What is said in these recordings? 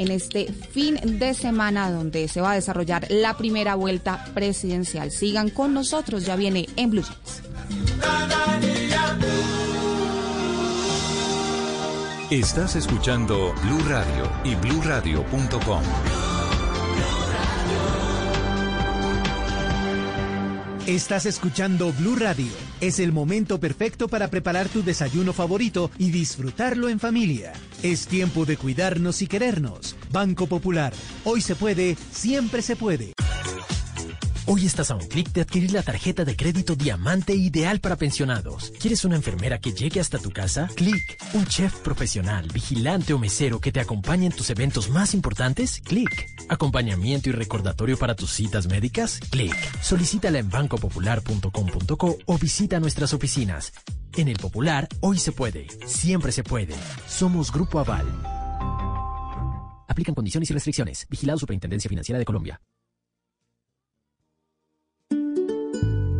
en este fin de semana donde se va a desarrollar la primera vuelta presidencial. Sigan con nosotros, ya viene en Blue Jeans. Estás escuchando Blue Radio y bluradio.com. Estás escuchando Blue Radio. Es el momento perfecto para preparar tu desayuno favorito y disfrutarlo en familia. Es tiempo de cuidarnos y querernos. Banco Popular. Hoy se puede, siempre se puede. Hoy estás a un clic de adquirir la tarjeta de crédito Diamante ideal para pensionados. ¿Quieres una enfermera que llegue hasta tu casa? Clic. ¿Un chef profesional, vigilante o mesero que te acompañe en tus eventos más importantes? Clic. ¿Acompañamiento y recordatorio para tus citas médicas? Clic. Solicítala en bancopopular.com.co o visita nuestras oficinas. En el Popular, hoy se puede. Siempre se puede. Somos Grupo Aval. Aplican condiciones y restricciones. Vigilado Superintendencia Financiera de Colombia.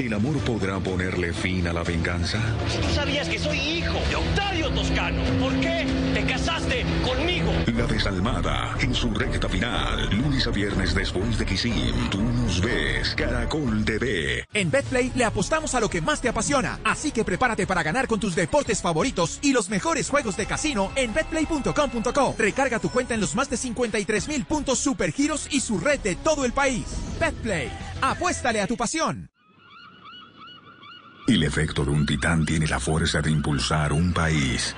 ¿El amor podrá ponerle fin a la venganza? ¿Tú sabías que soy hijo de Octavio Toscano? ¿Por qué te casaste conmigo? La desalmada en su recta final, lunes a viernes después de Kisim. Tú nos ves, Caracol TV. En Betplay le apostamos a lo que más te apasiona, así que prepárate para ganar con tus deportes favoritos y los mejores juegos de casino en betplay.com.co. Recarga tu cuenta en los más de 53 mil puntos supergiros y su red de todo el país. Betplay, apuéstale a tu pasión. El efecto de un titán tiene la fuerza de impulsar un país.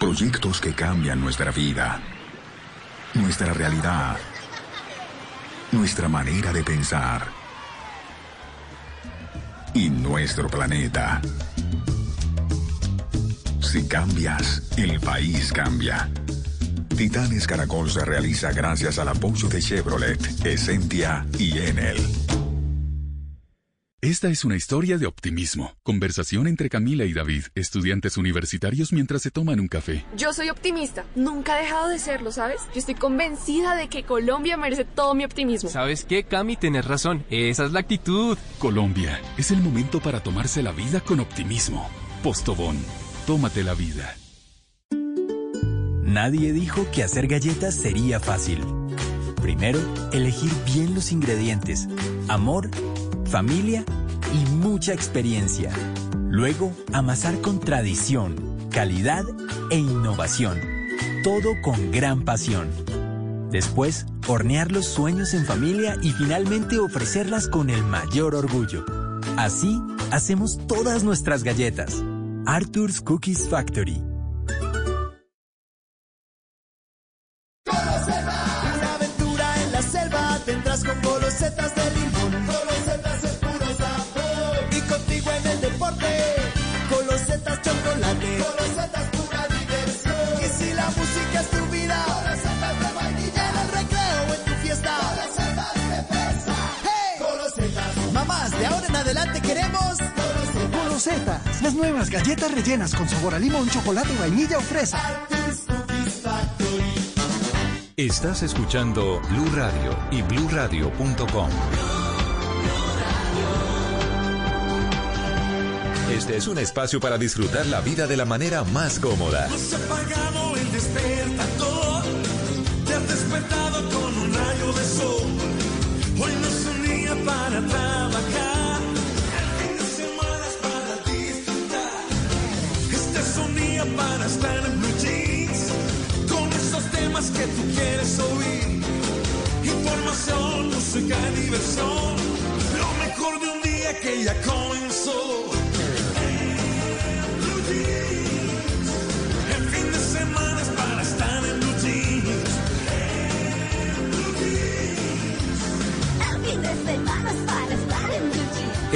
Proyectos que cambian nuestra vida, nuestra realidad, nuestra manera de pensar y nuestro planeta. Si cambias, el país cambia. Titanes Caracol se realiza gracias al apoyo de Chevrolet, Essentia y Enel. Esta es una historia de optimismo. Conversación entre Camila y David, estudiantes universitarios mientras se toman un café. Yo soy optimista. Nunca he dejado de serlo, ¿sabes? Yo estoy convencida de que Colombia merece todo mi optimismo. ¿Sabes qué, Cami? Tienes razón. Esa es la actitud. Colombia, es el momento para tomarse la vida con optimismo. Postobón, tómate la vida. Nadie dijo que hacer galletas sería fácil. Primero, elegir bien los ingredientes, amor, familia y mucha experiencia. Luego, amasar con tradición, calidad e innovación. Todo con gran pasión. Después, hornear los sueños en familia y finalmente ofrecerlas con el mayor orgullo. Así, hacemos todas nuestras galletas. Arthur's Cookies Factory. Las nuevas galletas rellenas con sabor a limón, chocolate, vainilla o fresa. Estás escuchando Blue Radio y bluradio.com. Este es un espacio para disfrutar la vida de la manera más cómoda. Apagado el despertador, que tú quieres oír. Información, música, diversión, lo mejor de un día que ya comenzó.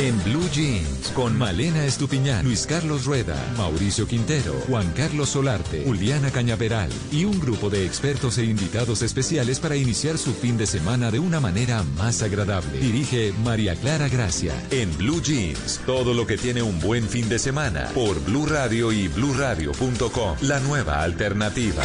En Blue Jeans. Con Malena Estupiñán, Luis Carlos Rueda, Mauricio Quintero, Juan Carlos Solarte, Juliana Cañaveral y un grupo de expertos e invitados especiales para iniciar su fin de semana de una manera más agradable. Dirige María Clara Gracia en Blue Jeans. Todo lo que tiene un buen fin de semana por Blue Radio y bluradio.com. La nueva alternativa.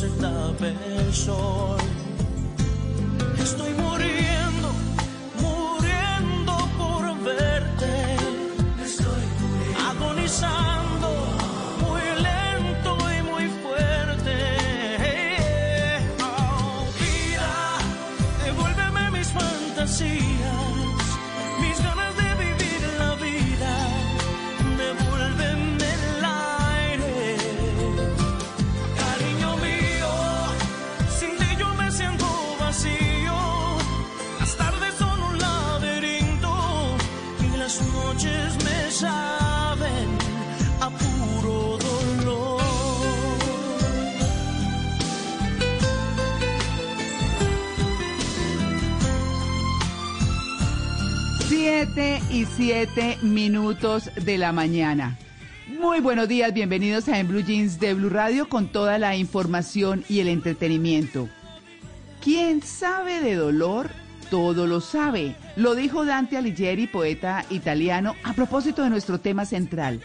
dedo no se tapa minutos de la mañana. Muy buenos días, bienvenidos a En Blue Jeans de Blue Radio con toda la información y el entretenimiento. Quien sabe de dolor, todo lo sabe. Lo dijo Dante Alighieri, poeta italiano, a propósito de nuestro tema central.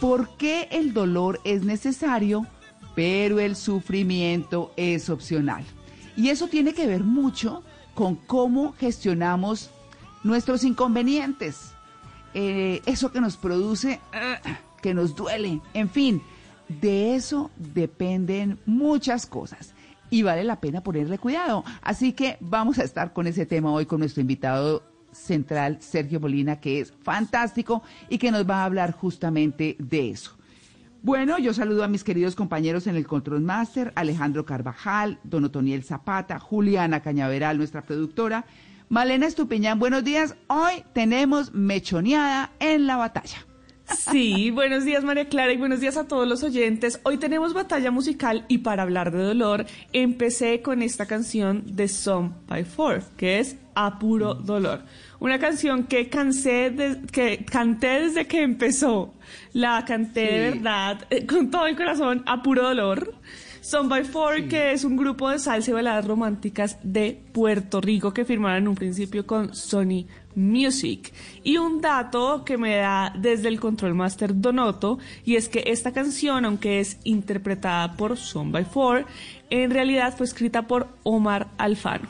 ¿Por qué el dolor es necesario, pero el sufrimiento es opcional? Y eso tiene que ver mucho con cómo gestionamos nuestros inconvenientes. Eh, eso que nos produce, que nos duele, en fin, de eso dependen muchas cosas y vale la pena ponerle cuidado. Así que vamos a estar con ese tema hoy con nuestro invitado central, Sergio Molina, que es fantástico y que nos va a hablar justamente de eso. Bueno, yo saludo a mis queridos compañeros en el Control Master, Alejandro Carvajal, Don Otoniel Zapata, Juliana Cañaveral, nuestra productora, Malena Estupiñán, buenos días. Hoy tenemos mechoneada en la batalla. Sí, buenos días María Clara y buenos días a todos los oyentes. Hoy tenemos batalla musical y para hablar de dolor empecé con esta canción de Song by Four, que es A Puro Dolor. Una canción que cansé de- que canté desde que empezó. La canté de verdad eh, con todo el corazón a puro dolor. Son by Four, que es un grupo de salsa y baladas románticas de Puerto Rico que firmaron en un principio con Sony Music. Y un dato que me da desde el Control Master Donoto, y es que esta canción, aunque es interpretada por Son by Four, en realidad fue escrita por Omar Alfano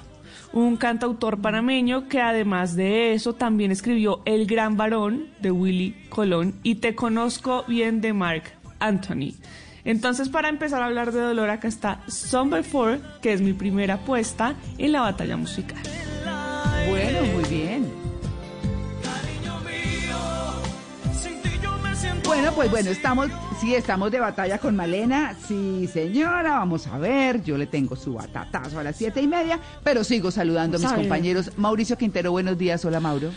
un cantautor panameño que además de eso también escribió El Gran Varón de Willy Colón y Te Conozco Bien de Mark Anthony. Entonces para empezar a hablar de dolor acá está Summer 4, que es mi primera apuesta en la batalla musical. Bueno, muy bien. Bueno, Bueno, pues bueno, estamos, sí, estamos de batalla con Malena. Sí, señora, vamos a ver. Yo le tengo su batatazo a las siete y media, pero sigo saludando a mis compañeros. Mauricio Quintero, buenos días. Hola, Mauro.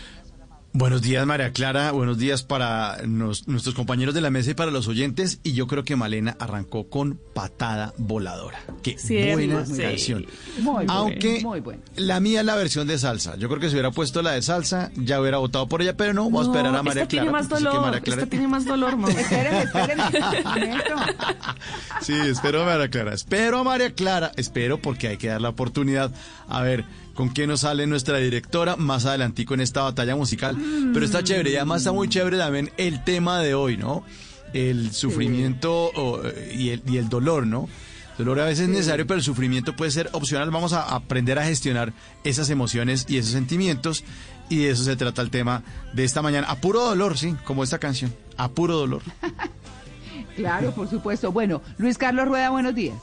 Buenos días, María Clara. Buenos días para nos- nuestros compañeros de la mesa y para los oyentes. Y yo creo que Malena arrancó con patada voladora. Qué Cierto, buena sí. canción. Muy Aunque muy bueno. la mía es la versión de salsa. Yo creo que si hubiera puesto la de salsa, ya hubiera votado por ella, pero no, vamos a esperar a María esta Clara. tiene más dolor, María Clara- esta tiene más dolor. Espérenme, espérenme. Sí, espero a María Clara. Espero a María Clara. Espero porque hay que dar la oportunidad. A ver, con qué nos sale nuestra directora más adelantico en esta batalla musical. Pero está chévere. Y además está muy chévere también el tema de hoy, ¿no? El sufrimiento o, y, el, y el dolor, ¿no? El dolor a veces es necesario, pero el sufrimiento puede ser opcional. Vamos a aprender a gestionar esas emociones y esos sentimientos. Y de eso se trata el tema de esta mañana. A puro dolor, sí, como esta canción. A puro dolor. Claro, por supuesto. Bueno, Luis Carlos Rueda, buenos días.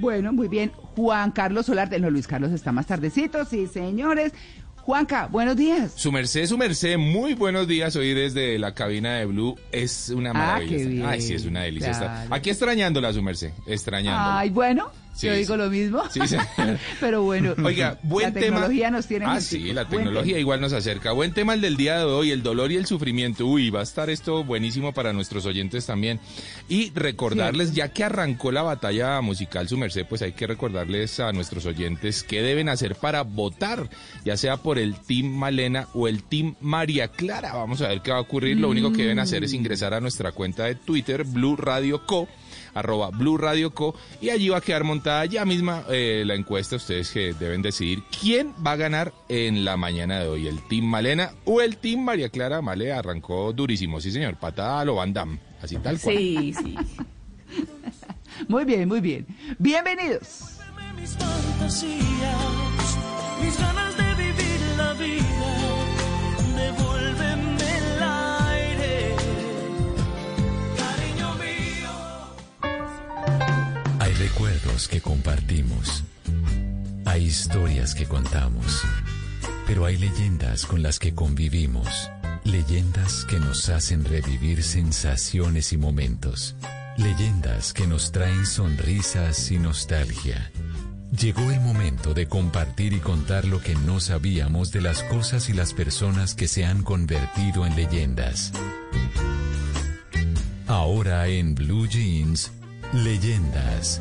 Bueno, muy bien. Juan Carlos Solarte, no, Luis Carlos está más tardecito, sí, señores. Juanca, buenos días. Su merced, su merced, muy buenos días. Hoy desde la cabina de Blue es una Ah, maravilla. qué bien, Ay, sí, es una delicia. claro. Aquí extrañándola, su merced, extrañándola. Ay, bueno, Sí, yo sí. digo lo mismo. Sí. Pero bueno, Oiga, buen la tema. tecnología nos tiene Ah, sí, la tecnología igual nos acerca. Buen tema el del día de hoy, el dolor y el sufrimiento. Uy, va a estar esto buenísimo para nuestros oyentes también. Y recordarles, ya que arrancó la batalla musical, su merced, pues hay que recordarles a nuestros oyentes qué deben hacer para votar, ya sea por el Team Malena o el Team María Clara. Vamos a ver qué va a ocurrir. Lo único que deben hacer es ingresar a nuestra cuenta de Twitter, Blue Radio Co arroba Blue Radio Co. Y allí va a quedar montada ya misma eh, la encuesta. Ustedes que deben decidir quién va a ganar en la mañana de hoy, el Team Malena o el Team María Clara. Male arrancó durísimo, sí señor, patada a lo Van Damme, así tal cual. Sí, sí. Muy bien, muy bien. Bienvenidos. mis fantasías, mis ganas de vivir la vida, recuerdos que compartimos. Hay historias que contamos. Pero hay leyendas con las que convivimos. Leyendas que nos hacen revivir sensaciones y momentos. Leyendas que nos traen sonrisas y nostalgia. Llegó el momento de compartir y contar lo que no sabíamos de las cosas y las personas que se han convertido en leyendas. Ahora en Blue Jeans, leyendas.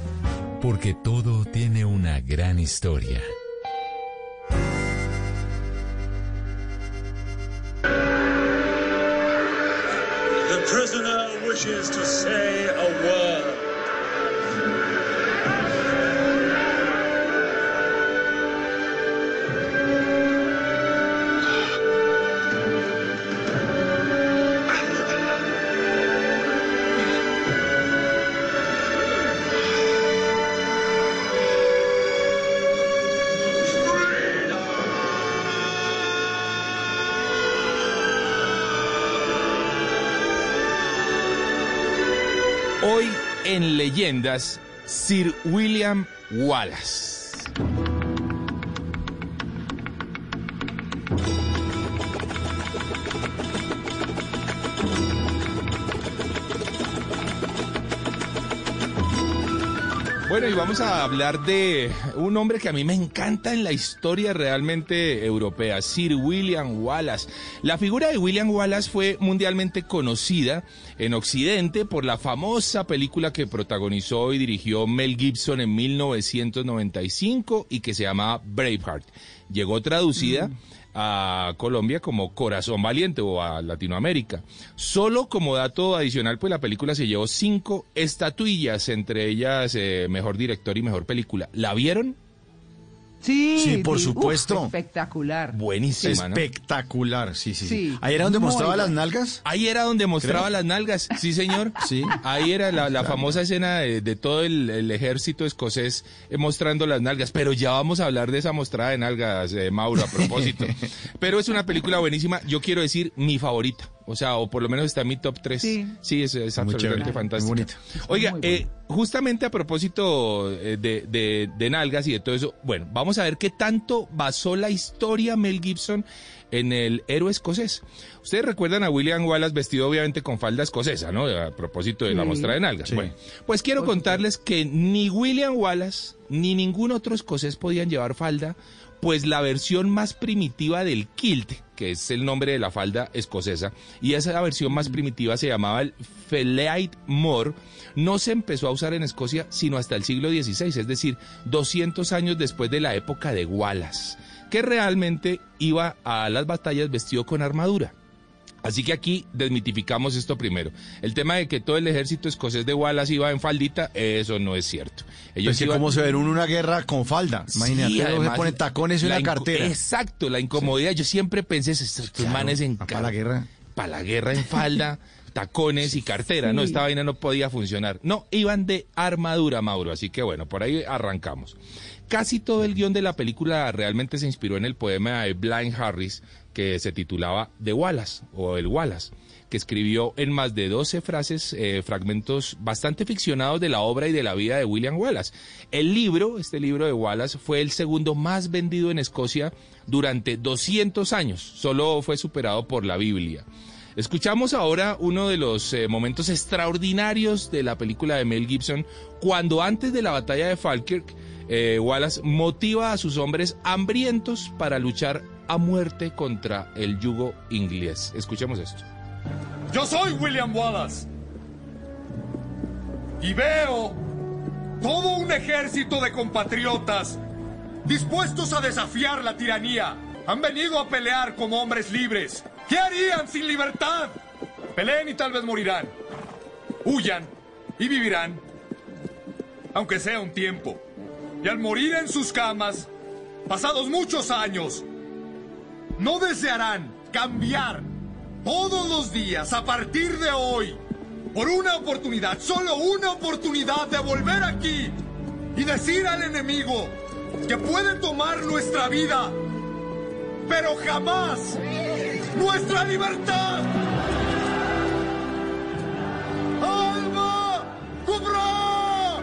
Porque todo tiene una gran historia. The prisoner wishes to Sir William Wallace. Bueno, y vamos a hablar de un hombre que a mí me encanta en la historia realmente europea, Sir William Wallace. La figura de William Wallace fue mundialmente conocida en Occidente por la famosa película que protagonizó y dirigió Mel Gibson en 1995 y que se llama Braveheart. Llegó traducida a Colombia como Corazón Valiente o a Latinoamérica. Solo como dato adicional, pues la película se llevó cinco estatuillas, entre ellas eh, mejor director y mejor película. ¿La vieron? Sí, Sí, por uf, supuesto. espectacular. Buenísima. Espectacular, sí, sí, sí. Sí, Ahí era donde mostraba las nalgas. Ahí era donde mostraba Creo. las nalgas, sí señor. Sí. Ahí era la, la Claro. famosa escena de, de todo el, el ejército escocés eh, mostrando las nalgas. Pero ya vamos a hablar de esa mostrada de nalgas, eh, Mauro, a propósito. Pero es una película buenísima. Yo quiero decir mi favorita. O sea, o por lo menos está en mi top 3. Sí, sí es, es absolutamente chévere, fantástico. muy bonito. Oiga, Muy eh, justamente a propósito eh, de, de, de nalgas y de todo eso, bueno, vamos a ver qué tanto basó la historia Mel Gibson en el héroe escocés. Ustedes recuerdan a William Wallace vestido obviamente con falda escocesa, ¿no? A propósito de la Sí. muestra de nalgas. Sí. Bueno, pues quiero contarles que ni William Wallace ni ningún otro escocés podían llevar falda, pues la versión más primitiva del kilt, que es el nombre de la falda escocesa, y esa versión más primitiva se llamaba el Feleite More, no se empezó a usar en Escocia sino hasta el siglo XVI, es decir, 200 años después de la época de Wallace, que realmente iba a las batallas vestido con armadura. Así que aquí desmitificamos esto primero. El tema de que todo el ejército escocés de Wallace iba en faldita, eso no es cierto. Ellos iban- cómo se ve uno en una guerra con falda. Imagínate, Sí, uno se tacones y una cartera. Exacto, la incomodidad. Yo siempre pensé, estos Claro, manes en para la guerra. Para la guerra en falda, tacones y cartera. No, esta vaina no podía funcionar. No, iban de armadura, Mauro. Así que bueno, por ahí arrancamos. Casi todo el guion de la película realmente se inspiró en el poema de Blind Harris que se titulaba The Wallace o El Wallace que escribió en más de 12 frases eh, fragmentos bastante ficcionados de la obra y de la vida de William Wallace. El libro, este libro de Wallace, fue el segundo más vendido en Escocia durante 200 años. Solo fue superado por la Biblia. Escuchamos ahora uno de los eh, momentos extraordinarios de la película de Mel Gibson, cuando antes de la batalla de Falkirk, eh, Wallace motiva a sus hombres hambrientos para luchar a muerte contra el yugo inglés. Escuchemos esto. Yo soy William Wallace. Y veo todo un ejército de compatriotas dispuestos a desafiar la tiranía. Han venido a pelear como hombres libres. ¿Qué harían sin libertad? Peleen y tal vez morirán. Huyan y vivirán. Aunque sea un tiempo. Y al morir en sus camas, pasados muchos años, no desearán cambiar todos los días a partir de hoy por una oportunidad, solo una oportunidad de volver aquí y decir al enemigo que puede tomar nuestra vida, pero jamás nuestra libertad. ¡Alba! ¡Cubra!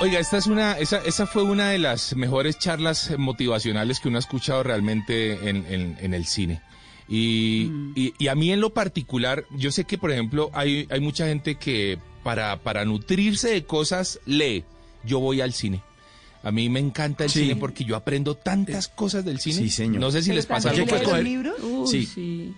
Oiga, esta es una, esa, esa fue una de las mejores charlas motivacionales que uno ha escuchado realmente en, en- en el cine. Y, y- y a mí en lo particular, yo sé que, por ejemplo, hay, hay mucha gente que para, para nutrirse de cosas lee. Yo voy al cine. A mí me encanta el Sí. cine porque yo aprendo tantas cosas del cine. Sí, señor. No sé si ¿Pero les pasa algo parecido. los libros? Sí. sí.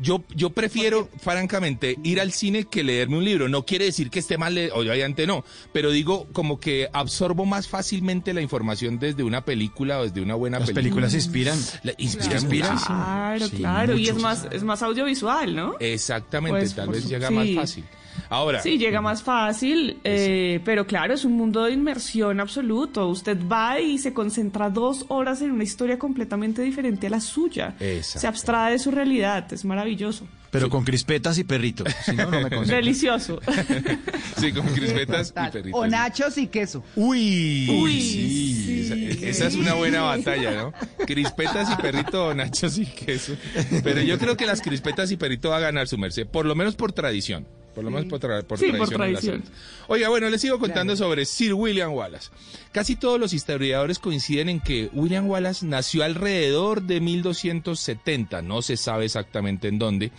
Yo, yo prefiero, francamente, ir al cine que leerme un libro. No quiere decir que esté mal, le- obviamente no, pero digo como que absorbo más fácilmente la información desde una película o desde una buena Las película. películas inspiran. La- inspiran Inspiran. muchísimo. Claro, Sí, claro. Y es más, es más audiovisual, ¿no? Exactamente, Pues, tal vez su- llega sí. más fácil. Ahora, Sí, llega más fácil, eh, pero claro, es un mundo de inmersión absoluto. Usted va y se concentra dos horas en una historia completamente diferente a la suya. Se abstrae de su realidad, es maravilloso. Pero con crispetas y perritos. Si no, no me concentro. Delicioso. sí, con crispetas y perritos. O nachos y queso. Uy, Uy, sí, Esa, esa es una buena batalla, ¿no? Crispetas y perrito o nachos y queso. Pero yo creo que las crispetas y perrito va a ganar su merced, por lo menos por tradición. Por lo menos por, tra- por Sí, por tradición. Oiga, bueno, les sigo contando sobre Sir William Wallace. Casi todos los historiadores coinciden en que William Wallace nació alrededor de 1270, no se sabe exactamente en dónde,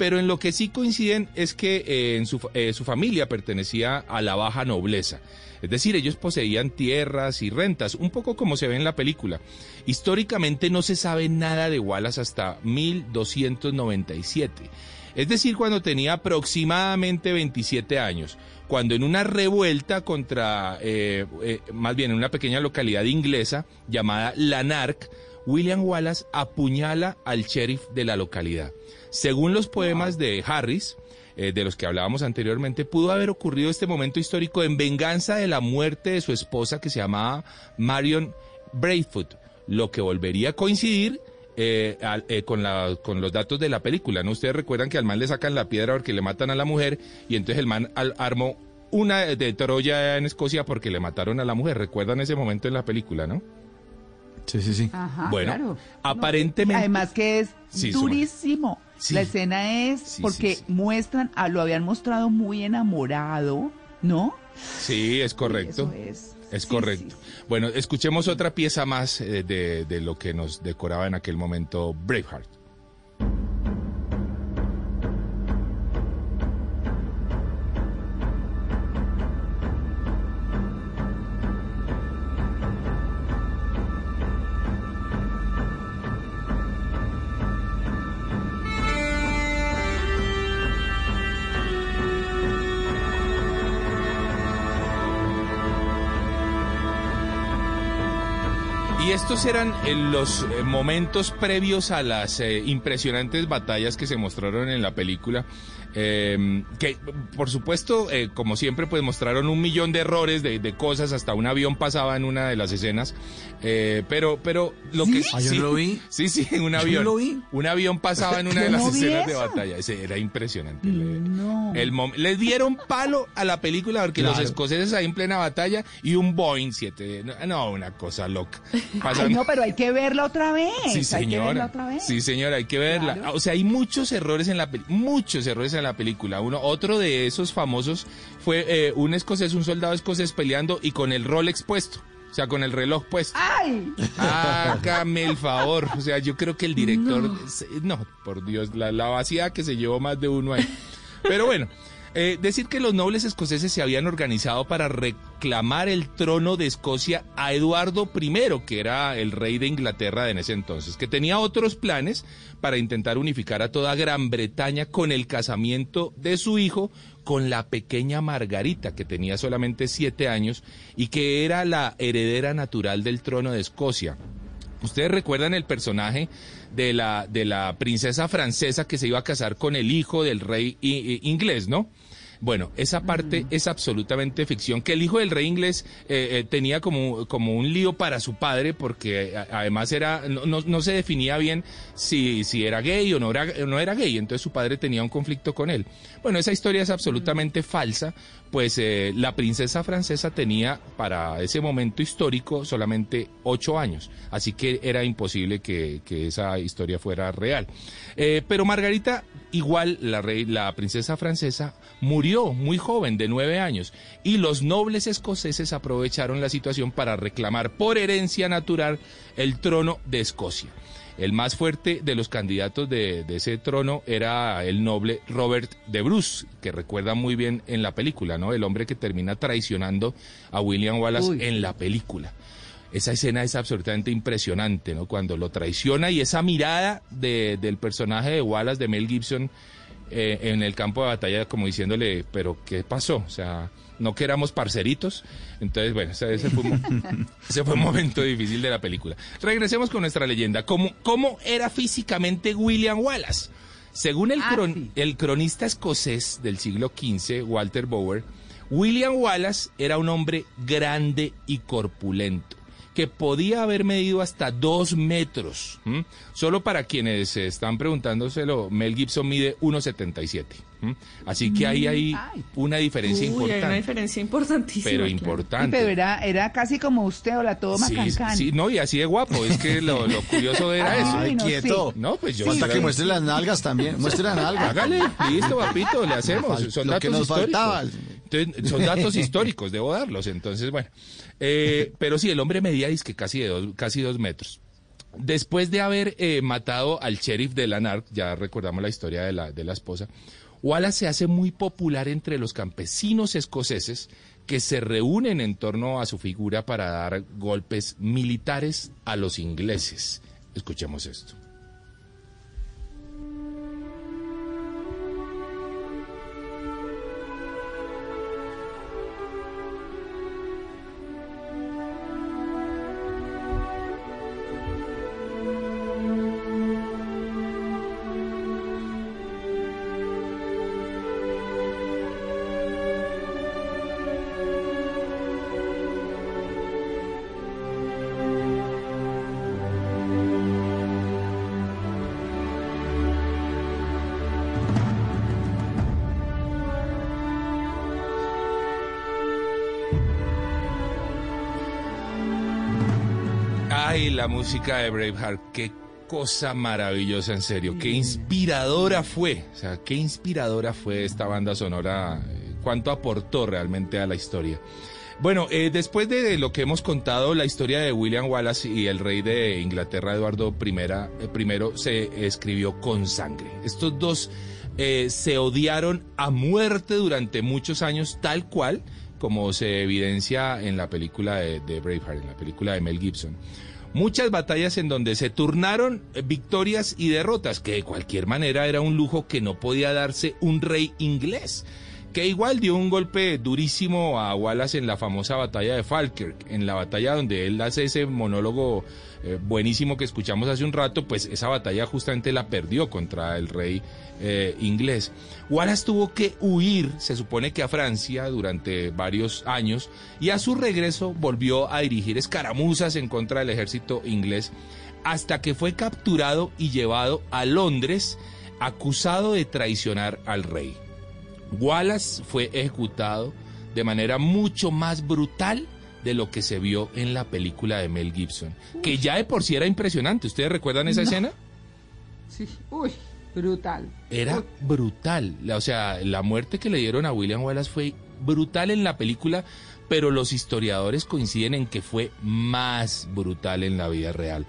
pero en lo que sí coinciden es que eh, en eh, su familia pertenecía a la baja nobleza. Es decir, ellos poseían tierras y rentas, un poco como se ve en la película. Históricamente no se sabe nada de Wallace hasta 1297. Es decir, cuando tenía aproximadamente 27 años, cuando en una revuelta contra, eh, más bien en una pequeña localidad inglesa llamada Lanark, William Wallace apuñala al sheriff de la localidad. Según los poemas de Harris, eh, de los que hablábamos anteriormente, pudo haber ocurrido este momento histórico en venganza de la muerte de su esposa que se llamaba Marion Braidfoot, lo que volvería a coincidir eh, eh, con, la, con los datos de la película, ¿no? Ustedes recuerdan que al man le sacan la piedra porque le matan a la mujer y entonces el man al- armó una de Troya en Escocia porque le mataron a la mujer. ¿Recuerdan ese momento en la película, no? Sí, sí, sí. Ajá, Bueno, claro. aparentemente... Además que es Sí, durísimo. Sí. La escena es Sí, porque muestran, a, lo habían mostrado muy enamorado, ¿no? Sí, es correcto. Eso es. Es correcto. Bueno, escuchemos otra pieza más eh, de, de lo que nos decoraba en aquel momento Braveheart. Estos eran eh, los eh, momentos previos a las eh, impresionantes batallas que se mostraron en la película. Eh, que, por supuesto, eh, como siempre, pues mostraron un millón de errores, de, de cosas, hasta un avión pasaba en una de las escenas. eh, pero, pero lo que Ah, yo no lo vi. Sí, sí, un avión. lo vi. Un avión pasaba en una de las no escenas de batalla. Ese era impresionante. No. el les dieron palo a la película porque los escoceses ahí en plena batalla y un Boeing 7. No, una cosa loca. Ay, no, pero hay que verla otra vez. Sí, Hay que verla señora. otra vez. Sí, señora, hay que verla. Claro. O sea, hay muchos errores en la película, muchos errores en la película. Uno, otro de esos famosos fue eh, un escocés, un soldado escocés peleando y con el Rolex puesto. O sea, con el reloj puesto. ¡Ay! Hágame el favor. O sea, yo creo que el director. se- No, por Dios, la, la vaciedad que se llevó más de uno ahí. Pero bueno, eh, decir que los nobles escoceses se habían organizado para reclamar el trono de Escocia a Eduardo I, que era el rey de Inglaterra en ese entonces, que tenía otros planes para intentar unificar a toda Gran Bretaña con el casamiento de su hijo con la pequeña Margarita, que tenía solamente siete años y que era la heredera natural del trono de Escocia. Ustedes recuerdan el personaje de la, de la princesa francesa que se iba a casar con el hijo del rey inglés, ¿no? Bueno, esa parte es absolutamente ficción, que el hijo del rey inglés eh, eh, tenía como, como un lío para su padre, porque a- además era, no, no, no se definía bien si, si era gay o no era, o no era gay, entonces su padre tenía un conflicto con él. Bueno, esa historia es absolutamente falsa, pues eh, la princesa francesa tenía para ese momento histórico solamente ocho años, así que era imposible que, que esa historia fuera real. Eh, pero Margarita, igual la, rey, la princesa francesa, murió muy joven, de nueve años, y los nobles escoceses aprovecharon la situación para reclamar por herencia natural el trono de Escocia. El más fuerte de los candidatos de, de ese trono era el noble Robert de Bruce, que recuerda muy bien en la película, ¿no? El hombre que termina traicionando a William Wallace Uy. en la película. Esa escena es absolutamente impresionante, ¿no? Cuando lo traiciona y esa mirada de- del personaje de Wallace, de Mel Gibson, eh, en el campo de batalla, como diciéndole, pero ¿qué pasó? O sea, no que éramos parceritos. Entonces, bueno, ese, ese fue, un mo- ese fue un momento difícil de la película. Regresemos con nuestra leyenda. ¿Cómo, cómo era físicamente William Wallace? Según el, Ah, cron- sí. el cronista escocés del siglo XV, Walter Bower, William Wallace era un hombre grande y corpulento que podía haber medido hasta dos metros. Solo para quienes se están preguntándoselo, Mel Gibson mide 1,77. Así que ahí hay Ay. una diferencia Uy, hay importante. una diferencia importantísima. pero claro. importante. Pero era, era casi como usted o la toma Sí, cancán. sí, no, y así de guapo. Es que lo, lo curioso era Ay, eso. Ay, no, quieto. No, pues yo. Falta yo- que muestre las nalgas también. Muestre las nalgas. Hágale, listo, papito, le hacemos. Son lo datos que nos históricos. faltaba. Entonces, son datos históricos, debo darlos. Entonces, bueno. Eh, pero sí, el hombre medía que casi, de dos, casi dos metros. Después de haber eh, matado al sheriff de Lanark, ya recordamos la historia de la, de la esposa, Wallace se hace muy popular entre los campesinos escoceses que se reúnen en torno a su figura para dar golpes militares a los ingleses. Escuchemos esto. Música de Braveheart, qué cosa maravillosa, en serio. Qué inspiradora fue. O sea, qué inspiradora fue esta banda sonora. eh, Cuánto aportó realmente a la historia. Bueno, eh, después de lo que hemos contado, la historia de William Wallace y el rey de Inglaterra, Eduardo I, eh, primero, se escribió con sangre. Estos dos eh, se odiaron a muerte durante muchos años, tal cual como se evidencia en la película de, de Braveheart, en la película de Mel Gibson. Muchas batallas en donde se turnaron eh, victorias y derrotas, que de cualquier manera era un lujo que no podía darse un rey inglés, que igual dio un golpe durísimo a Wallace en la famosa batalla de Falkirk, en la batalla donde él hace ese monólogo eh, buenísimo que escuchamos hace un rato, pues esa batalla justamente la perdió contra el rey eh, inglés. Wallace tuvo que huir, se supone que a Francia, durante varios años, y a su regreso volvió a dirigir escaramuzas en contra del ejército inglés, hasta que fue capturado y llevado a Londres, acusado de traicionar al rey. Wallace fue ejecutado de manera mucho más brutal de lo que se vio en la película de Mel Gibson, que ya de por sí era impresionante. ¿Ustedes recuerdan esa No. escena? Sí, uy, brutal. Era brutal. O sea, la muerte que le dieron a William Wallace fue brutal en la película, pero los historiadores coinciden en que fue más brutal en la vida real.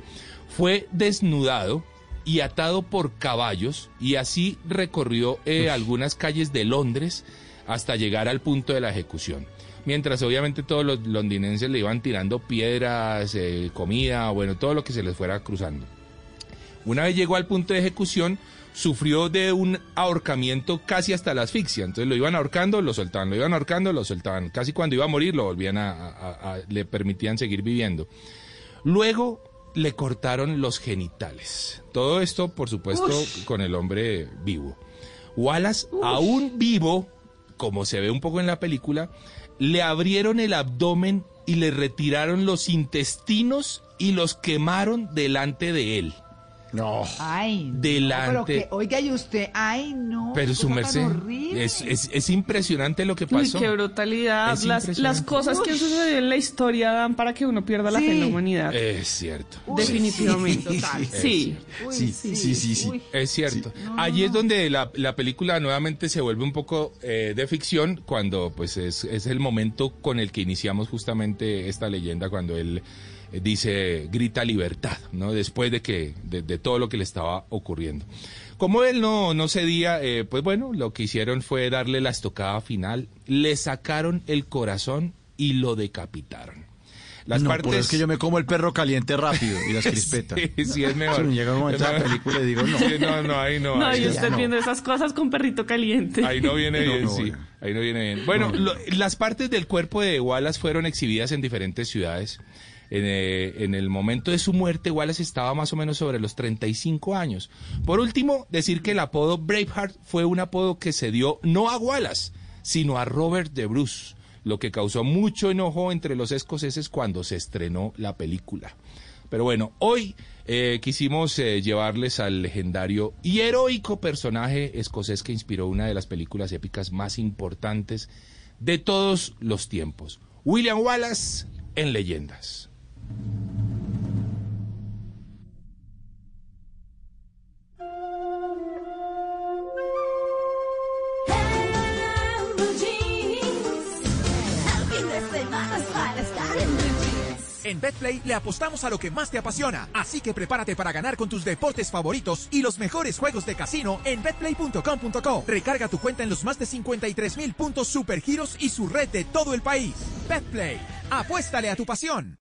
Fue desnudado y atado por caballos y así recorrió eh, algunas calles de Londres hasta llegar al punto de la ejecución. Mientras obviamente todos los londinenses le iban tirando piedras, eh, comida, bueno, todo lo que se les fuera cruzando. Una vez llegó al punto de ejecución, sufrió de un ahorcamiento casi hasta la asfixia. Entonces lo iban ahorcando, lo soltaban, lo iban ahorcando, lo soltaban. Casi cuando iba a morir lo volvían a, a- a- le permitían seguir viviendo. Luego le cortaron los genitales. Todo esto, por supuesto, con el hombre vivo. Wallace, aún vivo, como se ve un poco en la película, le abrieron el abdomen y le retiraron los intestinos y los quemaron delante de él. No. Ay, no, Delante. pero que, oiga, y usted, ay, no. Pero su merced, horrible. es, es, es impresionante lo que Uy, pasó. qué brutalidad. Las, cosas que han sucedido en la historia dan para que uno pierda la fe en la humanidad. Es cierto. Definitivamente. Es Sí. Sí, sí, sí, sí, sí. Uy. Es cierto. Allí es donde la, la película nuevamente se vuelve un poco eh, de ficción cuando pues es, es el momento con el que iniciamos justamente esta leyenda cuando él dice grita libertad, ¿no? Después de que de, de todo lo que le estaba ocurriendo. Como él no, no cedía, eh, pues bueno, lo que hicieron fue darle la estocada final, le sacaron el corazón y lo decapitaron. Las no, partes pero es que yo me como el perro caliente rápido y las crispetas. Sí, sí, es mejor. Me llega un momento a la película y digo, no. Sí, no, no, ahí no. No, ahí y usted no. viendo esas cosas con perrito caliente. Ahí no viene No, bien, no, sí. Ahí no viene bien. Bueno, No. lo- las partes del cuerpo de Wallace fueron exhibidas en diferentes ciudades. En, eh, en el momento de su muerte, Wallace estaba más o menos sobre los 35 años. Por último, decir que el apodo Braveheart fue un apodo que se dio no a Wallace, sino a Robert de Bruce, lo que causó mucho enojo entre los escoceses cuando se estrenó la película. Pero bueno, hoy eh, quisimos eh, llevarles al legendario y heroico personaje escocés que inspiró una de las películas épicas más importantes de todos los tiempos. William Wallace en Leyendas. En BetPlay le apostamos a lo que más te apasiona, así que prepárate para ganar con tus deportes favoritos y los mejores juegos de casino en betplay.com.co. Recarga tu cuenta en los más de 53 mil puntos supergiros y su red de todo el país. BetPlay, apuéstale a tu pasión.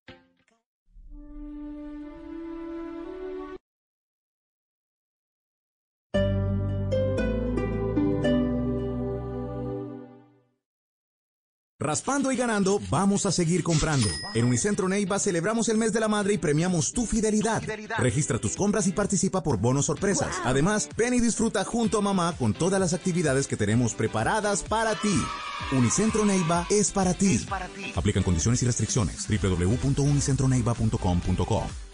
Raspando y ganando, vamos a seguir comprando. En Unicentro Neiva celebramos el mes de la madre y premiamos tu fidelidad. Registra tus compras y participa por bonos sorpresas. Además, ven y disfruta junto a mamá con todas las actividades que tenemos preparadas para ti. Unicentro Neiva es para ti. Aplican condiciones y restricciones. www.unicentroneiva.com.co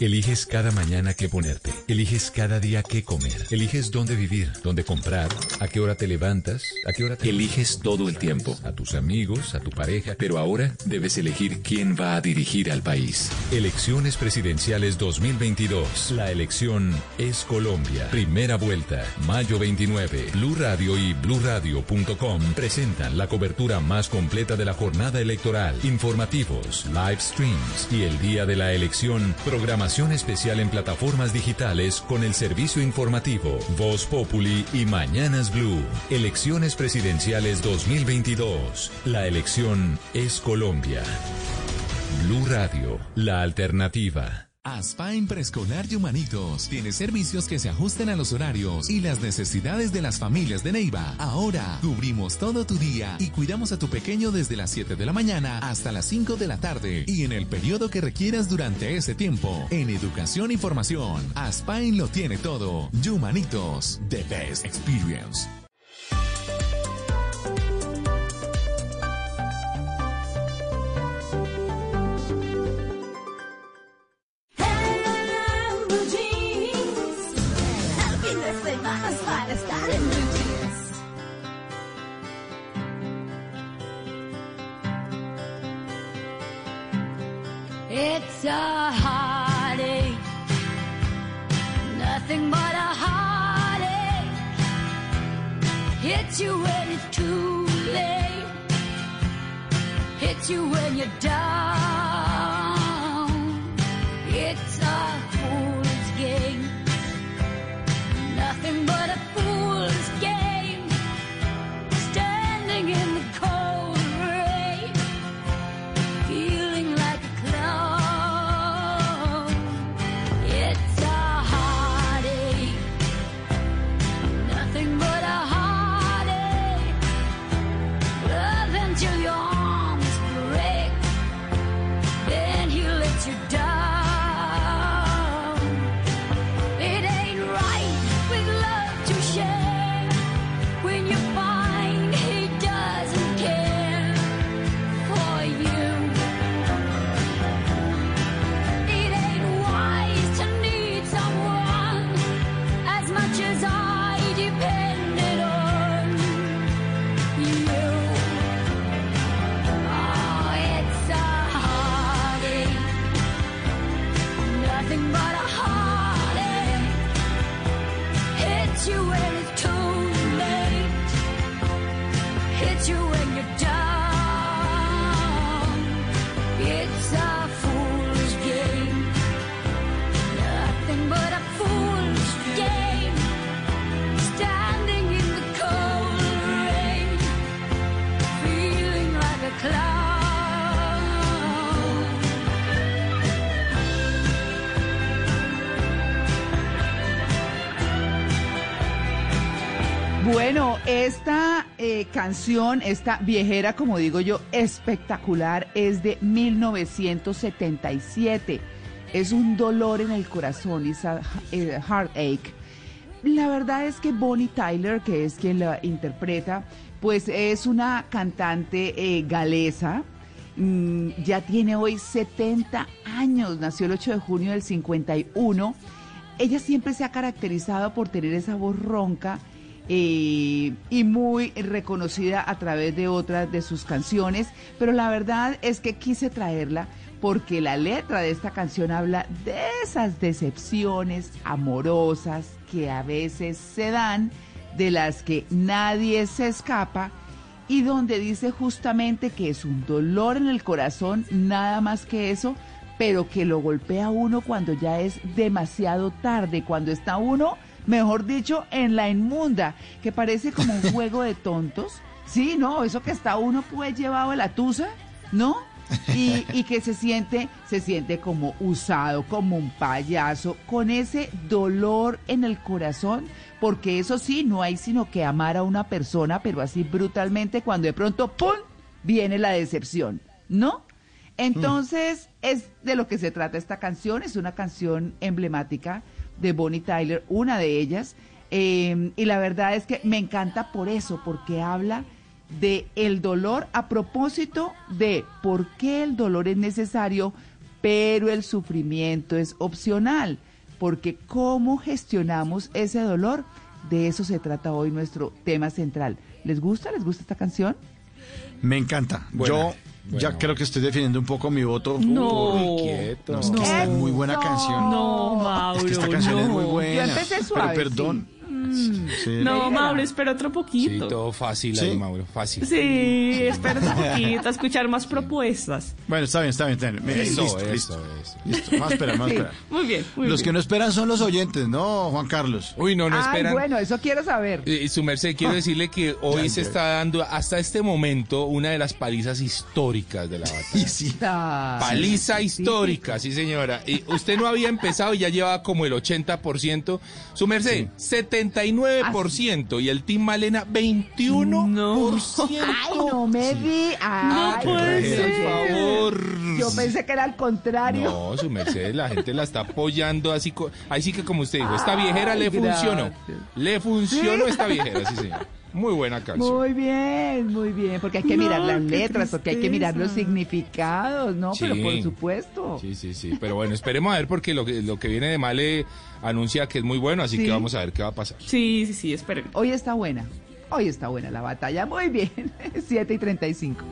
Eliges cada mañana qué ponerte. Eliges cada día qué comer. Eliges dónde vivir, dónde comprar, a qué hora te levantas, a qué hora te... Eliges todo el tiempo. A tus amigos, a tu pareja. Pero ahora debes elegir quién va a dirigir al país. Elecciones presidenciales 2022. La elección es Colombia. Primera vuelta. Mayo 29. Blue Radio y bluradio.com presentan la cobertura más completa de la jornada electoral. Informativos, live streams y el día de la elección, especial en plataformas digitales con el servicio informativo Voz Populi y Mañanas Blue. Elecciones presidenciales 2022. La elección es Colombia. Blue Radio, la alternativa. Aspain Preescolar y Humanitos tiene servicios que se ajusten a los horarios y las necesidades de las familias de Neiva. Ahora cubrimos todo tu día y cuidamos a tu pequeño desde las 7 de la mañana hasta las 5 de la tarde y en el periodo que requieras durante ese tiempo. En educación y formación, Aspain lo tiene todo. Humanitos, the best experience. You when you're down. Canción, esta viejera, como digo yo, espectacular, es de 1977. Es un dolor en el corazón, es eh, heartache. La verdad es que Bonnie Tyler, que es quien la interpreta, pues es una cantante eh, galesa. Mm, ya tiene hoy 70 años, nació el 8 de junio del 51. Ella siempre se ha caracterizado por tener esa voz ronca eh, y muy reconocida a través de otras de sus canciones, pero la verdad es que quise traerla porque la letra de esta canción habla de esas decepciones amorosas que a veces se dan, de las que nadie se escapa y donde dice justamente que es un dolor en el corazón, nada más que eso, pero que lo golpea uno cuando ya es demasiado tarde, cuando está uno mejor dicho, en la inmunda, que parece como un juego de tontos. Sí, no, eso que está uno pues llevado a la tusa, ¿no? Y, y, que se siente, se siente como usado, como un payaso, con ese dolor en el corazón, porque eso sí, no hay sino que amar a una persona, pero así brutalmente, cuando de pronto, ¡pum!, viene la decepción, ¿no? Entonces, es de lo que se trata esta canción, es una canción emblemática de Bonnie Tyler, una de ellas. Eh, y la verdad es que me encanta por eso, porque habla de el dolor a propósito de por qué el dolor es necesario pero el sufrimiento es opcional, porque cómo gestionamos ese dolor, de eso se trata hoy nuestro tema central. ¿Les gusta? ¿Les gusta esta canción? Me encanta. Buena, Yo ya buena. creo que estoy definiendo un poco mi voto. No. Uy, quieto. No, es que esta es muy buena No. canción. No, Mauro, Es que esta canción no. es muy buena. Yo empecé suave, Pero perdón. Sí. No, Mauro, espera otro Sí, poquito. todo fácil Sí. ahí, Mauro, fácil. Sí, espera un poquito, a escuchar más propuestas. Bueno, está bien, está bien. Está bien. Eso, listo, eso, listo. eso. Listo. Vamos a esperar, vamos a esperar. Muy bien, muy Los bien. que no esperan son los oyentes, ¿no, Juan Carlos? Uy, no, no Ay, esperan. bueno, eso quiero saber. Eh, su merced, quiero decirle que hoy se está dando hasta este momento una de las palizas históricas de la batalla. Y sí. Ah, Paliza sí, histórica, sí señora. Y usted no había empezado y ya llevaba como el 80%. Su merced, 79%. Y el Team Malena, 21%. Ay, no me di. Ay, No puede Por favor. Yo pensé que era al contrario. No, su merced, la gente la está apoyando así. Ahí sí que como usted dijo, esta viejera Ay, le funcionó. Le funcionó esta viejera, sí señor. Muy buena canción. Muy bien, muy bien, porque hay que No, mirar las letras, porque hay que mirar los significados, ¿no? Pero Sí. por supuesto. Sí, sí, sí. Pero bueno, esperemos a ver porque lo que, lo que viene de Male anuncia que es muy bueno, así Sí. que vamos a ver qué va a pasar. Sí, sí, sí, esperen. Hoy está buena, hoy está buena la batalla, muy bien, 7 y 35.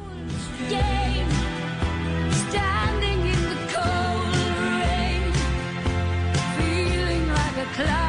Standing in the cold rain, feeling like a cloud.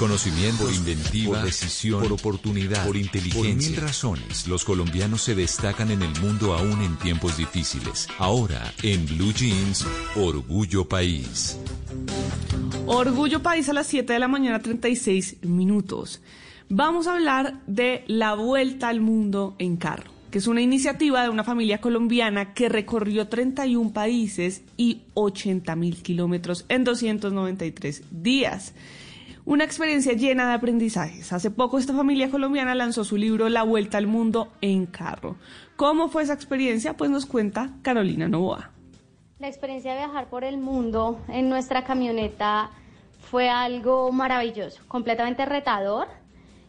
Conocimiento, por inventiva, por decisión, por oportunidad, por inteligencia. Por mil razones, los colombianos se destacan en el mundo aún en tiempos difíciles. Ahora, en Blue Jeans, Orgullo País. Orgullo País a las 7 de la mañana, 36 minutos. Vamos a hablar de la Vuelta al Mundo en Carro, que es una iniciativa de una familia colombiana que recorrió 31 países y 80 mil kilómetros en 293 días. Una experiencia llena de aprendizajes. Hace poco esta familia colombiana lanzó su libro La Vuelta al Mundo en Carro. ¿Cómo fue esa experiencia? Pues nos cuenta Carolina Novoa. La experiencia de viajar por el mundo en nuestra camioneta fue algo maravilloso, completamente retador,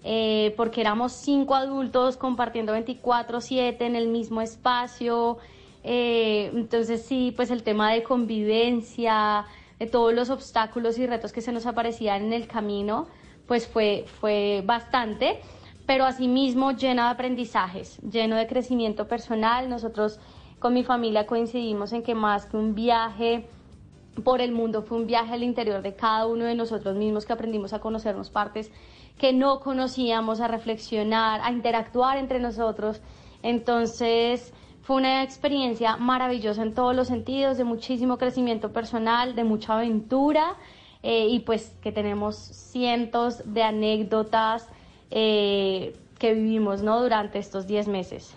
eh, porque éramos cinco adultos compartiendo 24/7 en el mismo espacio. eh, entonces sí, pues el tema de convivencia, de todos los obstáculos y retos que se nos aparecían en el camino, pues fue, fue bastante, pero asimismo lleno de aprendizajes, lleno de crecimiento personal. Nosotros con mi familia coincidimos en que más que un viaje por el mundo fue un viaje al interior de cada uno de nosotros mismos que aprendimos a conocernos partes que no conocíamos, a reflexionar, a interactuar entre nosotros. Entonces fue una experiencia maravillosa en todos los sentidos, de muchísimo crecimiento personal, de mucha aventura eh, y pues que tenemos cientos de anécdotas eh, que vivimos ¿no? durante estos 10 meses.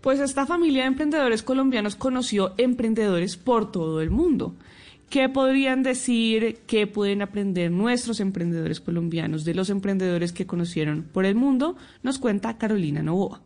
Pues esta familia de emprendedores colombianos conoció emprendedores por todo el mundo. ¿Qué podrían decir, qué pueden aprender nuestros emprendedores colombianos de los emprendedores que conocieron por el mundo? Nos cuenta Carolina Novoa.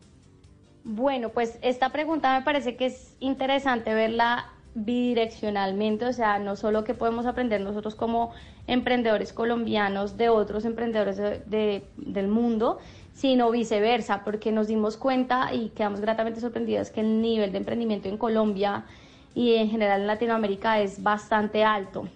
Bueno, pues esta pregunta me parece que es interesante verla bidireccionalmente, o sea, no solo que podemos aprender nosotros como emprendedores colombianos de otros emprendedores de- de- del mundo, sino viceversa, porque nos dimos cuenta y quedamos gratamente sorprendidos que el nivel de emprendimiento en Colombia y en general en Latinoamérica es bastante alto.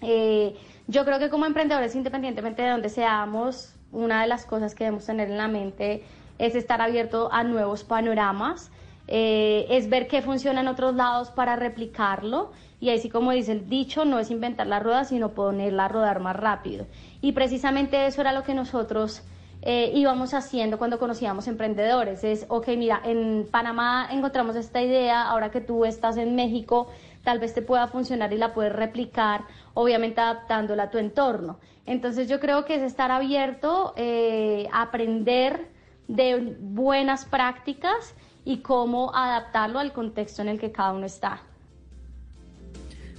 Eh, yo creo que como emprendedores, independientemente de donde seamos, una de las cosas que debemos tener en la mente es estar abierto a nuevos panoramas, eh, es ver qué funciona en otros lados para replicarlo y así como dice el dicho, no es inventar la rueda, sino ponerla a rodar más rápido. Y precisamente eso era lo que nosotros eh, íbamos haciendo cuando conocíamos emprendedores. Es, ok, mira, en Panamá encontramos esta idea, ahora que tú estás en México, tal vez te pueda funcionar y la puedes replicar, obviamente adaptándola a tu entorno. Entonces yo creo que es estar abierto eh, aprender de buenas prácticas y cómo adaptarlo al contexto en el que cada uno está.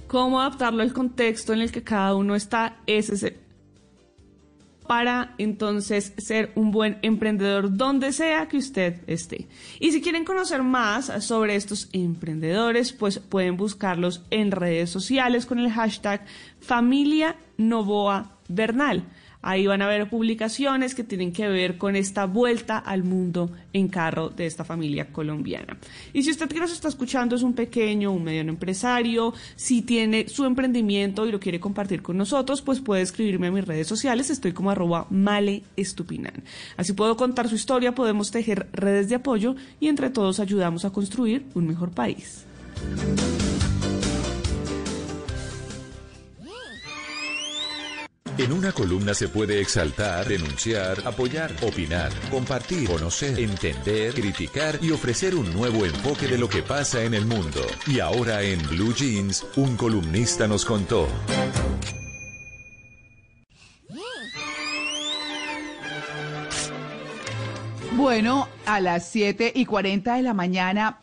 cómo adaptarlo al contexto en el que cada uno está, ese es para entonces ser un buen emprendedor donde sea que usted esté. Y si quieren conocer más sobre estos emprendedores, pues pueden buscarlos en redes sociales con el hashtag familia Novoa Bernal. Ahí van a ver publicaciones que tienen que ver con esta vuelta al mundo en carro de esta familia colombiana. Y si usted que nos está escuchando es un pequeño, un mediano empresario, si tiene su emprendimiento y lo quiere compartir con nosotros, pues puede escribirme a mis redes sociales. Estoy como arroba maleestupinan. Así puedo contar su historia, podemos tejer redes de apoyo y entre todos ayudamos a construir un mejor país. En una columna se puede exaltar, denunciar, apoyar, opinar, compartir, conocer, entender, criticar y ofrecer un nuevo enfoque de lo que pasa en el mundo. Y ahora en Blue Jeans, un columnista nos contó. Bueno, a las 7 y 40 de la mañana,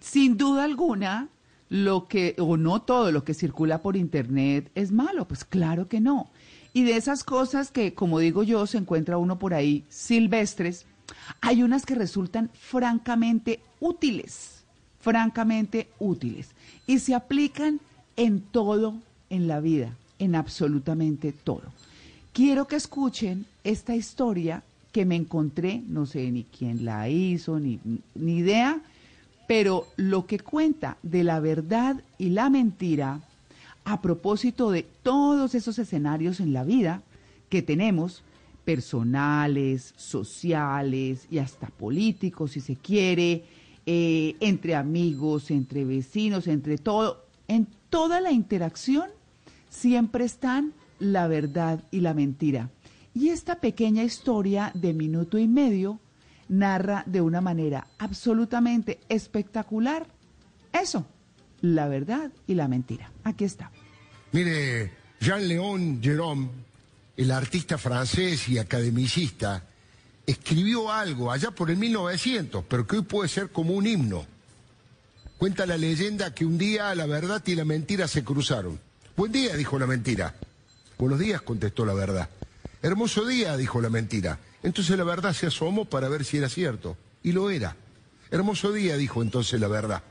sin duda alguna, lo que, o no todo lo que circula por internet es malo, pues claro que no. Y de esas cosas que, como digo yo, se encuentra uno por ahí silvestres, hay unas que resultan francamente útiles, francamente útiles, y se aplican en todo en la vida, en absolutamente todo. Quiero que escuchen esta historia que me encontré, no sé ni quién la hizo, ni, ni idea, pero lo que cuenta de la verdad y la mentira a propósito de todos esos escenarios en la vida que tenemos, personales, sociales y hasta políticos, si se quiere, eh, entre amigos, entre vecinos, entre todo, en toda la interacción siempre están la verdad y la mentira. Y esta pequeña historia de minuto y medio narra de una manera absolutamente espectacular eso, la verdad y la mentira. Aquí está. Mire, Jean-Léon Gérôme, el artista francés y academicista, escribió algo allá por el 1900, pero que hoy puede ser como un himno. Cuenta la leyenda que un día la verdad y la mentira se cruzaron. Buen día, dijo la mentira. Buenos días, contestó la verdad. Hermoso día, dijo la mentira. Entonces la verdad se asomó para ver si era cierto. Y lo era. Hermoso día, dijo entonces la verdad.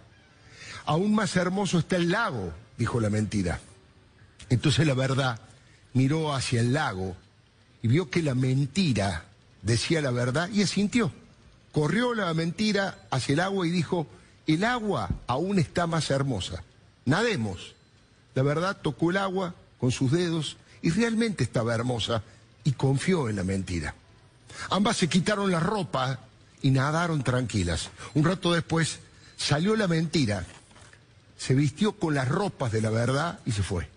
Aún más hermoso está el lago, dijo la mentira. Entonces la verdad miró hacia el lago y vio que la mentira decía la verdad y asintió. Corrió la mentira hacia el agua y dijo, el agua aún está más hermosa. Nademos. La verdad tocó el agua con sus dedos y realmente estaba hermosa y confió en la mentira. Ambas se quitaron la ropa y nadaron tranquilas. Un rato después salió la mentira, se vistió con las ropas de la verdad y se fue.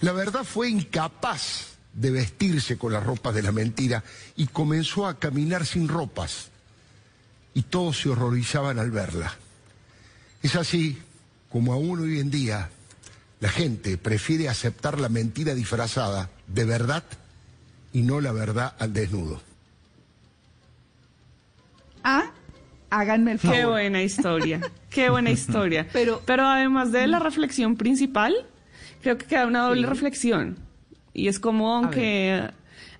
La verdad fue incapaz de vestirse con las ropas de la mentira y comenzó a caminar sin ropas. Y todos se horrorizaban al verla. Es así como aún hoy en día la gente prefiere aceptar la mentira disfrazada de verdad y no la verdad al desnudo. Ah, háganme el favor. Qué buena historia, qué buena historia. Pero, pero además de la reflexión principal, creo que queda una doble Sí. reflexión. Y es como aunque,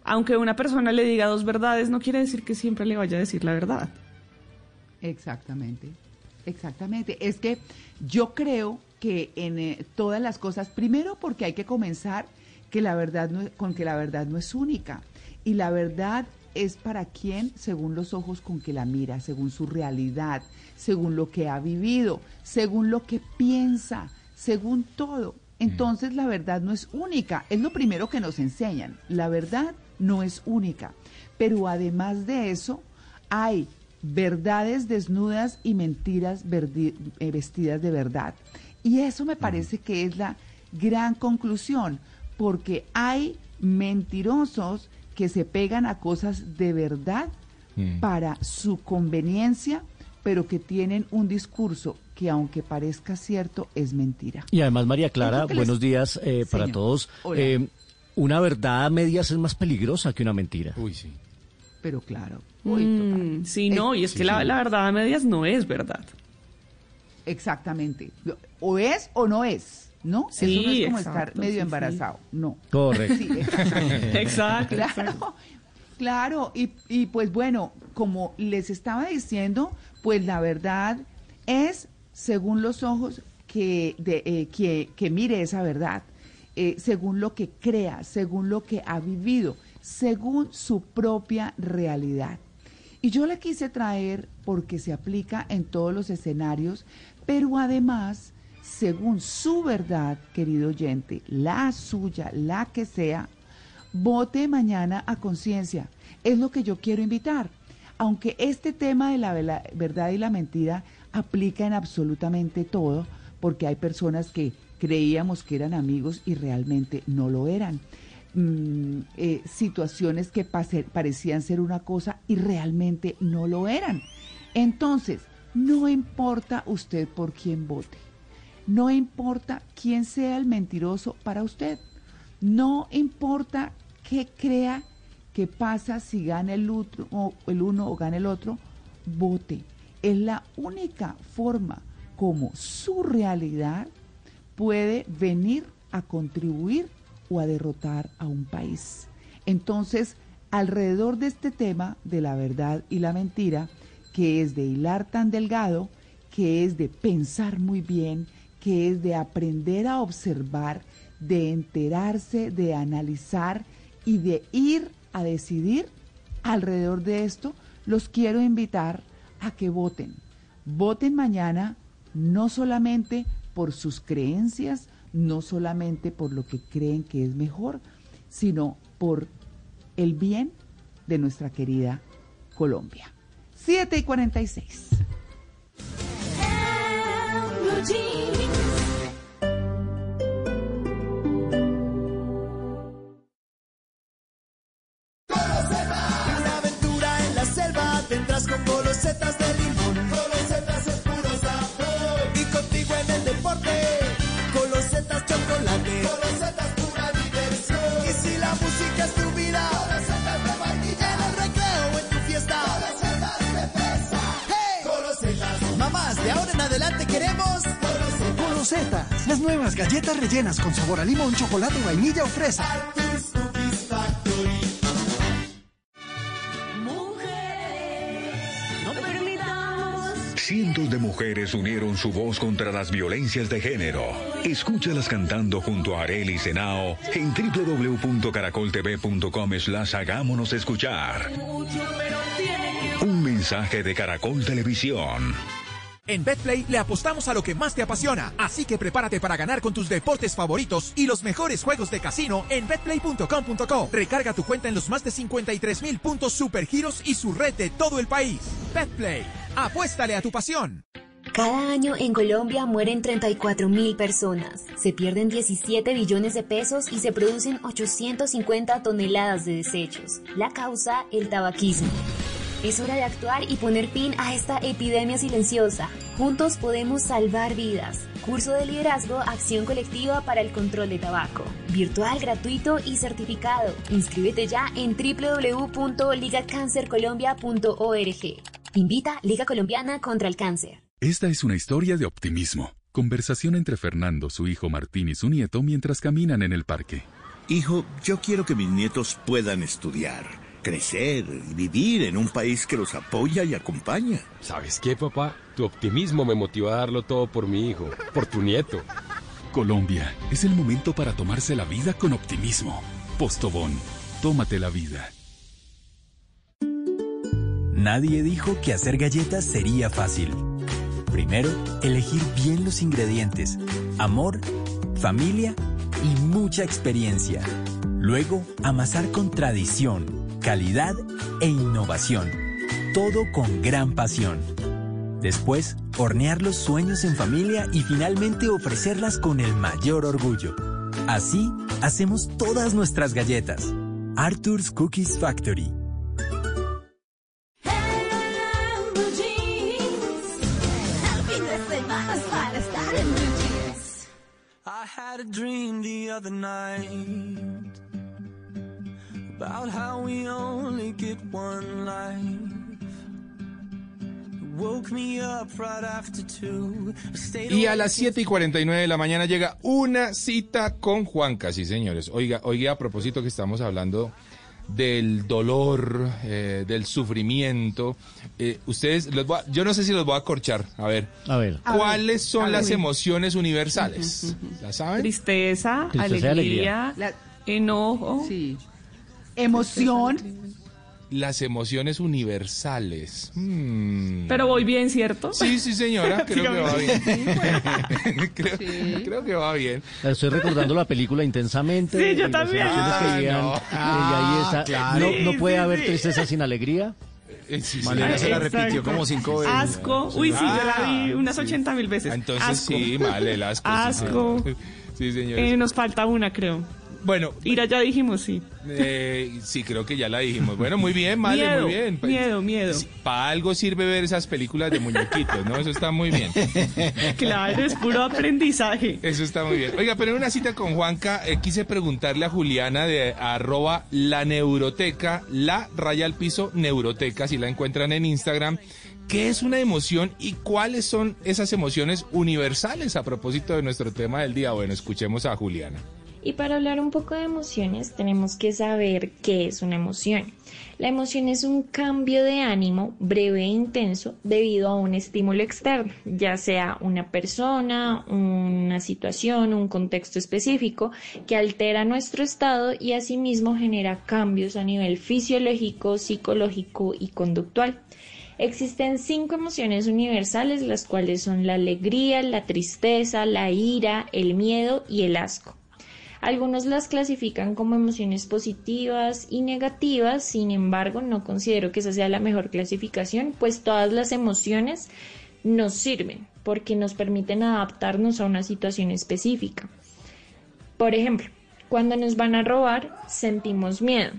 aunque una persona le diga dos verdades, no quiere decir que siempre le vaya a decir la verdad. Exactamente, exactamente. Es que yo creo que en eh, todas las cosas, primero porque hay que comenzar que la verdad no, con que la verdad no es única y la verdad es para quien según los ojos con que la mira, según su realidad, según lo que ha vivido, según lo que piensa, según todo. Entonces la verdad no es única, es lo primero que nos enseñan. La verdad no es única, pero además de eso hay verdades desnudas y mentiras verdi- eh, vestidas de verdad. Y eso me parece que es la gran conclusión, porque hay mentirosos que se pegan a cosas de verdad Mm. para su conveniencia, pero que tienen un discurso que que aunque parezca cierto, es mentira. Y además, María Clara, les- buenos días eh, para Señor. todos. Eh, una verdad a medias es más peligrosa que una mentira. Uy, sí. Pero claro. Mm, sí, no, y es Sí, que la verdad a medias no es verdad. Exactamente. O es o no es, ¿no? Sí, Eso no es como exacto, estar medio sí, sí. embarazado, no. Correcto. Sí, exacto. Exacto, Claro, exacto. claro. Y, y pues bueno, como les estaba diciendo, pues la verdad es según los ojos que, de, eh, que, que mire esa verdad, eh, según lo que crea, según lo que ha vivido, según su propia realidad. Y yo la quise traer porque se aplica en todos los escenarios, pero además, según su verdad, querido oyente, la suya, la que sea, vote mañana a conciencia. Es lo que yo quiero invitar. Aunque este tema de la verdad y la mentira aplica en absolutamente todo, porque hay personas que creíamos que eran amigos y realmente no lo eran. Mm, eh, situaciones que parecían ser una cosa y realmente no lo eran. Entonces, no importa usted por quién vote. No importa quién sea el mentiroso para usted. No importa qué crea que pasa si gana el, otro, o el uno o gana el otro, vote. Es la única forma como su realidad puede venir a contribuir o a derrotar a un país. Entonces, alrededor de este tema de la verdad y la mentira, que es de hilar tan delgado, que es de pensar muy bien, que es de aprender a observar, de enterarse, de analizar y de ir a decidir, alrededor de esto, los quiero invitar a que voten. Voten mañana no solamente por sus creencias, no solamente por lo que creen que es mejor, sino por el bien de nuestra querida Colombia. 7 y 46. Rellenas con sabor a limón, chocolate, vainilla o fresa. No permitamos Cientos de mujeres unieron su voz contra las violencias de género. Escúchalas cantando junto a Areli Senao en www.caracoltv.com slash hagámonos escuchar. mucho, pero tiene que Un mensaje de Caracol Televisión. En Betplay le apostamos a lo que más te apasiona, así que prepárate para ganar con tus deportes favoritos y los mejores juegos de casino en betplay.com.co. Recarga tu cuenta en los más de 53 mil puntos supergiros y su red de todo el país. Betplay, apuéstale a tu pasión. Cada año en Colombia mueren 34 mil personas, se pierden 17 billones de pesos y se producen 850 toneladas de desechos. La causa, el tabaquismo. Es hora de actuar y poner fin a esta epidemia silenciosa. Juntos podemos salvar vidas. Curso de liderazgo, acción colectiva para el control de tabaco. Virtual, gratuito y certificado. Inscríbete ya en www.ligacancercolombia.org. Invita Liga Colombiana contra el Cáncer. Esta es una historia de optimismo. Conversación entre Fernando, su hijo Martín y su nieto mientras caminan en el parque. Hijo, yo quiero que mis nietos puedan estudiar, crecer y vivir en un país que los apoya y acompaña. ¿Sabes qué, papá? Tu optimismo me motiva a darlo todo por mi hijo, por tu nieto. Colombia, es el momento para tomarse la vida con optimismo. Postobón, tómate la vida. Nadie dijo que hacer galletas sería fácil. Primero, elegir bien los ingredientes, amor, familia y mucha experiencia. Luego, amasar con tradición, calidad e innovación. Todo con gran pasión. Después, hornear los sueños en familia y finalmente ofrecerlas con el mayor orgullo. Así, hacemos todas nuestras galletas. Arthur's Cookies Factory about how we only get one life. Woke me up right after two. Stayed Y a las 7 y 49 de la mañana llega una cita con Juanca, sí señores. Oiga, oiga, a propósito que estamos hablando del dolor, eh, del sufrimiento, eh, ustedes, los voy a- yo no sé si los voy a corchar, a ver. A ver. ¿Cuáles son a las emociones universales? ¿La saben? Tristeza, Tristeza y alegría, alegría. enojo. Sí. Emoción. Las emociones universales. Hmm. Pero voy bien, ¿cierto? Sí, sí, señora, creo que va bien. creo, Sí. creo que va bien. Estoy recordando la película intensamente. Sí, yo también. que Ah, no. y ahí está. claro. No, Sí, no puede sí, haber sí. tristeza sin alegría. Eh, sí, sí. Malena se la Exacto. repitió como cinco veces. Asco. Uy, sí, yo la vi Ah, unas sí. 80 mil veces. Entonces Asco. sí, mal el asco. sí, Asco. señor. Sí, señores. Eh, nos falta una, creo. Bueno, Ira, ya dijimos sí. eh, sí, creo que ya la dijimos. Bueno, muy bien, Male, miedo, muy bien. miedo, miedo. Para algo sirve ver esas películas de muñequitos, ¿no? Eso está muy bien. Claro, es puro aprendizaje. Eso está muy bien. Oiga, pero en una cita con Juanca, eh, quise preguntarle a Juliana de arroba la neuroteca, la raya al piso neuroteca, si la encuentran en Instagram, ¿qué es una emoción y cuáles son esas emociones universales a propósito de nuestro tema del día? Bueno, escuchemos a Juliana. Y para hablar un poco de emociones, tenemos que saber qué es una emoción. La emoción es un cambio de ánimo breve e intenso debido a un estímulo externo, ya sea una persona, una situación, un contexto específico que altera nuestro estado y asimismo genera cambios a nivel fisiológico, psicológico y conductual. Existen cinco emociones universales, las cuales son la alegría, la tristeza, la ira, el miedo y el asco. Algunos las clasifican como emociones positivas y negativas, sin embargo no considero que esa sea la mejor clasificación, pues todas las emociones nos sirven porque nos permiten adaptarnos a una situación específica. Por ejemplo, cuando nos van a robar sentimos miedo.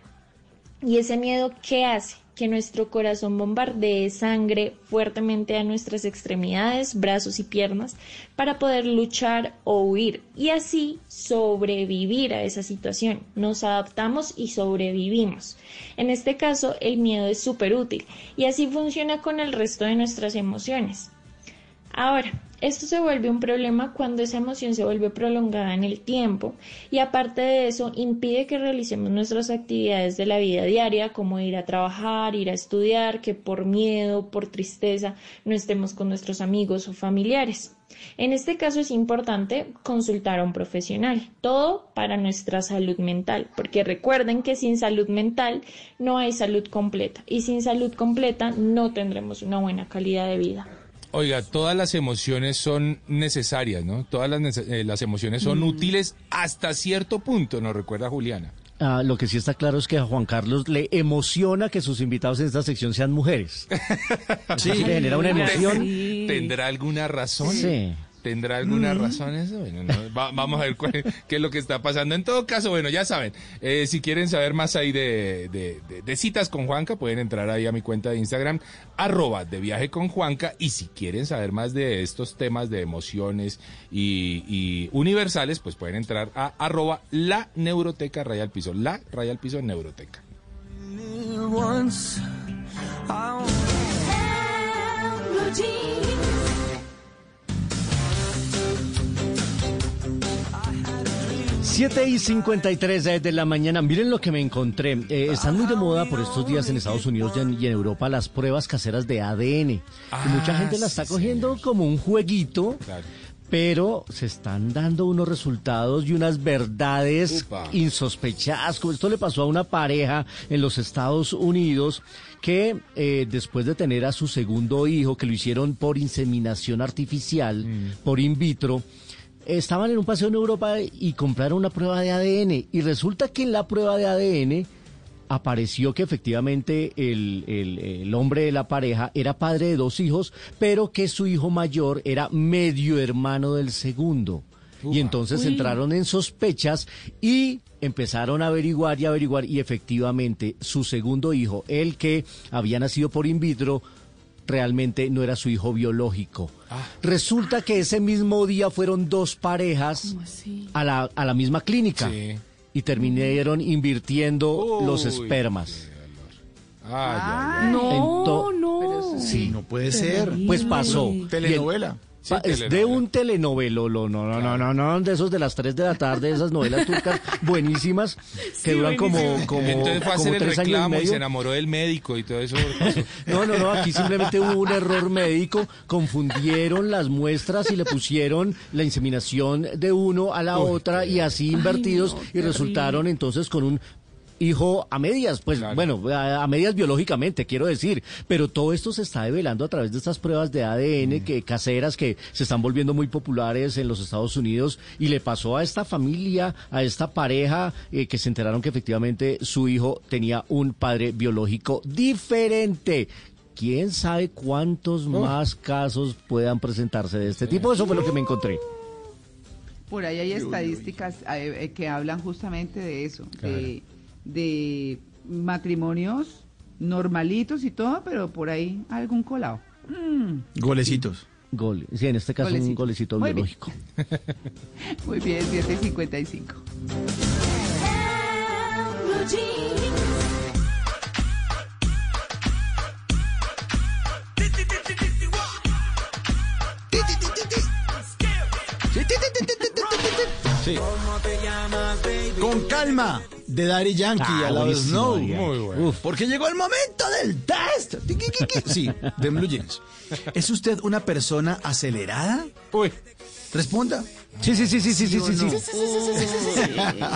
¿Y ese miedo qué hace? Que nuestro corazón bombardee sangre fuertemente a nuestras extremidades, brazos y piernas para poder luchar o huir y así sobrevivir a esa situación. Nos adaptamos y sobrevivimos. En este caso, el miedo es súper útil y así funciona con el resto de nuestras emociones. Ahora, esto se vuelve un problema cuando esa emoción se vuelve prolongada en el tiempo y aparte de eso impide que realicemos nuestras actividades de la vida diaria como ir a trabajar, ir a estudiar, que por miedo, por tristeza no estemos con nuestros amigos o familiares. En este caso es importante consultar a un profesional, todo para nuestra salud mental, porque recuerden que sin salud mental no hay salud completa y sin salud completa no tendremos una buena calidad de vida. Oiga, todas las emociones son necesarias, ¿no? Todas las, eh, las emociones son Mm. útiles hasta cierto punto, nos recuerda Juliana. Ah, lo que sí está claro es que a Juan Carlos le emociona que sus invitados en esta sección sean mujeres. Sí. le genera una emoción. ¿Tendrá alguna razón? Sí. ¿Tendrá alguna Mm. razón eso? Bueno, no, va- vamos a ver cuál- qué es lo que está pasando. En todo caso, bueno, ya saben, eh, si quieren saber más ahí de, de- de- de citas con Juanca, pueden entrar ahí a mi cuenta de Instagram, arroba de viaje con Juanca, y si quieren saber más de estos temas de emociones y, y universales, pues pueden entrar a arroba la neuroteca raya al piso, la raya al piso neuroteca. Once I Blue jeans. Siete y 53 de la mañana. Miren lo que me encontré. Eh, están muy de moda por estos días en Estados Unidos y en, y en Europa las pruebas caseras de ADN. y mucha gente la está cogiendo como un jueguito. Pero se están dando unos resultados y unas verdades Upa. insospechadas. Como esto le pasó a una pareja en los Estados Unidos que eh, después de tener a su segundo hijo, que lo hicieron por inseminación artificial, por in vitro, estaban en un paseo en Europa y compraron una prueba de ADN. Y resulta que en la prueba de ADN apareció que efectivamente el, el- el hombre de la pareja era padre de dos hijos, pero que su hijo mayor era medio hermano del segundo. Y entonces Uy. entraron en sospechas y empezaron a averiguar y averiguar y efectivamente su segundo hijo, el que había nacido por in vitro, realmente no era su hijo biológico. Resulta que ese mismo día fueron dos parejas a la, a la misma clínica y terminaron invirtiendo los espermas. No, Ento- no. Sí, no puede ser. Pues pasó. Telenovela. Pa- es de un telenovelo, no, no, no, no, no, de esos de las 3 de la tarde, esas novelas turcas buenísimas que Sí, duran como, buenísimo. como, Entonces fue a como hacer el tres años y reclamo y, medio. se enamoró del médico y todo eso. No, no, no, aquí simplemente hubo un error médico, confundieron las muestras y le pusieron la inseminación de uno a la otra y así invertidos y resultaron entonces con un hijo a medias, pues bueno, a, a medias biológicamente, quiero decir, pero todo esto se está develando a través de estas pruebas de ADN que caseras que se están volviendo muy populares en los Estados Unidos y le pasó a esta familia, a esta pareja eh, que se enteraron que efectivamente su hijo tenía un padre biológico diferente. ¿Quién sabe cuántos más casos puedan presentarse de este tipo? Eso fue lo que me encontré. Por ahí hay estadísticas eh, eh, que hablan justamente de eso, de, de matrimonios normalitos y todo, pero por ahí algún colado. Mm. Golecitos. Gol. Sí, en este caso un Golecito. Muy bien. biológico. Muy bien, 755. Sí. Con calma, de Daddy Yankee Ah, a la Snow. Muy bueno. Porque llegó el momento del test. Sí, de Blue Jeans. ¿Es usted una persona acelerada? Uy. Responda. Sí, sí, sí, sí, sí, sí, sí, no?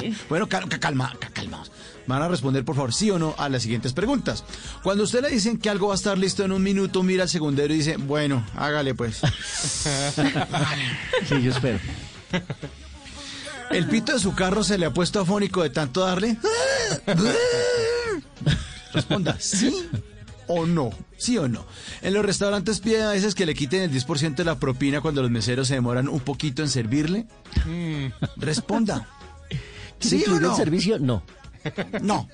sí. bueno, cal- ca- calma, ca- calma. Van a responder, por favor, sí o no a las siguientes preguntas. Cuando usted le dicen que algo va a estar listo en un minuto, mira al segundero y dice, bueno, hágale pues. Sí, yo espero. ¿El pito de su carro se le ha puesto afónico de tanto darle? Responda, ¿sí o no? ¿Sí o no? En los restaurantes piden a veces que le quiten el 10% de la propina cuando los meseros se demoran un poquito en servirle. Responda. ¿Sí o ¿Incluido no? el servicio? No. No.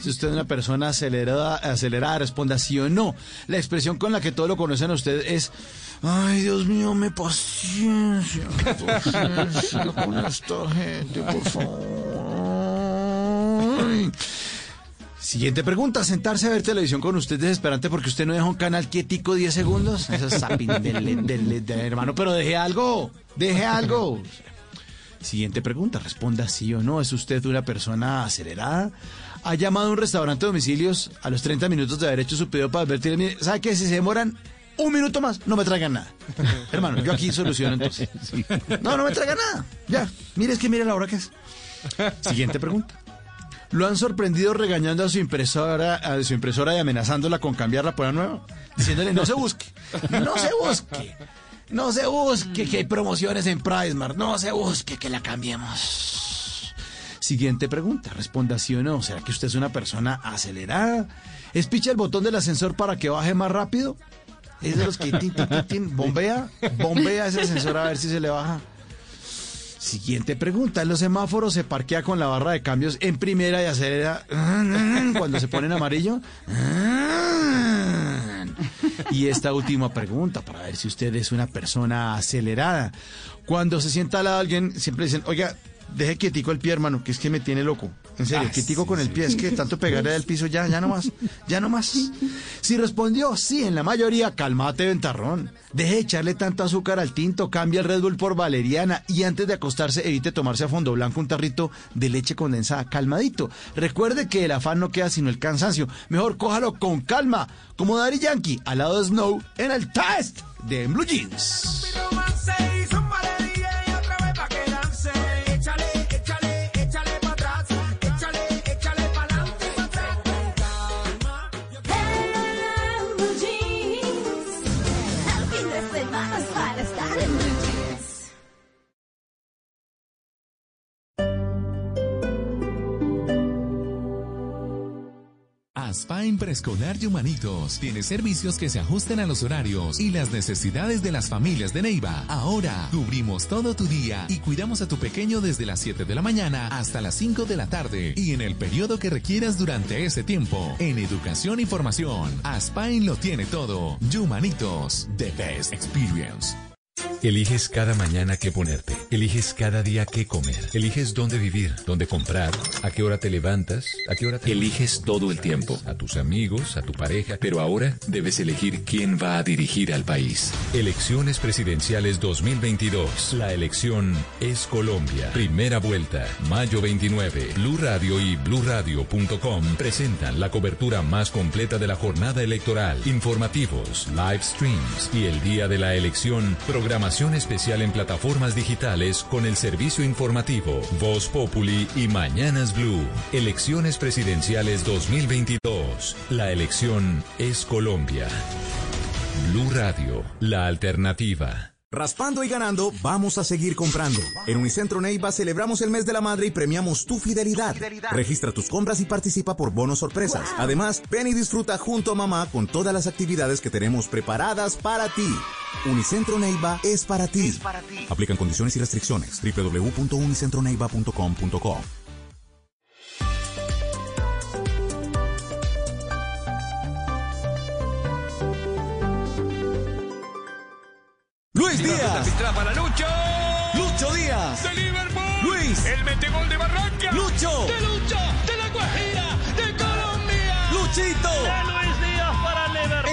Si usted es una persona acelerada, acelerada, responda sí o no. La expresión con la que todo lo conocen a usted es, ay Dios mío, me paciencia, paciencia con esta gente, por favor. Siguiente pregunta, sentarse a ver televisión con usted es desesperante porque usted no deja un canal quietico 10 segundos. Eso es zapping del, del- del- hermano, pero deje algo, deje algo. Siguiente pregunta, responda sí o no. ¿Es usted una persona acelerada? ¿Ha llamado a un restaurante de domicilios a los 30 minutos de haber hecho su pedido para advertirle? mire, ¿Sabe qué? Si se demoran un minuto más, no me traigan nada. Hermano, yo aquí soluciono entonces. No, no me traigan nada. Ya, mire, es que mire la hora que es. Siguiente pregunta. ¿Lo han sorprendido regañando a su impresora, a su impresora y amenazándola con cambiarla por una nueva? Diciéndole, no se busque, no se busque, no se busque que hay promociones en PriceMart, no se busque que la cambiemos. Siguiente pregunta, responda sí o no. ¿Será que usted es una persona acelerada? ¿Es picha el botón del ascensor para que baje más rápido? ¿Es de los que bombea? ¿Bombea ese ascensor a ver si se le baja? Siguiente pregunta. ¿En los semáforos se parquea con la barra de cambios en primera y acelera cuando se pone en amarillo? Y esta última pregunta para ver si usted es una persona acelerada. Cuando se sienta al lado de alguien, siempre dicen, oiga, deje quietico el pie, hermano, que es que me tiene loco. En serio, Ah, quietico sí, con el sí. pie, es que tanto pegarle del piso ya, ya no más, ya no más. Si respondió sí en la mayoría, calmate ventarrón. Deje de echarle tanto azúcar al tinto, cambia el Red Bull por valeriana y antes de acostarse evite tomarse a fondo blanco un tarrito de leche condensada, calmadito. Recuerde que el afán no queda sino el cansancio. Mejor cójalo con calma, como Daddy Yankee, al lado de Snow en el test de Blue Jeans. Aspain Preescolar y Humanitos tiene servicios que se ajusten a los horarios y las necesidades de las familias de Neiva. Ahora cubrimos todo tu día y cuidamos a tu pequeño desde las 7 de la mañana hasta las 5 de la tarde y en el periodo que requieras durante ese tiempo. En educación y formación, Aspain lo tiene todo. Humanitos, the best experience. Eliges cada mañana qué ponerte. Eliges cada día qué comer. Eliges dónde vivir, dónde comprar, a qué hora te levantas, a qué hora te... Eliges todo el tiempo. A tus amigos, a tu pareja. Pero ahora debes elegir quién va a dirigir al país. Elecciones presidenciales 2022. La elección es Colombia. Primera vuelta. Mayo 29. Blue Radio y bluradio.com presentan la cobertura más completa de la jornada electoral. Informativos, live streams y el día de la elección Programación especial en plataformas digitales con el servicio informativo Voz Populi y Mañanas Blue. Elecciones presidenciales 2022. La elección es Colombia. Blue Radio, la alternativa. Raspando y ganando, vamos a seguir comprando. En Unicentro Neiva celebramos el mes de la madre y premiamos tu fidelidad. Registra tus compras y participa por bonos sorpresas. Además, ven y disfruta junto a mamá con todas las actividades que tenemos preparadas para ti. Unicentro Neiva es para ti. Aplican condiciones y restricciones. www.unicentroneiva.com.co Luis Díaz. Para Lucho. Lucho Díaz. De Liverpool. Luis. El metegol de Barranca. Lucho. De Lucho. De la Guajira. De Colombia. Luchito.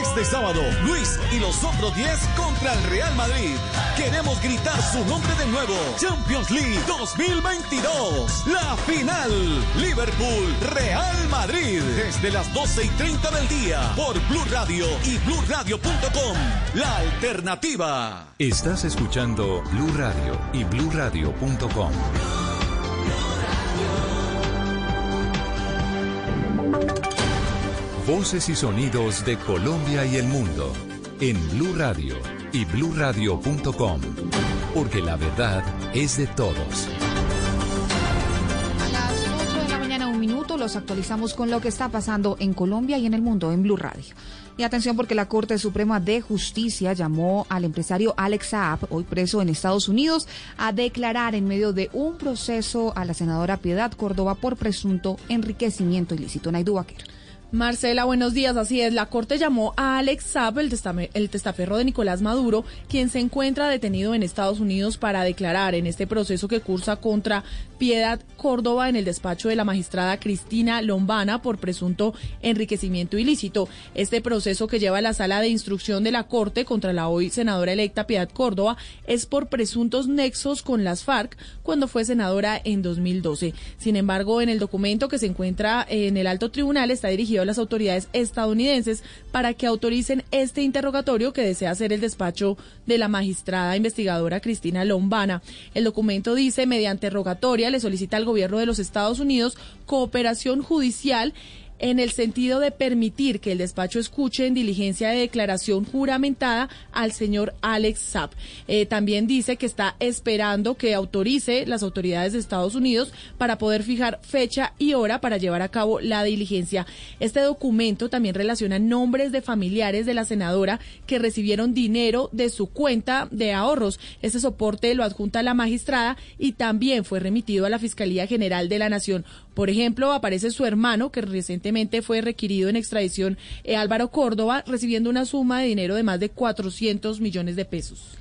Este sábado, Luis y los otros 10 contra el Real Madrid. Queremos gritar su nombre de nuevo. Champions League 2022. La final. Liverpool, Real Madrid. Desde las 12 y 30 del día. Por Blue Radio y BlueRadio.com. La alternativa. Estás escuchando Blue Radio y bluradio.com. Voces y sonidos de Colombia y el mundo en Blue Radio y bluradio.com, porque la verdad es de todos. A las 8 de la mañana, un minuto, los actualizamos con lo que está pasando en Colombia y en el mundo en Blue Radio. Y atención porque la Corte Suprema de Justicia llamó al empresario Alex Saab, hoy preso en Estados Unidos, a declarar en medio de un proceso a la senadora Piedad Córdoba por presunto enriquecimiento ilícito. Naidu Vaquero. Marcela, buenos días. Así es, la Corte llamó a Alex Saab, el, el testaferro de Nicolás Maduro, quien se encuentra detenido en Estados Unidos para declarar en este proceso que cursa contra Piedad Córdoba en el despacho de la magistrada Cristina Lombana por presunto enriquecimiento ilícito. Este proceso que lleva a la sala de instrucción de la Corte contra la hoy senadora electa Piedad Córdoba es por presuntos nexos con las FARC cuando fue senadora en 2012. Sin embargo, en el documento que se encuentra en el alto tribunal está dirigido a las autoridades estadounidenses para que autoricen este interrogatorio que desea hacer el despacho de la magistrada investigadora Cristina Lombana. El documento dice, mediante rogatoria, le solicita al gobierno de los Estados Unidos cooperación judicial en el sentido de permitir que el despacho escuche en diligencia de declaración juramentada al señor Alex Saab. Eh, también dice que está esperando que autorice las autoridades de Estados Unidos para poder fijar fecha y hora para llevar a cabo la diligencia. Este documento también relaciona nombres de familiares de la senadora que recibieron dinero de su cuenta de ahorros. Este soporte lo adjunta la magistrada y también fue remitido a la Fiscalía General de la Nación. Por ejemplo, aparece su hermano, que recientemente fue requerido en extradición, eh, Álvaro Córdoba, recibiendo una suma de dinero de más de 400 millones de pesos.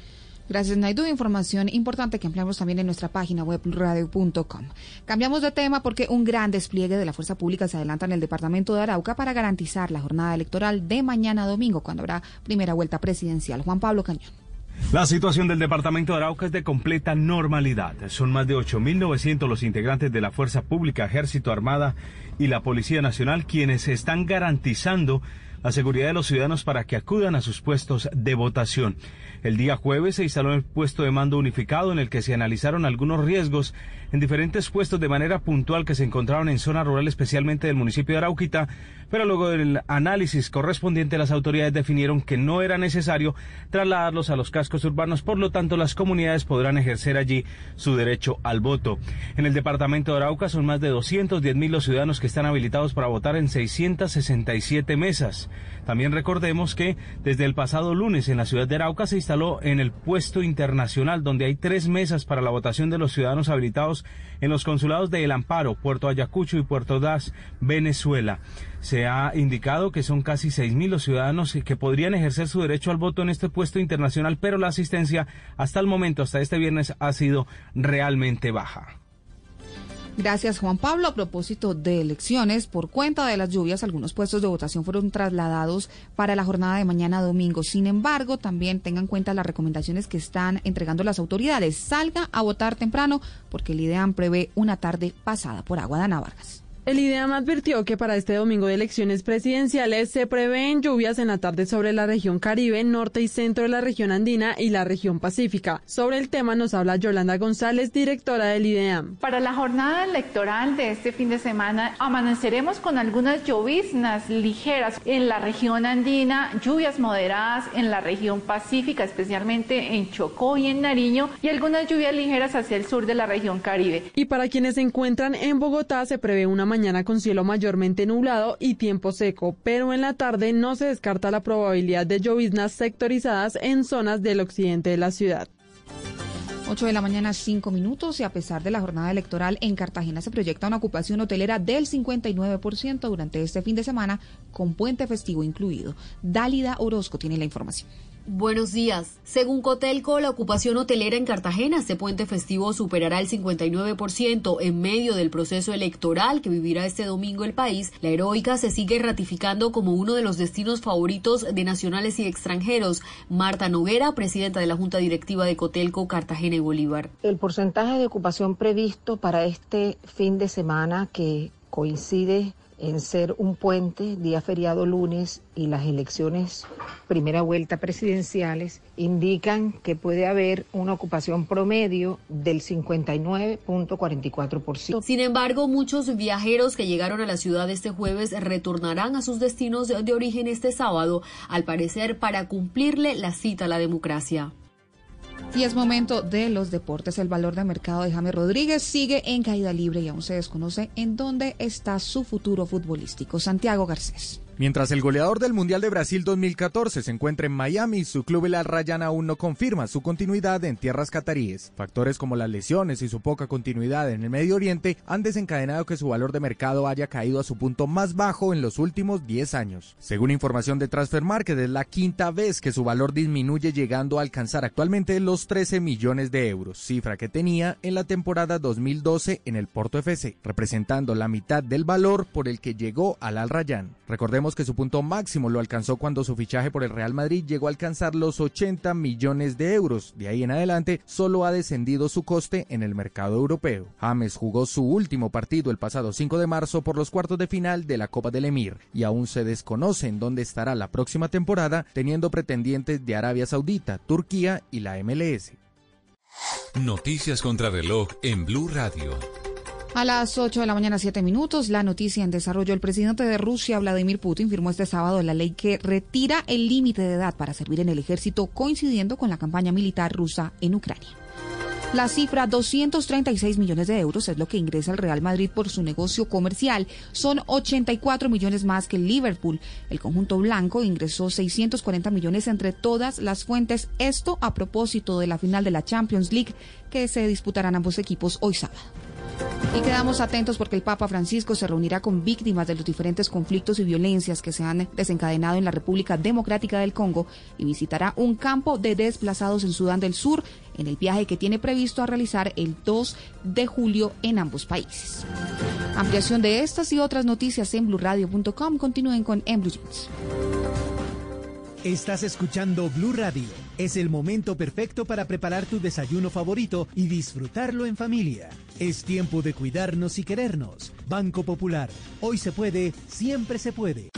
Gracias, Naidu. Información importante que ampliamos también en nuestra página web radio.com. Cambiamos de tema porque un gran despliegue de la fuerza pública se adelanta en el departamento de Arauca para garantizar la jornada electoral de mañana domingo, cuando habrá primera vuelta presidencial. Juan Pablo Cañón. La situación del departamento de Arauca es de completa normalidad. Son más de 8.900 los integrantes de la Fuerza Pública, Ejército, Armada y la Policía Nacional quienes están garantizando la seguridad de los ciudadanos para que acudan a sus puestos de votación. El día jueves se instaló el puesto de mando unificado en el que se analizaron algunos riesgos en diferentes puestos de manera puntual que se encontraron en zona rural, especialmente del municipio de Arauquita, pero luego del análisis correspondiente las autoridades definieron que no era necesario trasladarlos a los cascos urbanos, por lo tanto las comunidades podrán ejercer allí su derecho al voto. En el departamento de Arauca son más de 210 mil los ciudadanos que están habilitados para votar en 667 mesas. También recordemos que desde el pasado lunes en la ciudad de Arauca se instaló en el puesto internacional donde hay tres mesas para la votación de los ciudadanos habilitados en los consulados de El Amparo, Puerto Ayacucho y Puerto Das, Venezuela. Se ha indicado que son casi 6.000 los ciudadanos que podrían ejercer su derecho al voto en este puesto internacional, pero la asistencia hasta el momento, hasta este viernes, ha sido realmente baja. Gracias Juan Pablo. A propósito de elecciones, por cuenta de las lluvias, algunos puestos de votación fueron trasladados para la jornada de mañana domingo. Sin embargo, también tengan en cuenta las recomendaciones que están entregando las autoridades. Salga a votar temprano porque el IDEAM prevé una tarde pasada por agua. Dana Vargas. El IDEAM advirtió que para este domingo de elecciones presidenciales se prevén lluvias en la tarde sobre la región Caribe, norte y centro de la región andina y la región pacífica. Sobre el tema nos habla Yolanda González, directora del IDEAM. Para la jornada electoral de este fin de semana amaneceremos con algunas lloviznas ligeras en la región andina, lluvias moderadas en la región pacífica, especialmente en Chocó y en Nariño, y algunas lluvias ligeras hacia el sur de la región Caribe. Y para quienes se encuentran en Bogotá se prevé una mañana con cielo mayormente nublado y tiempo seco, pero en la tarde no se descarta la probabilidad de lloviznas sectorizadas en zonas del occidente de la ciudad. 8 de la mañana, 5 minutos, y a pesar de la jornada electoral en Cartagena se proyecta una ocupación hotelera del 59% durante este fin de semana, con puente festivo incluido. Dálida Orozco tiene la información. Buenos días. Según Cotelco, la ocupación hotelera en Cartagena este puente festivo superará el 59% en medio del proceso electoral que vivirá este domingo el país. La heroica se sigue ratificando como uno de los destinos favoritos de nacionales y extranjeros. Marta Noguera, presidenta de la Junta Directiva de Cotelco, Cartagena y Bolívar. El porcentaje de ocupación previsto para este fin de semana que coincide en ser un puente, día feriado lunes y las elecciones primera vuelta presidenciales, indican que puede haber una ocupación promedio del 59.44%. Sin embargo, muchos viajeros que llegaron a la ciudad este jueves retornarán a sus destinos de origen este sábado, al parecer para cumplirle la cita a la democracia. Y es momento de los deportes. El valor de mercado de James Rodríguez sigue en caída libre y aún se desconoce en dónde está su futuro futbolístico. Santiago Garcés. Mientras el goleador del Mundial de Brasil 2014 se encuentra en Miami, su club el Al Rayyan aún no confirma su continuidad en tierras cataríes. Factores como las lesiones y su poca continuidad en el Medio Oriente han desencadenado que su valor de mercado haya caído a su punto más bajo en los últimos 10 años. Según información de Transfer Market, es la quinta vez que su valor disminuye llegando a alcanzar actualmente los 13 millones de euros, cifra que tenía en la temporada 2012 en el Porto FC, representando la mitad del valor por el que llegó al Al Rayyan. Recordemos que su punto máximo lo alcanzó cuando su fichaje por el Real Madrid llegó a alcanzar los 80 millones de euros. De ahí en adelante solo ha descendido su coste en el mercado europeo. James jugó su último partido el pasado 5 de marzo por los cuartos de final de la Copa del Emir y aún se desconoce en dónde estará la próxima temporada teniendo pretendientes de Arabia Saudita, Turquía y la MLS. Noticias contra reloj en Blue Radio. A las 8 de la mañana, 7 minutos, la noticia en desarrollo. El presidente de Rusia, Vladimir Putin, firmó este sábado la ley que retira el límite de edad para servir en el ejército, coincidiendo con la campaña militar rusa en Ucrania. La cifra 236 millones de euros es lo que ingresa el Real Madrid por su negocio comercial. Son 84 millones más que el Liverpool. El conjunto blanco ingresó 640 millones entre todas las fuentes. Esto a propósito de la final de la Champions League que se disputarán ambos equipos hoy sábado. Y quedamos atentos porque el Papa Francisco se reunirá con víctimas de los diferentes conflictos y violencias que se han desencadenado en la República Democrática del Congo y visitará un campo de desplazados en Sudán del Sur en el viaje que tiene previsto a realizar el 2 de julio en ambos países. Ampliación de estas y otras noticias en blurradio.com. Continúen con En. Estás escuchando Blue Radio. Es el momento perfecto para preparar tu desayuno favorito y disfrutarlo en familia. Es tiempo de cuidarnos y querernos. Banco Popular. Hoy se puede, siempre se puede.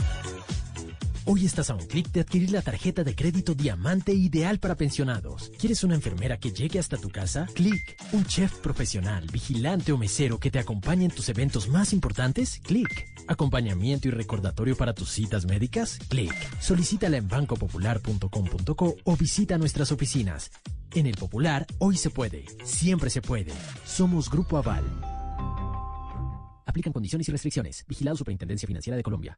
Hoy estás a un clic de adquirir la tarjeta de crédito Diamante ideal para pensionados. ¿Quieres una enfermera que llegue hasta tu casa? Clic. ¿Un chef profesional, vigilante o mesero que te acompañe en tus eventos más importantes? Clic. ¿Acompañamiento y recordatorio para tus citas médicas? Clic. Solicítala en bancopopular.com.co o visita nuestras oficinas. En el Popular, hoy se puede. Siempre se puede. Somos Grupo Aval. Aplican condiciones y restricciones. Vigilado Superintendencia Financiera de Colombia.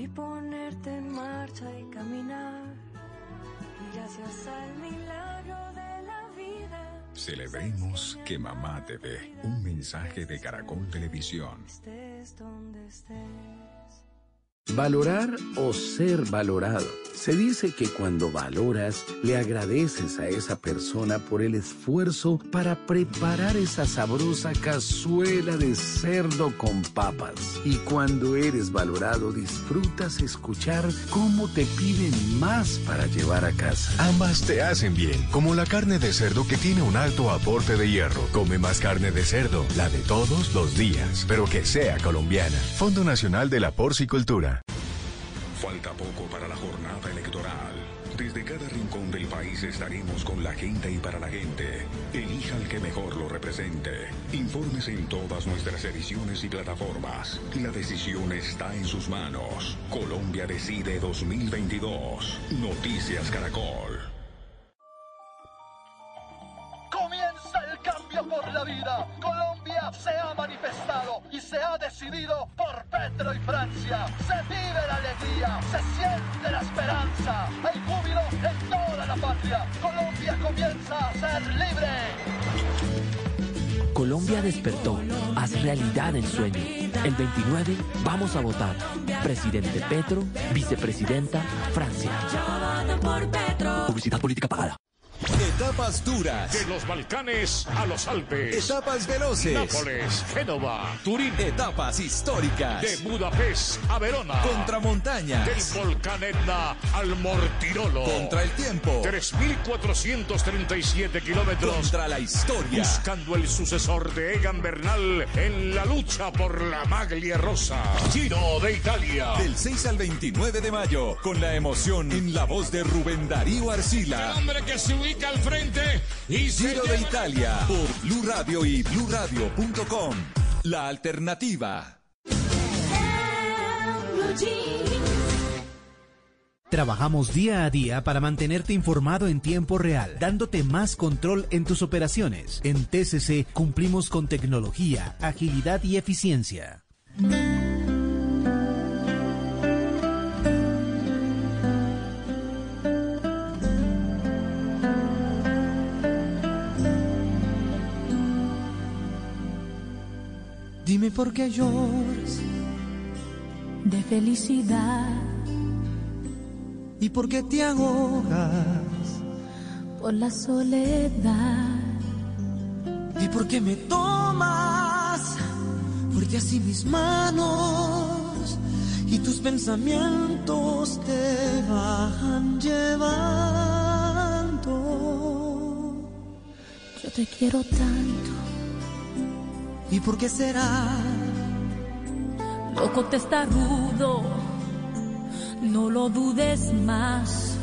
Debí ponerte en marcha y caminar. Y gracias al milagro de la vida. Celebremos que mamá te ve. Un mensaje de Caracol Televisión. Estés donde estés. Valorar o ser valorado. Se dice que cuando valoras, le agradeces a esa persona por el esfuerzo para preparar esa sabrosa cazuela de cerdo con papas. Y cuando eres valorado, disfrutas escuchar cómo te piden más para llevar a casa. Ambas te hacen bien, como la carne de cerdo que tiene un alto aporte de hierro. Come más carne de cerdo, la de todos los días, pero que sea colombiana. Fondo Nacional de la Porcicultura. Falta poco para la jornada electoral. Desde cada rincón del país estaremos con la gente y para la gente. Elija al que mejor lo represente. Infórmese en todas nuestras ediciones y plataformas. La decisión está en sus manos. Colombia decide 2022. Noticias Caracol. Por la vida. Colombia se ha manifestado y se ha decidido por Petro y Francia. Se vive la alegría, se siente la esperanza, el júbilo en toda la patria. Colombia comienza a ser libre. Colombia despertó. Haz realidad el sueño. El 29 vamos a votar. Presidente Petro, vicepresidenta Francia. Publicidad política pagada. Etapas duras. De los Balcanes a los Alpes. Etapas veloces. Nápoles, Génova, Turín. Etapas históricas. De Budapest a Verona. Contra montañas. Del volcán Etna al Mortirolo. Contra el tiempo. 3.437 kilómetros. Contra la historia. Buscando el sucesor de Egan Bernal en la lucha por la maglia rosa. Giro de Italia. Del 6 al 29 de mayo. Con la emoción en la voz de Rubén Darío Arcila. El hombre que se ubica al frente y Giro de Italia por Blue Radio y BlueRadio.com. La alternativa. Trabajamos día a día para mantenerte informado en tiempo real, dándote más control en tus operaciones. En TCC cumplimos con tecnología, agilidad y eficiencia. Dime por lloras De felicidad. y por qué te ahogas Por la soledad. y por qué me tomas fuerte así mis manos y tus pensamientos te van llevando. Yo te quiero tanto. ¿Y por qué será? Loco testarudo, no lo dudes más.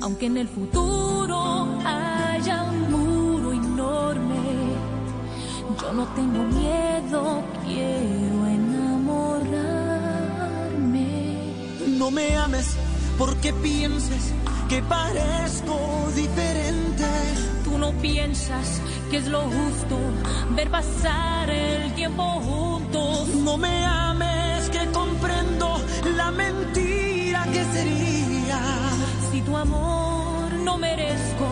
Aunque en el futuro haya un muro enorme, yo no tengo miedo, quiero enamorarme. No me ames porque pienses que parezco diferente. Tú no piensas que es lo justo ver pasar el tiempo juntos. No me ames que comprendo la mentira que sería. Si tu amor no merezco,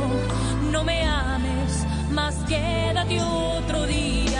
no me ames, más quédate otro día.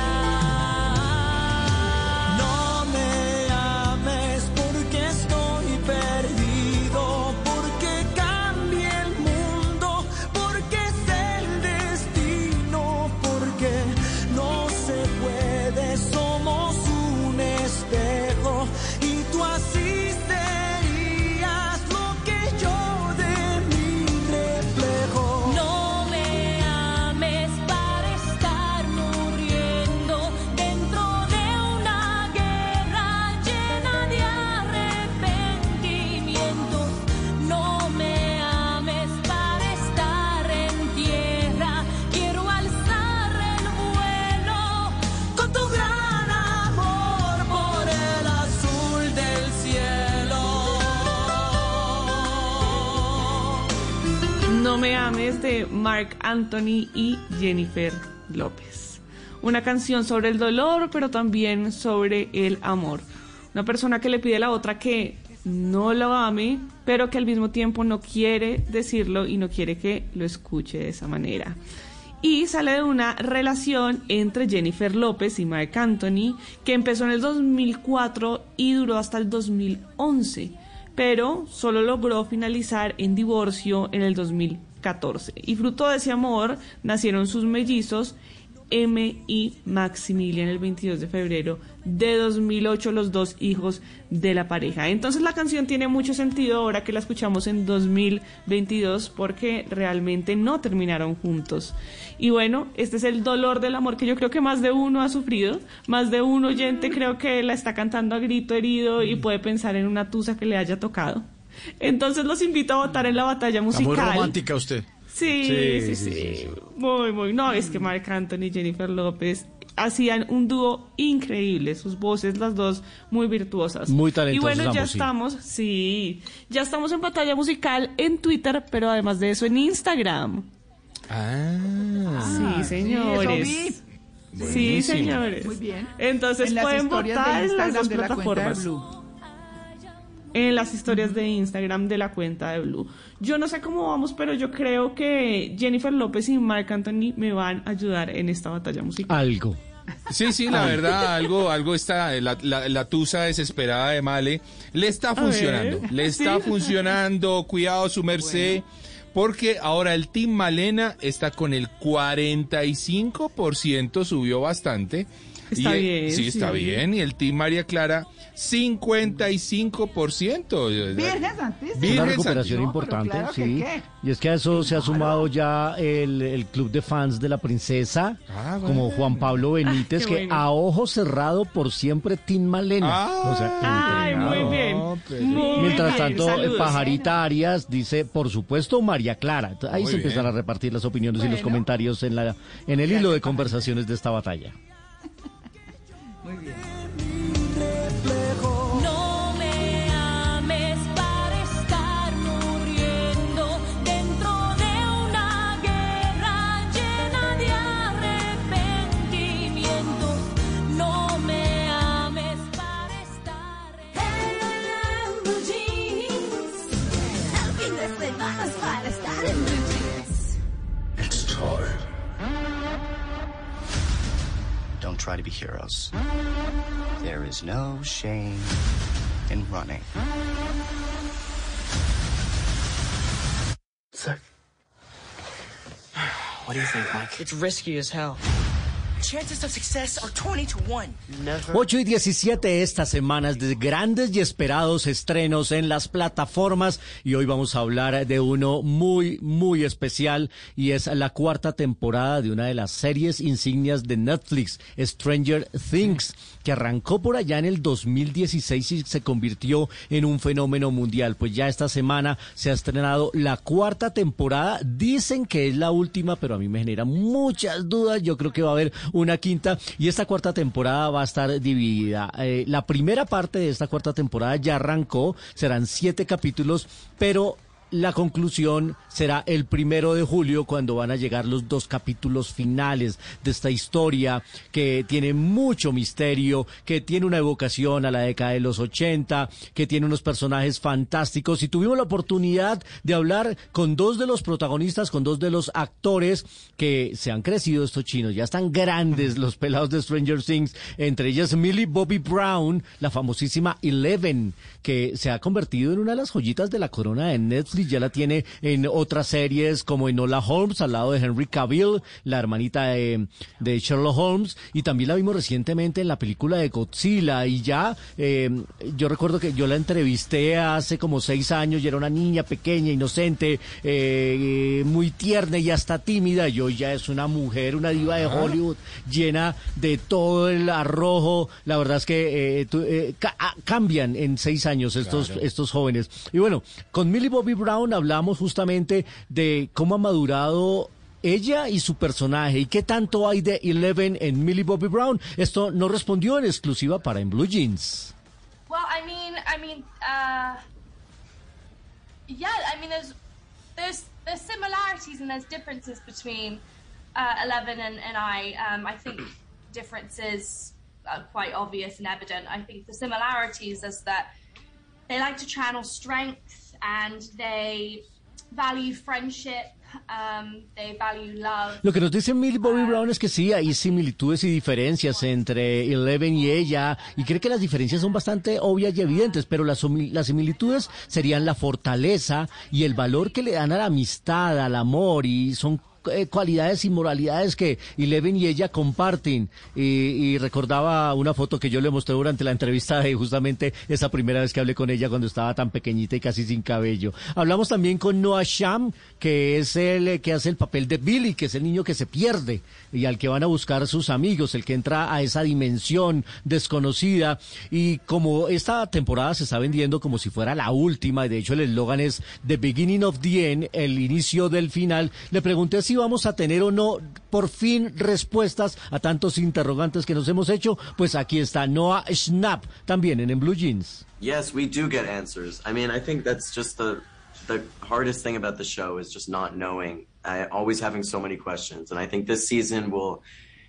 De Mark Anthony y Jennifer López. Una canción sobre el dolor, pero también sobre el amor. Una persona que le pide a la otra que no lo ame, pero que al mismo tiempo no quiere decirlo y no quiere que lo escuche de esa manera. Y sale de una relación entre Jennifer López y Mark Anthony que empezó en el 2004 y duró hasta el 2011, pero solo logró finalizar en divorcio en el 2014. Y fruto de ese amor nacieron sus mellizos M y Maximilian el 22 de febrero de 2008, los dos hijos de la pareja. Entonces la canción tiene mucho sentido ahora que la escuchamos en 2022 porque realmente no terminaron juntos. Y bueno, este es el dolor del amor que yo creo que más de uno ha sufrido, más de un oyente creo que la está cantando a grito herido y puede pensar en una tusa que le haya tocado. Entonces los invito a votar en la batalla musical. muy romántica usted. Sí, sí, sí, Muy, muy. No, es que Marc Anthony y Jennifer López hacían un dúo increíble, sus voces las dos muy virtuosas. Muy talentosas. Y bueno, ya estamos, sí, ya estamos en batalla musical en Twitter, pero además de eso en Instagram. Ah, sí, señores. Sí, señores. Muy bien. Entonces pueden votar en las dos plataformas en las historias de Instagram de la cuenta de Blue. Yo no sé cómo vamos, pero yo creo que Jennifer López y Mark Anthony me van a ayudar en esta batalla musical. Algo. Sí, sí, la verdad, algo, algo está, la, la, tusa desesperada de Male, le está funcionando, le está funcionando, cuidado su merced, porque ahora el Team Malena está con el 45%, subió bastante. Está bien. Sí, está bien. Y el Team María Clara, 55%. Virgen Santísima. Una recuperación importante, sí. Y es que a eso se ha sumado ya el, club de fans de la princesa, ah, como Juan Pablo Benítez, que a ojo cerrado por siempre Team Malena. Ah, Ay, muy bien. Mientras tanto, Pajarita Arias dice, por supuesto, María Clara. Ahí se empiezan a repartir las opiniones y los comentarios en, la, en el hilo de conversaciones de esta batalla. Muy bien. Try to be heroes. There is no shame in running. So, what do you think, Mike? It's risky as hell. 8 y 17 estas semanas de grandes y esperados estrenos en las plataformas y hoy vamos a hablar de uno muy muy especial y es la cuarta temporada de una de las series insignias de Netflix, Stranger Things, que arrancó por allá en el 2016 y se convirtió en un fenómeno mundial. Pues ya esta semana se ha estrenado la cuarta temporada. Dicen que es la última, pero a mí me genera muchas dudas. Yo creo que va a haber una quinta y esta cuarta temporada va a estar dividida. Eh, la primera parte de esta cuarta temporada ya arrancó, serán siete capítulos, pero la conclusión será el primero de julio cuando van a llegar los dos capítulos finales de esta historia que tiene mucho misterio, que tiene una evocación a la década de los 80, que tiene unos personajes fantásticos. Y tuvimos la oportunidad de hablar con dos de los protagonistas, con dos de los actores que se han crecido estos chinos, ya están grandes los pelados de Stranger Things, entre ellas Millie Bobby Brown, la famosísima Eleven, que se ha convertido en una de las joyitas de la corona de Netflix, ya la tiene en otras series como en Hola Holmes, al lado de Henry Cavill, la hermanita de, de Sherlock Holmes, y también la vimos recientemente en la película de Godzilla, y ya eh, yo recuerdo que yo la entrevisté hace como seis años, y era una niña pequeña, inocente, eh, muy tierna y hasta tímida, y hoy ya es una mujer, una diva de Hollywood, llena de todo el arrojo, la verdad es que eh, eh, ca- ah, cambian en seis años estos, Claro. estos jóvenes. Y bueno, con Millie Bobby Brown hablamos justamente de cómo ha madurado ella y su personaje y qué tanto hay de Eleven en Millie Bobby Brown. Esto no respondió en exclusiva para En Blue Jeans. Well, I mean, I mean, uh, yeah, I mean, there's, there's, there's similarities and there's differences between uh, Eleven and, and I. Um, I think differences are quite obvious and evident. I think the similarities is that they like to channel strength and they value friendship. Um, they value love. Lo que nos dice Millie Bobby Brown es que sí, hay similitudes y diferencias entre Eleven y ella, y cree que las diferencias son bastante obvias y evidentes, pero las, las similitudes serían la fortaleza y el valor que le dan a la amistad, al amor, y son eh, cualidades y moralidades que Eleven y ella comparten. Y, y recordaba una foto que yo le mostré durante la entrevista de justamente esa primera vez que hablé con ella cuando estaba tan pequeñita y casi sin cabello. Hablamos también con Noah Sham, que es el que hace el papel de Billy, que es el niño que se pierde y al que van a buscar sus amigos, el que entra a esa dimensión desconocida. Y como esta temporada se está vendiendo como si fuera la última, y de hecho el eslogan es The Beginning of the End, el inicio del final, le pregunté si vamos a tener o no por fin respuestas a tantos interrogantes que nos hemos hecho. Pues aquí está Noah Schnapp, también en, en Blue Jeans. Yes, we do get answers. I mean, I think that's just the the hardest thing about the show is just not knowing. Uh, always having so many questions, and I think this season will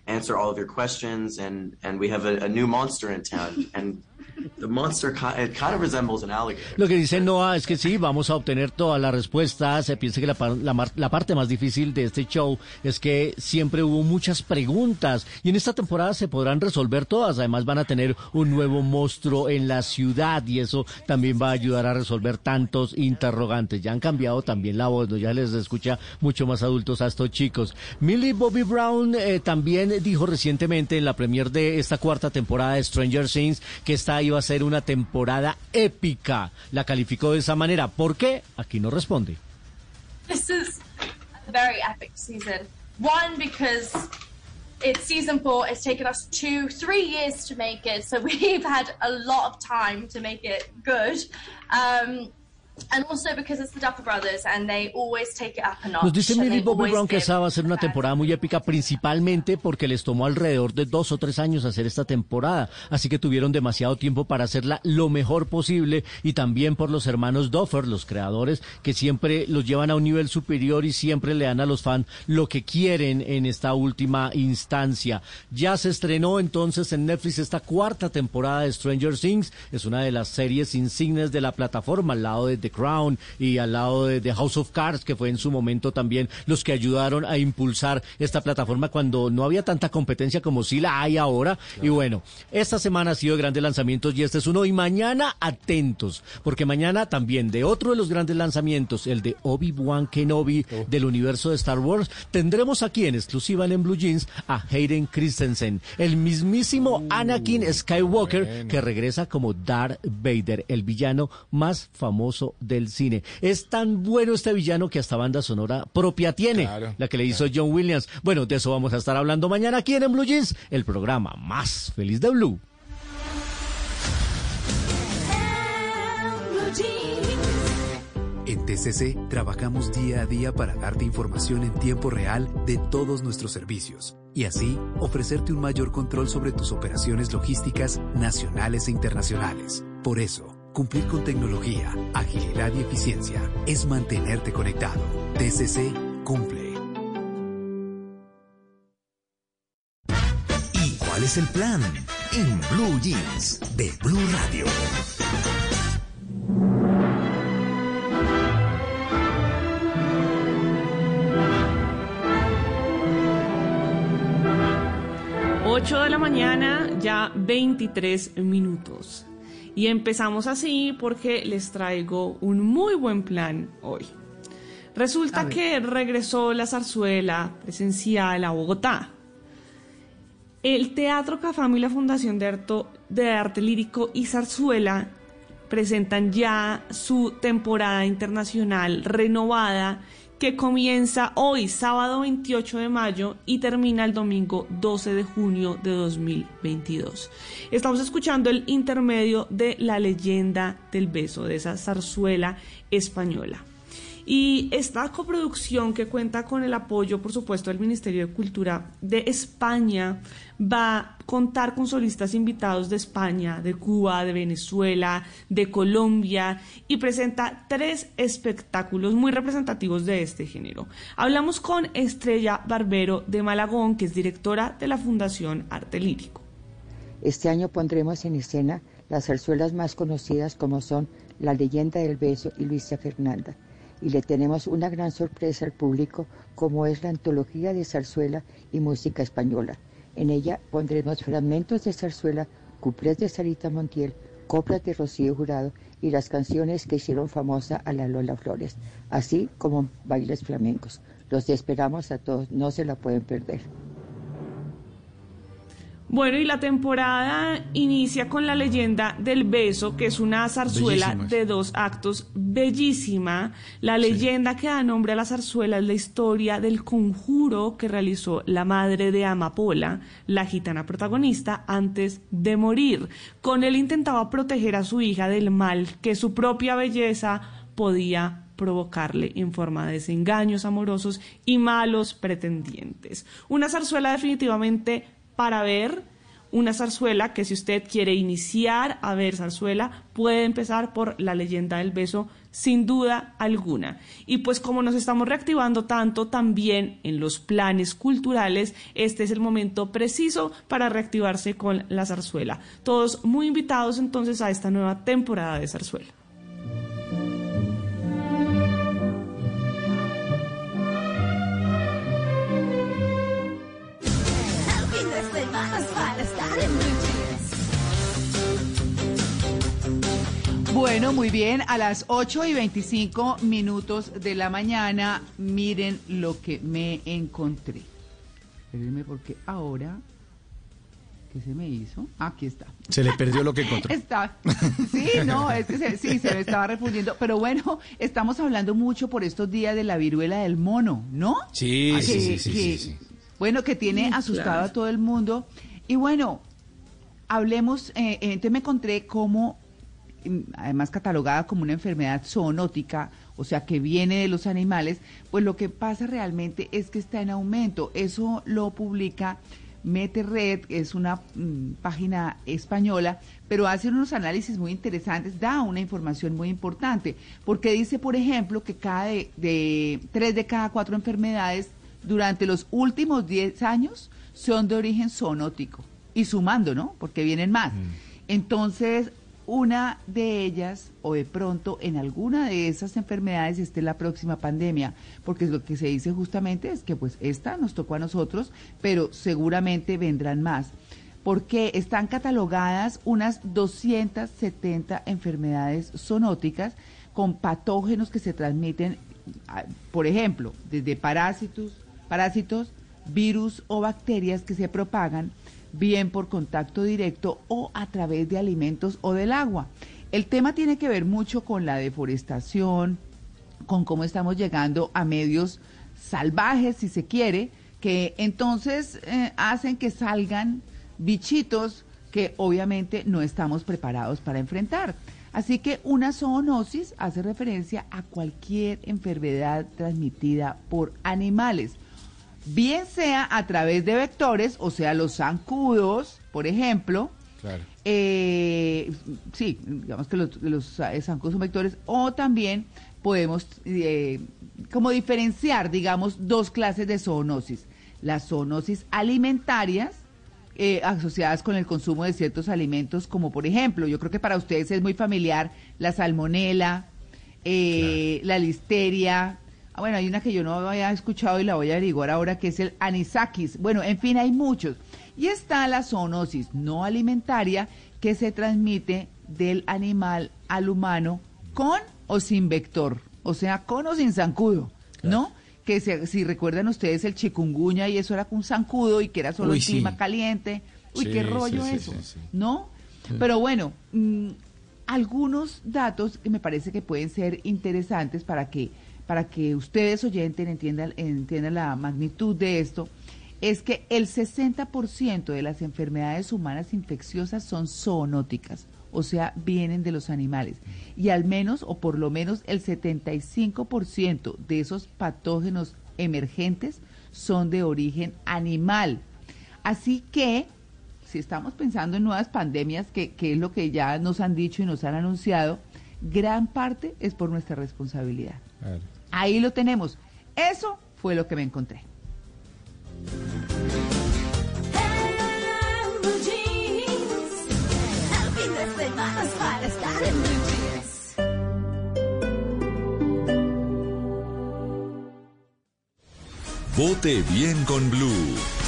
answer all of your questions. And and we have a, a new monster in town, and the monster it kind of resembles an alligator. Lo que dice Noah es que sí, vamos a obtener todas las respuestas. Se piensa que la, la la parte más difícil de este show es que siempre hubo muchas preguntas y en esta temporada se podrán resolver todas. Además van a tener un nuevo monstruo en la ciudad y eso también va a ayudar a resolver tantos interrogantes. Ya han cambiado también la voz, ¿no? ya les escucha mucho más adultos a estos chicos. Millie Bobby Brown eh, también dijo recientemente en la premier de esta cuarta temporada de Stranger Things que esta iba a ser una temporada épica. La calificó de esa manera. ¿Por qué? Aquí no responde. This is a very epic season. One, because it's season four. It's taken us two, three years to make it, so we've had a lot of time to make it good. Um, and also because it's the Duffer Brothers, and they always take it up a notch. Nos dice and Millie Bobby Brown que esa va a ser una temporada muy épica, principalmente porque les tomó alrededor de dos o tres años hacer esta temporada. Así que tuvieron demasiado tiempo para hacerla lo mejor posible y también por los hermanos Duffer, los creadores, que siempre los llevan a un nivel superior y siempre le dan a los fans lo que quieren en esta última instancia. Ya se estrenó entonces en Netflix esta cuarta temporada de Stranger Things. Es una de las series insignes de la plataforma al lado de The Crown y al lado de The House of Cards, que fue en su momento también los que ayudaron a impulsar esta plataforma cuando no había tanta competencia como sí la hay ahora. Y bueno, esta semana ha sido de grandes lanzamientos y este es uno. Y mañana atentos, porque mañana también de otro de los grandes lanzamientos, el de Obi-Wan Kenobi del universo de Star Wars, tendremos aquí en exclusiva en Blue Jeans a Hayden Christensen, el mismísimo Anakin Skywalker que regresa como Darth Vader, el villano más famoso del cine. Es tan bueno este villano que hasta banda sonora propia tiene, la que le hizo John Williams. Bueno, de eso vamos a estar hablando mañana aquí en, en Blue Jeans, el programa más feliz de Blue. En TCC trabajamos día a día para darte información en tiempo real de todos nuestros servicios y así ofrecerte un mayor control sobre tus operaciones logísticas nacionales e internacionales. Por eso, cumplir con tecnología, agilidad y eficiencia es mantenerte conectado. TCC cumple. ¿Y cuál es el plan? En Blue Jeans de Blue Radio. Ocho de la mañana, ya 23 minutos. Y empezamos así porque les traigo un muy buen plan hoy. Resulta que regresó la zarzuela presencial a Bogotá. El Teatro Cafam y la Fundación de, Arto- de Arte Lírico y Zarzuela presentan ya su temporada internacional renovada que comienza hoy, sábado 28 de mayo, y termina el domingo 12 de junio de 2022. Estamos escuchando el intermedio de La leyenda del beso, de esa zarzuela española. Y esta coproducción que cuenta con el apoyo, por supuesto, del Ministerio de Cultura de España, va a contar con solistas invitados de España, de Cuba, de Venezuela, de Colombia y presenta tres espectáculos muy representativos de este género. Hablamos con Estrella Barbero de Malagón, que es directora de la Fundación Arte Lírico. Este año pondremos en escena las zarzuelas más conocidas como son La leyenda del beso y Luisa Fernanda. Y le tenemos una gran sorpresa al público como es la antología de zarzuela y música española. En ella pondremos fragmentos de zarzuela, cuplés de Sarita Montiel, coplas de Rocío Jurado y las canciones que hicieron famosa a la Lola Flores, así como bailes flamencos. Los esperamos a todos, no se la pueden perder. Bueno, y la temporada inicia con la leyenda del beso, que es una zarzuela de dos actos bellísima. La leyenda que da nombre a la zarzuela es la historia del conjuro que realizó la madre de Amapola, la gitana protagonista, antes de morir. Con él intentaba proteger a su hija del mal que su propia belleza podía provocarle en forma de desengaños amorosos y malos pretendientes. Una zarzuela definitivamente para ver una zarzuela que si usted quiere iniciar a ver zarzuela puede empezar por la leyenda del beso sin duda alguna. Y pues como nos estamos reactivando tanto también en los planes culturales, este es el momento preciso para reactivarse con la zarzuela. Todos muy invitados entonces a esta nueva temporada de zarzuela. Bueno, muy bien, a las 8 y 25 minutos de la mañana, miren lo que me encontré. Espérenme porque ahora, ¿qué se me hizo? Aquí está. Se le perdió lo que encontró. Está. Sí, no, es que se, sí, se me estaba refundiendo. Pero bueno, estamos hablando mucho por estos días de la viruela del mono, ¿no? Sí, Que- sí, sí, sí, que- sí, sí. Bueno, que tiene asustado claro. a todo el mundo. Y bueno, hablemos, eh, entonces me encontré como, mm, además catalogada como una enfermedad zoonótica, o sea, que viene de los animales, pues lo que pasa realmente es que está en aumento. Eso lo publica MeteRed, que es una mm, página española, pero hace unos análisis muy interesantes, da una información muy importante, porque dice, por ejemplo, que cada de, de tres de cada cuatro enfermedades durante los últimos 10 años son de origen zoonótico y sumando, ¿no? Porque vienen más. Entonces, una de ellas, o de pronto en alguna de esas enfermedades, esté la próxima pandemia, porque lo que se dice justamente es que pues esta nos tocó a nosotros, pero seguramente vendrán más. Porque están catalogadas unas 270 enfermedades zoonóticas con patógenos que se transmiten, por ejemplo, desde parásitos, parásitos, virus o bacterias que se propagan bien por contacto directo o a través de alimentos o del agua. El tema tiene que ver mucho con la deforestación, con cómo estamos llegando a medios salvajes, si se quiere, que entonces eh, hacen que salgan bichitos que obviamente no estamos preparados para enfrentar. Así que una zoonosis hace referencia a cualquier enfermedad transmitida por animales, bien sea a través de vectores, o sea, los zancudos, por ejemplo, Claro. eh, sí, digamos que los, los eh, zancudos son vectores, o también podemos eh, como diferenciar, digamos, dos clases de zoonosis. Las zoonosis alimentarias, eh, asociadas con el consumo de ciertos alimentos, como por ejemplo, yo creo que para ustedes es muy familiar la salmonela, eh, la listeria. Ah, bueno, hay una que yo no había escuchado y la voy a averiguar ahora, que es el anisakis. Bueno, en fin, hay muchos. Y está la zoonosis no alimentaria, que se transmite del animal al humano con o sin vector, o sea, con o sin zancudo, ¿no? Que se- si recuerdan ustedes el chikungunya y eso era con zancudo y que era solo Uy, el clima sí. caliente. Uy, Sí, qué rollo sí, eso. ¿no? Pero bueno, mm, algunos datos que me parece que pueden ser interesantes para que para que ustedes oyentes entiendan entiendan la magnitud de esto es que el 60% de las enfermedades humanas infecciosas son zoonóticas, o sea, vienen de los animales. Y al menos, o por lo menos, el 75% de esos patógenos emergentes son de origen animal. Así que, si estamos pensando en nuevas pandemias, que, que es lo que ya nos han dicho y nos han anunciado, gran parte es por nuestra responsabilidad. Ahí lo tenemos. Eso fue lo que me encontré. Vote bien con Blue.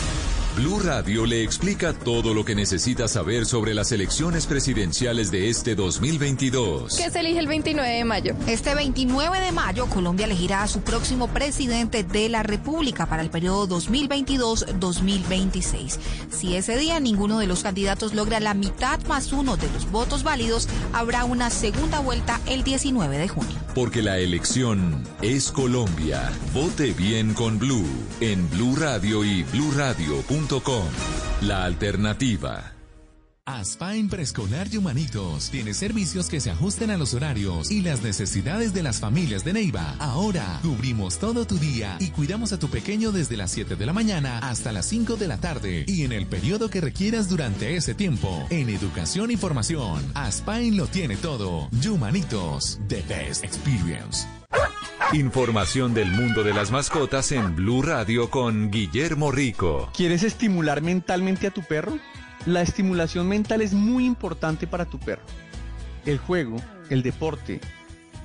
Blue Radio le explica todo lo que necesita saber sobre las elecciones presidenciales de este 2022. que se elige el 29 de mayo. Este 29 de mayo, Colombia elegirá a su próximo presidente de la República para el periodo 2022-2026. Si ese día ninguno de los candidatos logra la mitad más uno de los votos válidos, habrá una segunda vuelta el 19 de junio. Porque la elección es Colombia. Vote bien con Blue en Blue Radio y bluradio.com. La alternativa. Aspain Preescolar y Humanitos tiene servicios que se ajusten a los horarios y las necesidades de las familias de Neiva. Ahora cubrimos todo tu día y cuidamos a tu pequeño desde las 7 de la mañana hasta las 5 de la tarde y en el periodo que requieras durante ese tiempo. En educación y formación, Aspain lo tiene todo. Humanitos, the best experience. Información del mundo de las mascotas en Blue Radio con Guillermo Rico. ¿Quieres estimular mentalmente a tu perro? La estimulación mental es muy importante para tu perro. El juego, el deporte,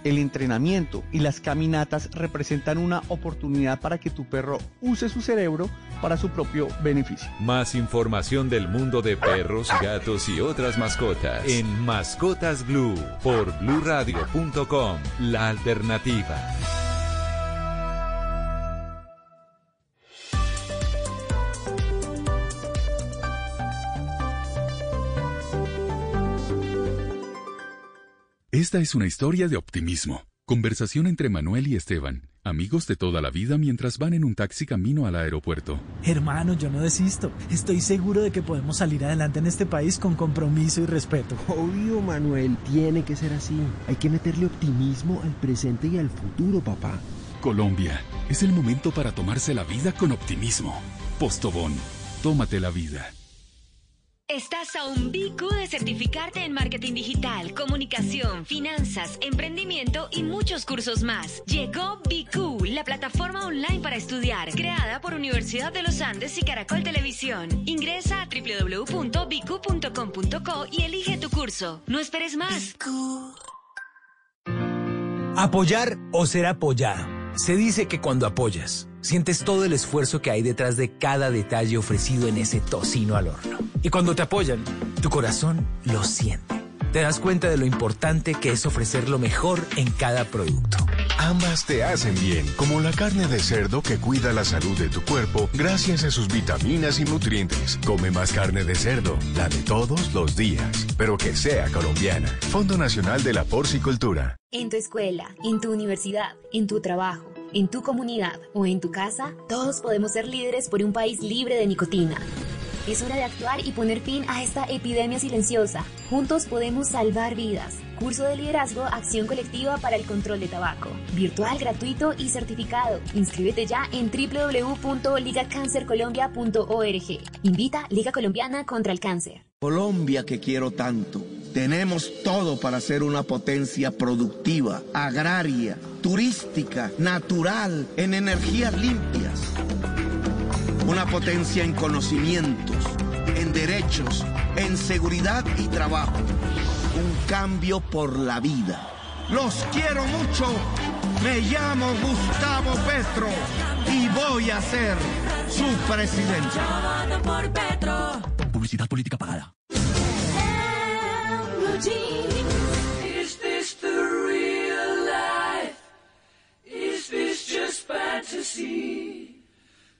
el entrenamiento y las caminatas representan una oportunidad para que tu perro use su cerebro para su propio beneficio. Más información del mundo de perros, gatos y otras mascotas en Mascotas Blue por bluradio.com. La alternativa. Esta es una historia de optimismo. Conversación entre Manuel y Esteban, amigos de toda la vida mientras van en un taxi camino al aeropuerto. Hermano, yo no desisto. Estoy seguro de que podemos salir adelante en este país con compromiso y respeto. Obvio, Manuel, tiene que ser así. Hay que meterle optimismo al presente y al futuro, papá. Colombia, es el momento para tomarse la vida con optimismo. Postobón, tómate la vida. Estás a un BQ de certificarte en marketing digital, comunicación, finanzas, emprendimiento y muchos cursos más. Llegó BQ, la plataforma online para estudiar, creada por Universidad de los Andes y Caracol Televisión. Ingresa a www.bq.com.co y elige tu curso. No esperes más. Apoyar o ser apoyado. Se dice que cuando apoyas, sientes todo el esfuerzo que hay detrás de cada detalle ofrecido en ese tocino al horno. Y cuando te apoyan, tu corazón lo siente. Te das cuenta de lo importante que es ofrecer lo mejor en cada producto. Ambas te hacen bien, como la carne de cerdo que cuida la salud de tu cuerpo gracias a sus vitaminas y nutrientes. Come más carne de cerdo, la de todos los días, pero que sea colombiana. Fondo Nacional de la Porcicultura. En tu escuela, en tu universidad, en tu trabajo, en tu comunidad o en tu casa, todos podemos ser líderes por un país libre de nicotina. Es hora de actuar y poner fin a esta epidemia silenciosa. Juntos podemos salvar vidas. Curso de liderazgo, acción colectiva para el control de tabaco. Virtual, gratuito y certificado. Inscríbete ya en www.ligacancercolombia.org. Invita Liga Colombiana contra el Cáncer. Colombia que quiero tanto. Tenemos todo para ser una potencia productiva, agraria, turística, natural, en energías limpias. Una potencia en conocimientos, en derechos, en seguridad y trabajo. Un cambio por la vida. Los quiero mucho. Me llamo Gustavo Petro y voy a ser su presidente. por Petro. Publicidad política pagada. Is this the real life? Is this just fantasy?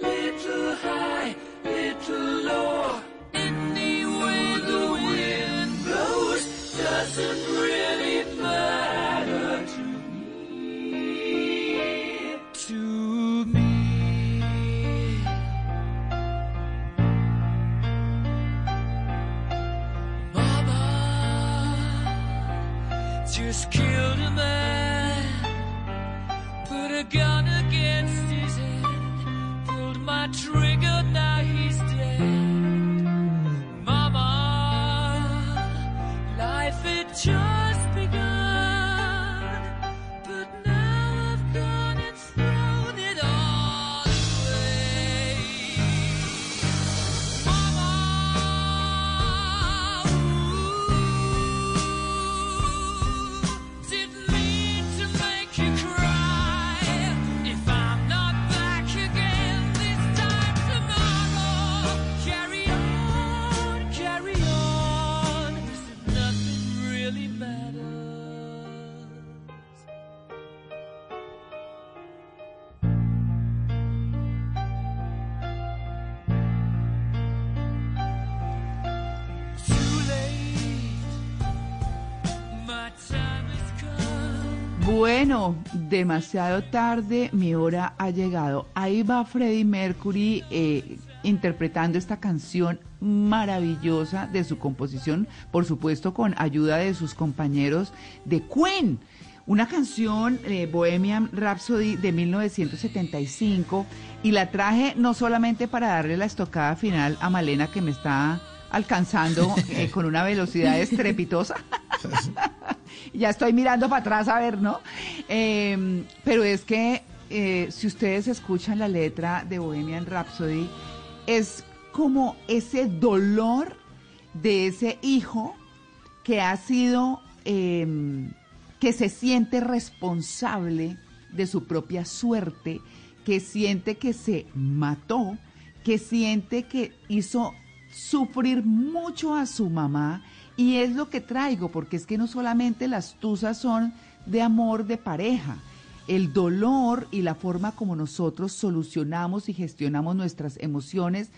little high, little low. Any the wind blows doesn't really matter to me. To me. Mama just killed a man, put a gun my trigger, now he's dead. Mama, life had just Bueno, demasiado tarde, mi hora ha llegado. Ahí va Freddie Mercury eh, interpretando esta canción maravillosa de su composición, por supuesto con ayuda de sus compañeros de Queen. Una canción, eh, Bohemian Rhapsody de 1975, y la traje no solamente para darle la estocada final a Malena que me está alcanzando eh, con una velocidad estrepitosa. ya estoy mirando para atrás a ver, ¿no? Eh, pero es que eh, si ustedes escuchan la letra de Bohemian Rhapsody, es como ese dolor de ese hijo que ha sido, eh, que se siente responsable de su propia suerte, que siente que se mató, que siente que hizo sufrir mucho a su mamá y es lo que traigo, porque es que no solamente las tusas son de amor de pareja, el dolor y la forma como nosotros solucionamos y gestionamos nuestras emociones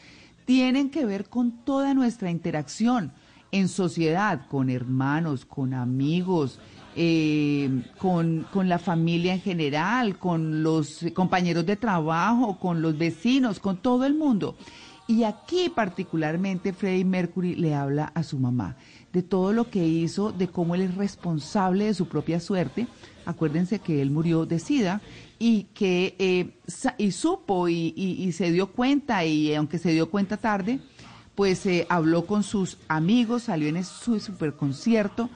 tienen que ver con toda nuestra interacción en sociedad, con hermanos, con amigos, eh, con, con la familia en general, con los compañeros de trabajo, con los vecinos, con todo el mundo. Y aquí particularmente Freddie Mercury le habla a su mamá de todo lo que hizo, de cómo él es responsable de su propia suerte. Acuérdense que él murió de SIDA y que eh, y supo y, y- se dio cuenta y aunque se dio cuenta tarde, pues eh, habló con sus amigos, salió en su super concierto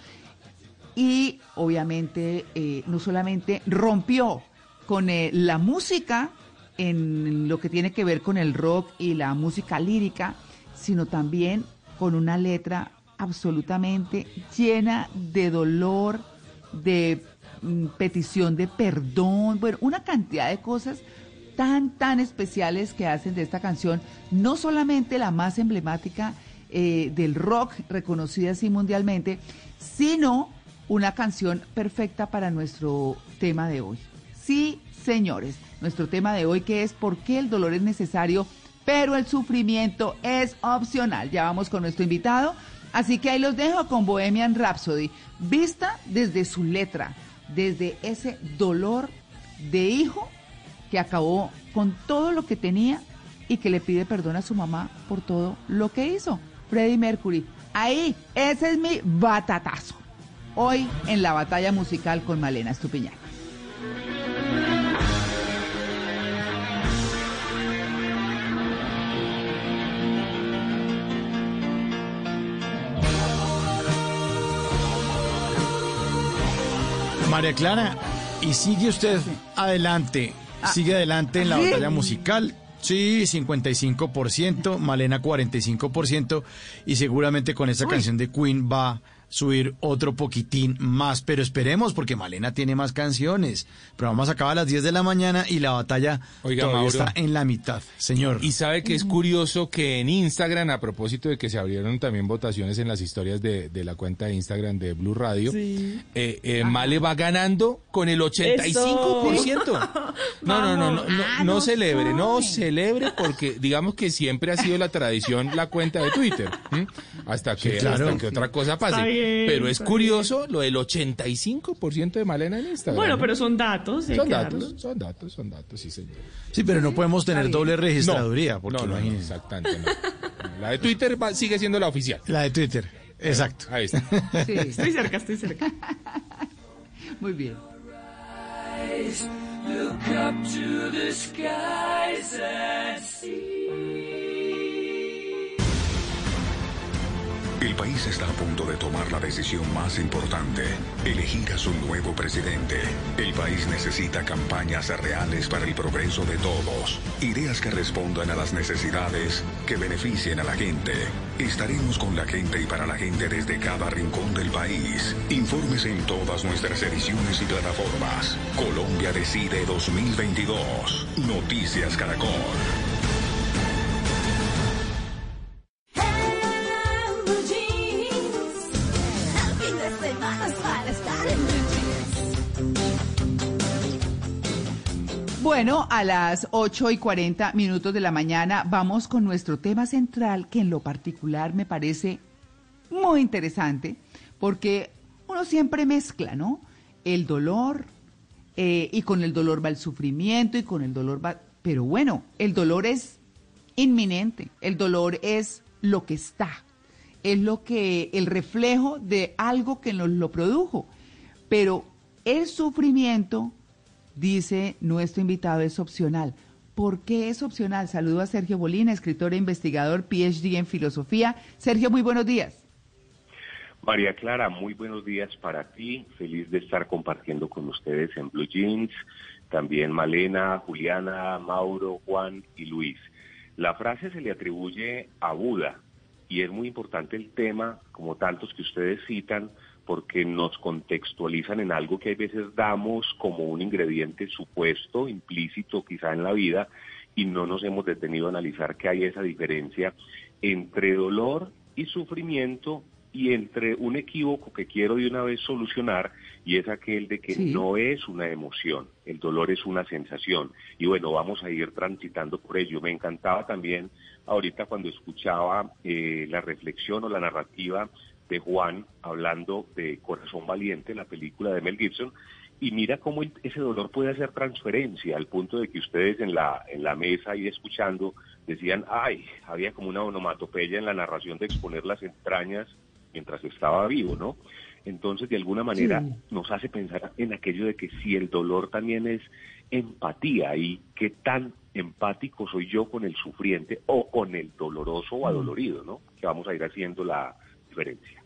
y obviamente eh, no solamente rompió con eh, la música en lo que tiene que ver con el rock y la música lírica, sino también con una letra absolutamente llena de dolor, de mm, petición de perdón, bueno, una cantidad de cosas tan, tan especiales que hacen de esta canción, no solamente la más emblemática eh, del rock, reconocida así mundialmente, sino una canción perfecta para nuestro tema de hoy. Sí, señores, nuestro tema de hoy que es ¿Por qué el dolor es necesario, pero el sufrimiento es opcional? Ya vamos con nuestro invitado, así que ahí los dejo con Bohemian Rhapsody, vista desde su letra, desde ese dolor de hijo que acabó con todo lo que tenía y que le pide perdón a su mamá por todo lo que hizo. Freddie Mercury. Ahí, ese es mi batatazo. Hoy en la batalla musical con Malena Estupiñán. María Clara, y sigue usted adelante, sigue adelante en la ¿sí? batalla musical. Sí, 55%, Malena 45%, y seguramente con esta canción de Queen va subir otro poquitín más, pero esperemos porque Malena tiene más canciones. Pero vamos a acabar a las 10 de la mañana y la batalla Oiga, todavía Mauro. está en la mitad, señor. Y sabe que es curioso que en Instagram, a propósito de que se abrieron también votaciones en las historias de, de la cuenta de Instagram de Blue Radio, Sí. eh, eh, Male va ganando con el 85%. No, no, no, no, no, Ah, no celebre, no celebre porque digamos que siempre ha sido la tradición la cuenta de Twitter. Hasta que, Sí, claro. hasta que otra cosa pase. Pero es curioso lo del 85% de Malena en Instagram. Bueno, ¿no? pero son datos. Son datos, son datos, son datos, sí, señor. Sí, pero no podemos tener doble registraduría, No, porque no, no, no, exactamente, no. No, La de Twitter va- sigue siendo la oficial. La de Twitter, exacto. Ahí está. Sí. Estoy cerca, estoy cerca. Muy bien. Look up to the skies and see. El país está a punto de tomar la decisión más importante, elegir a su nuevo presidente. El país necesita campañas reales para el progreso de todos, ideas que respondan a las necesidades, que beneficien a la gente. Estaremos con la gente y para la gente desde cada rincón del país. Informes en todas nuestras ediciones y plataformas. Colombia Decide 2022. Noticias Caracol. Bueno, a las 8 y 40 minutos de la mañana vamos con nuestro tema central que en lo particular me parece muy interesante porque uno siempre mezcla, ¿no? El dolor eh, y con el dolor va el sufrimiento y con el dolor va... Pero bueno, el dolor es inminente, el dolor es lo que está, es lo que, el reflejo de algo que nos lo produjo. Pero el sufrimiento, dice nuestro invitado, es opcional. ¿Por qué es opcional? Saludo a Sergio Bolín, escritor e investigador, PhD en filosofía. Sergio, muy buenos días. María Clara, muy buenos días para ti. Feliz de estar compartiendo con ustedes en Blue Jeans. También Malena, Juliana, Mauro, Juan y Luis. La frase se le atribuye a Buda y es muy importante el tema, como tantos que ustedes citan, porque nos contextualizan en algo que a veces damos como un ingrediente supuesto, implícito quizá en la vida, y no nos hemos detenido a analizar que hay esa diferencia entre dolor y sufrimiento y entre un equívoco que quiero de una vez solucionar y es aquel de que no es una emoción, el dolor es una sensación. Y bueno, vamos a ir transitando por ello. Me encantaba también ahorita cuando escuchaba eh, la reflexión o la narrativa de Juan hablando de Corazón Valiente, la película de Mel Gibson, y mira cómo ese dolor puede hacer transferencia al punto de que ustedes en la, en la mesa y escuchando decían, ay, había como una onomatopeya en la narración de exponer las entrañas mientras estaba vivo, ¿no? Entonces, de alguna manera, Sí. nos hace pensar en aquello de que si el dolor también es empatía y qué tan empático soy yo con el sufriente o con el doloroso o adolorido, ¿no? Que vamos a ir haciendo la diferencia.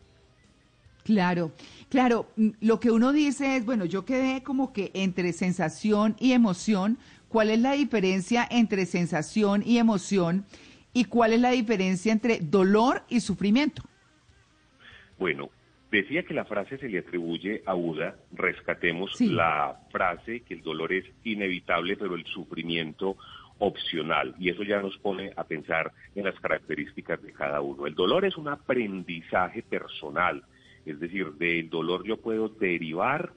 Claro, claro. mm, Lo que uno dice es, bueno, yo quedé como que entre sensación y emoción. ¿Cuál es la diferencia entre sensación y emoción? ¿Y cuál es la diferencia entre dolor y sufrimiento? Bueno, decía que la frase se le atribuye a Buda, rescatemos Sí. la frase que el dolor es inevitable, pero el sufrimiento opcional. Y eso ya nos pone a pensar en las características de cada uno. El dolor es un aprendizaje personal, es decir, del dolor yo puedo derivar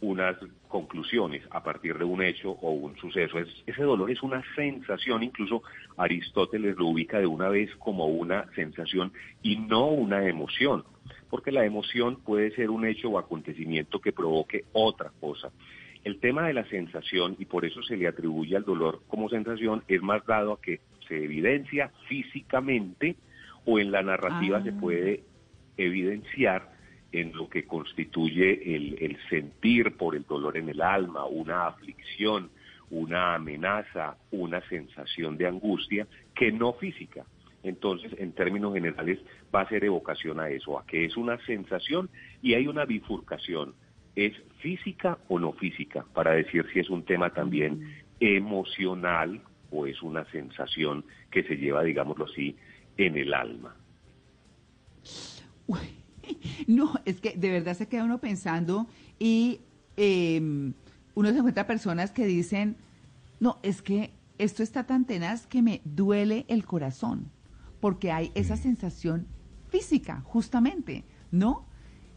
unas conclusiones a partir de un hecho o un suceso. Es- ese dolor es una sensación, incluso Aristóteles lo ubica de una vez como una sensación y no una emoción, porque la emoción puede ser un hecho o acontecimiento que provoque otra cosa. El tema de la sensación, y por eso se le atribuye al dolor como sensación, es más dado a que se evidencia físicamente o en la narrativa Ah. se puede evidenciar en lo que constituye el, el sentir por el dolor en el alma, una aflicción, una amenaza, una sensación de angustia que no física. Entonces, en términos generales, va a ser evocación a eso, a que es una sensación y hay una bifurcación. ¿Es física o no física? Para decir si es un tema también emocional o es una sensación que se lleva, digámoslo así, en el alma. No, es que de verdad se queda uno pensando y eh, uno se encuentra personas que dicen, no, es que esto está tan tenaz que me duele el corazón, porque hay esa sensación física, justamente, ¿no?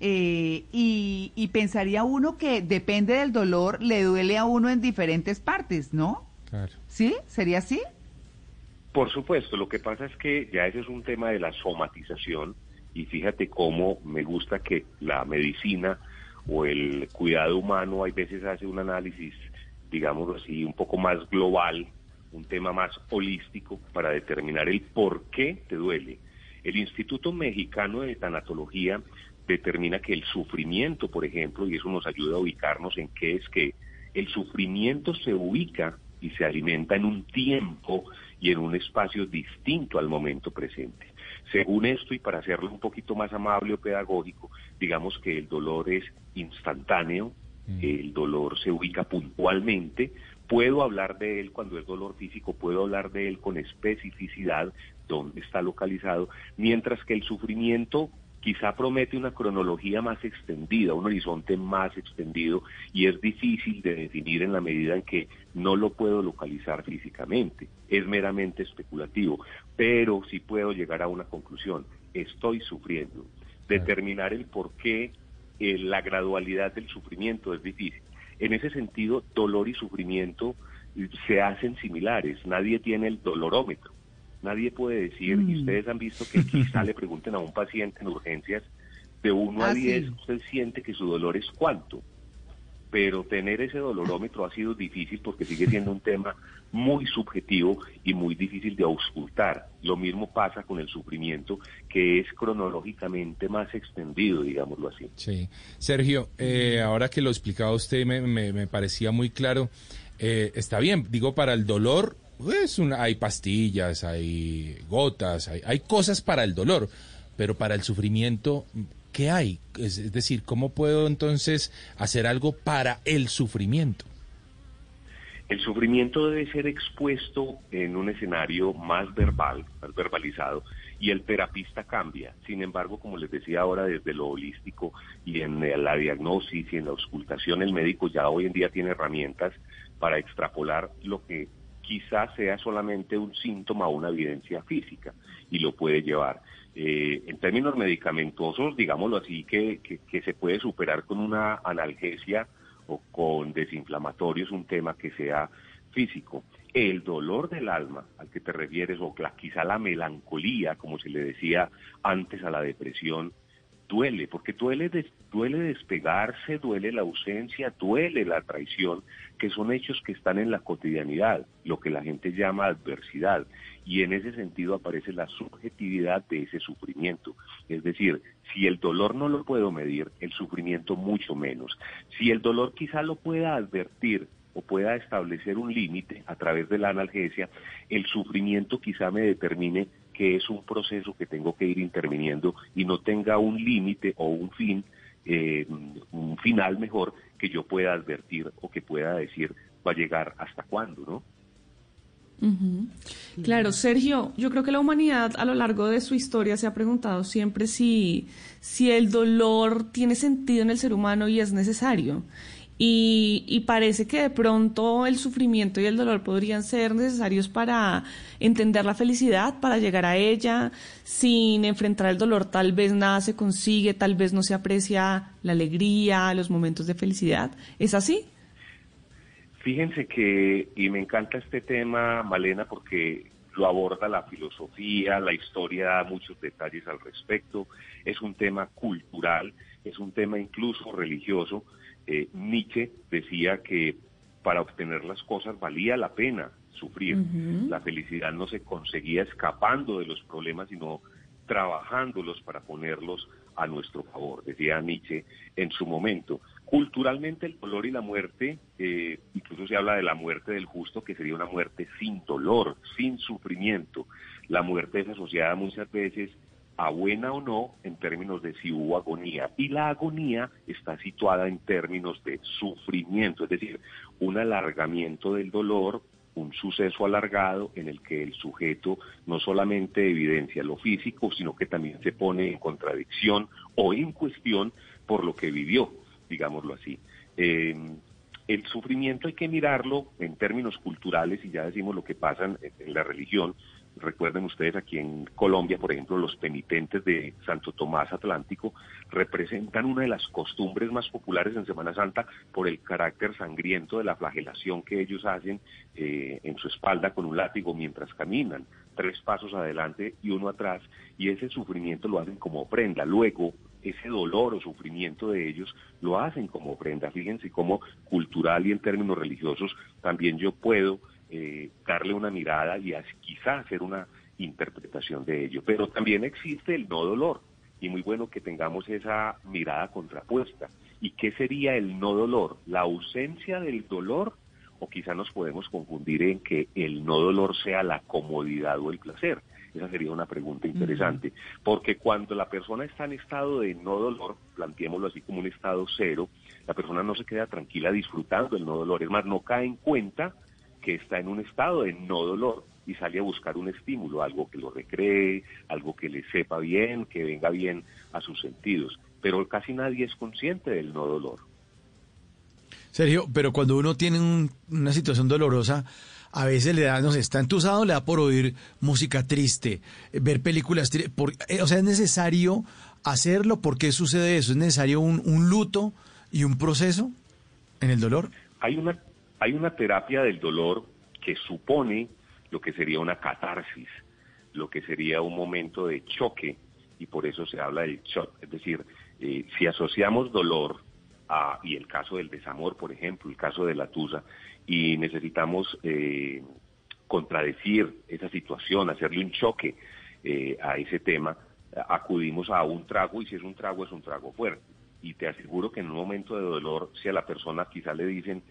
Eh, y, y pensaría uno que depende del dolor, le duele a uno en diferentes partes, ¿no? Claro. ¿Sí? ¿Sería así? Por supuesto, lo que pasa es que ya ese es un tema de la somatización y fíjate cómo me gusta que la medicina o el cuidado humano hay veces hace un análisis, digámoslo así, un poco más global, un tema más holístico para determinar el por qué te duele. El Instituto Mexicano de Tanatología determina que el sufrimiento, por ejemplo, y eso nos ayuda a ubicarnos en qué es que el sufrimiento se ubica y se alimenta en un tiempo y en un espacio distinto al momento presente. Según esto, y para hacerlo un poquito más amable o pedagógico, digamos que el dolor es instantáneo, el dolor se ubica puntualmente, puedo hablar de él cuando es dolor físico, puedo hablar de él con especificidad, dónde está localizado, mientras que el sufrimiento quizá promete una cronología más extendida, un horizonte más extendido y es difícil de definir en la medida en que no lo puedo localizar físicamente, es meramente especulativo, pero sí puedo llegar a una conclusión, estoy sufriendo. Determinar el por qué, eh, la gradualidad del sufrimiento es difícil. En ese sentido, dolor y sufrimiento eh, se hacen similares, nadie tiene el dolorómetro Nadie puede decir, y Mm. ustedes han visto que quizá le pregunten a un paciente en urgencias, de 1 a Ah, 10, sí. usted siente que su dolor es cuánto. Pero tener ese dolorómetro ha sido difícil porque sigue siendo un tema muy subjetivo y muy difícil de auscultar. Lo mismo pasa con el sufrimiento, que es cronológicamente más extendido, digámoslo así. Sí. Sergio, eh, ahora que lo explicaba usted, me, me- me parecía muy claro. Eh, está bien, digo, para el dolor, pues, hay pastillas, hay gotas, hay, cosas para el dolor, pero para el sufrimiento, ¿qué hay? Es, decir, ¿cómo puedo entonces hacer algo para el sufrimiento? El sufrimiento debe ser expuesto en un escenario más verbal, más verbalizado, y el terapista cambia. Sin embargo, como les decía ahora, desde lo holístico y en la diagnosis y en la auscultación, el médico ya hoy en día tiene herramientas para extrapolar lo que quizás sea solamente un síntoma o una evidencia física y lo puede llevar. Eh, en términos medicamentosos, digámoslo así, que, que, se puede superar con una analgesia o con desinflamatorios, un tema que sea físico. El dolor del alma al que te refieres, o la- quizá la melancolía, como se le decía antes a la depresión, duele, porque duele, duele despegarse, duele la ausencia, duele la traición, que son hechos que están en la cotidianidad, lo que la gente llama adversidad. Y en ese sentido aparece la subjetividad de ese sufrimiento. Es decir, si el dolor no lo puedo medir, el sufrimiento mucho menos. Si el dolor quizá lo pueda advertir o pueda establecer un límite a través de la analgesia, el sufrimiento quizá me determine que es un proceso que tengo que ir interviniendo y no tenga un límite o un fin, eh, un final mejor que yo pueda advertir o que pueda decir va a llegar hasta cuándo, ¿no? Claro, Sergio, yo creo que la humanidad a lo largo de su historia se ha preguntado siempre si, si el dolor tiene sentido en el ser humano y es necesario. Y, y parece que de pronto el sufrimiento y el dolor podrían ser necesarios para entender la felicidad, para llegar a ella. Sin enfrentar el dolor tal vez nada se consigue, tal vez no se aprecia la alegría, los momentos de felicidad. ¿Es así? Fíjense que, y me encanta este tema, Malena, porque lo aborda la filosofía, la historia da muchos detalles al respecto, es un tema cultural, es un tema incluso religioso. Eh, Nietzsche decía que para obtener las cosas valía la pena sufrir. La felicidad no se conseguía escapando de los problemas, sino trabajándolos para ponerlos a nuestro favor, decía Nietzsche en su momento. Culturalmente el dolor y la muerte, eh, incluso se habla de la muerte del justo, que sería una muerte sin dolor, sin sufrimiento. La muerte es asociada muchas veces a buena o no en términos de si hubo agonía. Y la agonía está situada en términos de sufrimiento, es decir, un alargamiento del dolor, un suceso alargado en el que el sujeto no solamente evidencia lo físico, sino que también se pone en contradicción o en cuestión por lo que vivió, digámoslo así. Eh, el sufrimiento hay que mirarlo en términos culturales y ya decimos lo que pasa en la religión, Recuerden ustedes aquí en Colombia, por ejemplo, los penitentes de Santo Tomás Atlántico representan una de las costumbres más populares en Semana Santa por el carácter sangriento de la flagelación que ellos hacen eh, en su espalda con un látigo mientras caminan, tres pasos adelante y uno atrás, y ese sufrimiento lo hacen como prenda. Luego, ese dolor o sufrimiento de ellos lo hacen como prenda. Fíjense cómo cultural y en términos religiosos también yo puedo eh, darle una mirada y quizá hacer una interpretación de ello. Pero también existe el no dolor y muy bueno que tengamos esa mirada contrapuesta. ¿Y qué sería el no dolor? ¿La ausencia del dolor? O quizá nos podemos confundir en que el no dolor sea la comodidad o el placer. Esa sería una pregunta interesante, porque cuando la persona está en estado de no dolor, planteémoslo así como un estado cero, la persona no se queda tranquila disfrutando el no dolor, es más, no cae en cuenta que está en un estado de no dolor y sale a buscar un estímulo, algo que lo recree, algo que le sepa bien, que venga bien a sus sentidos. Pero casi nadie es consciente del no dolor. Sergio, pero cuando uno tiene un- una situación dolorosa, a veces le da, no sé, está entusado, le da por oír música triste, eh, ver películas tristes. o sea, es necesario hacerlo. ¿Por qué sucede eso? ¿Es necesario un, un luto y un proceso en el dolor? Hay una, hay una terapia del dolor que supone lo que sería una catarsis, lo que sería un momento de choque, y por eso se habla del shock. Es decir, eh, si asociamos dolor a, y el caso del desamor, por ejemplo, el caso de la tusa, y necesitamos eh, contradecir esa situación, hacerle un choque eh, a ese tema, acudimos a un trago y si es un trago es un trago fuerte. Y te aseguro que en un momento de dolor, si a la persona quizá le dicen,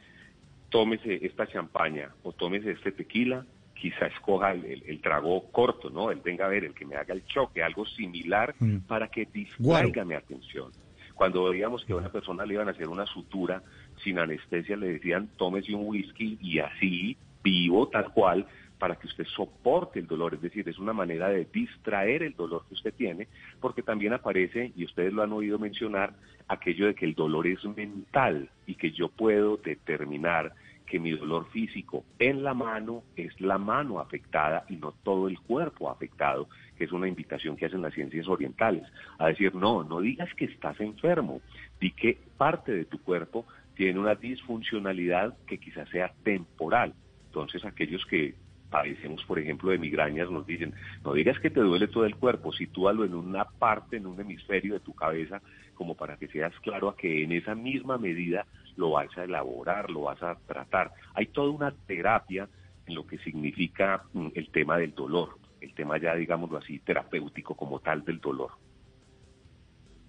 tómese esta champaña o tómese este tequila, quizá escoja el, el- el trago corto, ¿no? Él venga a ver, el que me haga el choque, algo similar Mm. para que distraiga mi atención. Cuando veíamos que a una persona le iban a hacer una sutura sin anestesia, le decían, tómese un whisky y así, vivo, tal cual, para que usted soporte el dolor. Es decir, es una manera de distraer el dolor que usted tiene, porque también aparece, y ustedes lo han oído mencionar, aquello de que el dolor es mental y que yo puedo determinar que mi dolor físico en la mano es la mano afectada y no todo el cuerpo afectado, que es una invitación que hacen las ciencias orientales, a decir, no, no digas que estás enfermo, di que parte de tu cuerpo tiene una disfuncionalidad que quizás sea temporal. Entonces aquellos que padecemos, por ejemplo, de migrañas, nos dicen, no digas que te duele todo el cuerpo, sitúalo en una parte, en un hemisferio de tu cabeza, como para que seas claro a que en esa misma medida lo vas a elaborar, lo vas a tratar. Hay toda una terapia en lo que significa mm, el tema del dolor, el tema ya, digámoslo así, terapéutico como tal del dolor.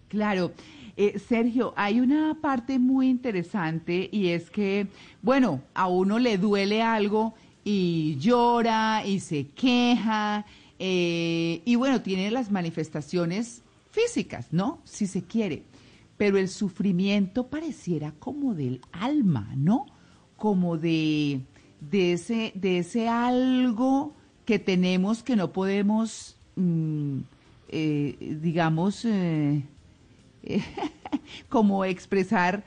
Claro. Eh, Sergio, hay una parte muy interesante y es que, bueno, a uno le duele algo y llora y se queja eh, y bueno, tiene las manifestaciones físicas, ¿no? Si se quiere. Pero el sufrimiento pareciera como del alma, ¿no? Como de, de, ese, de ese algo que tenemos que no podemos, mm, eh, digamos, eh, como expresar,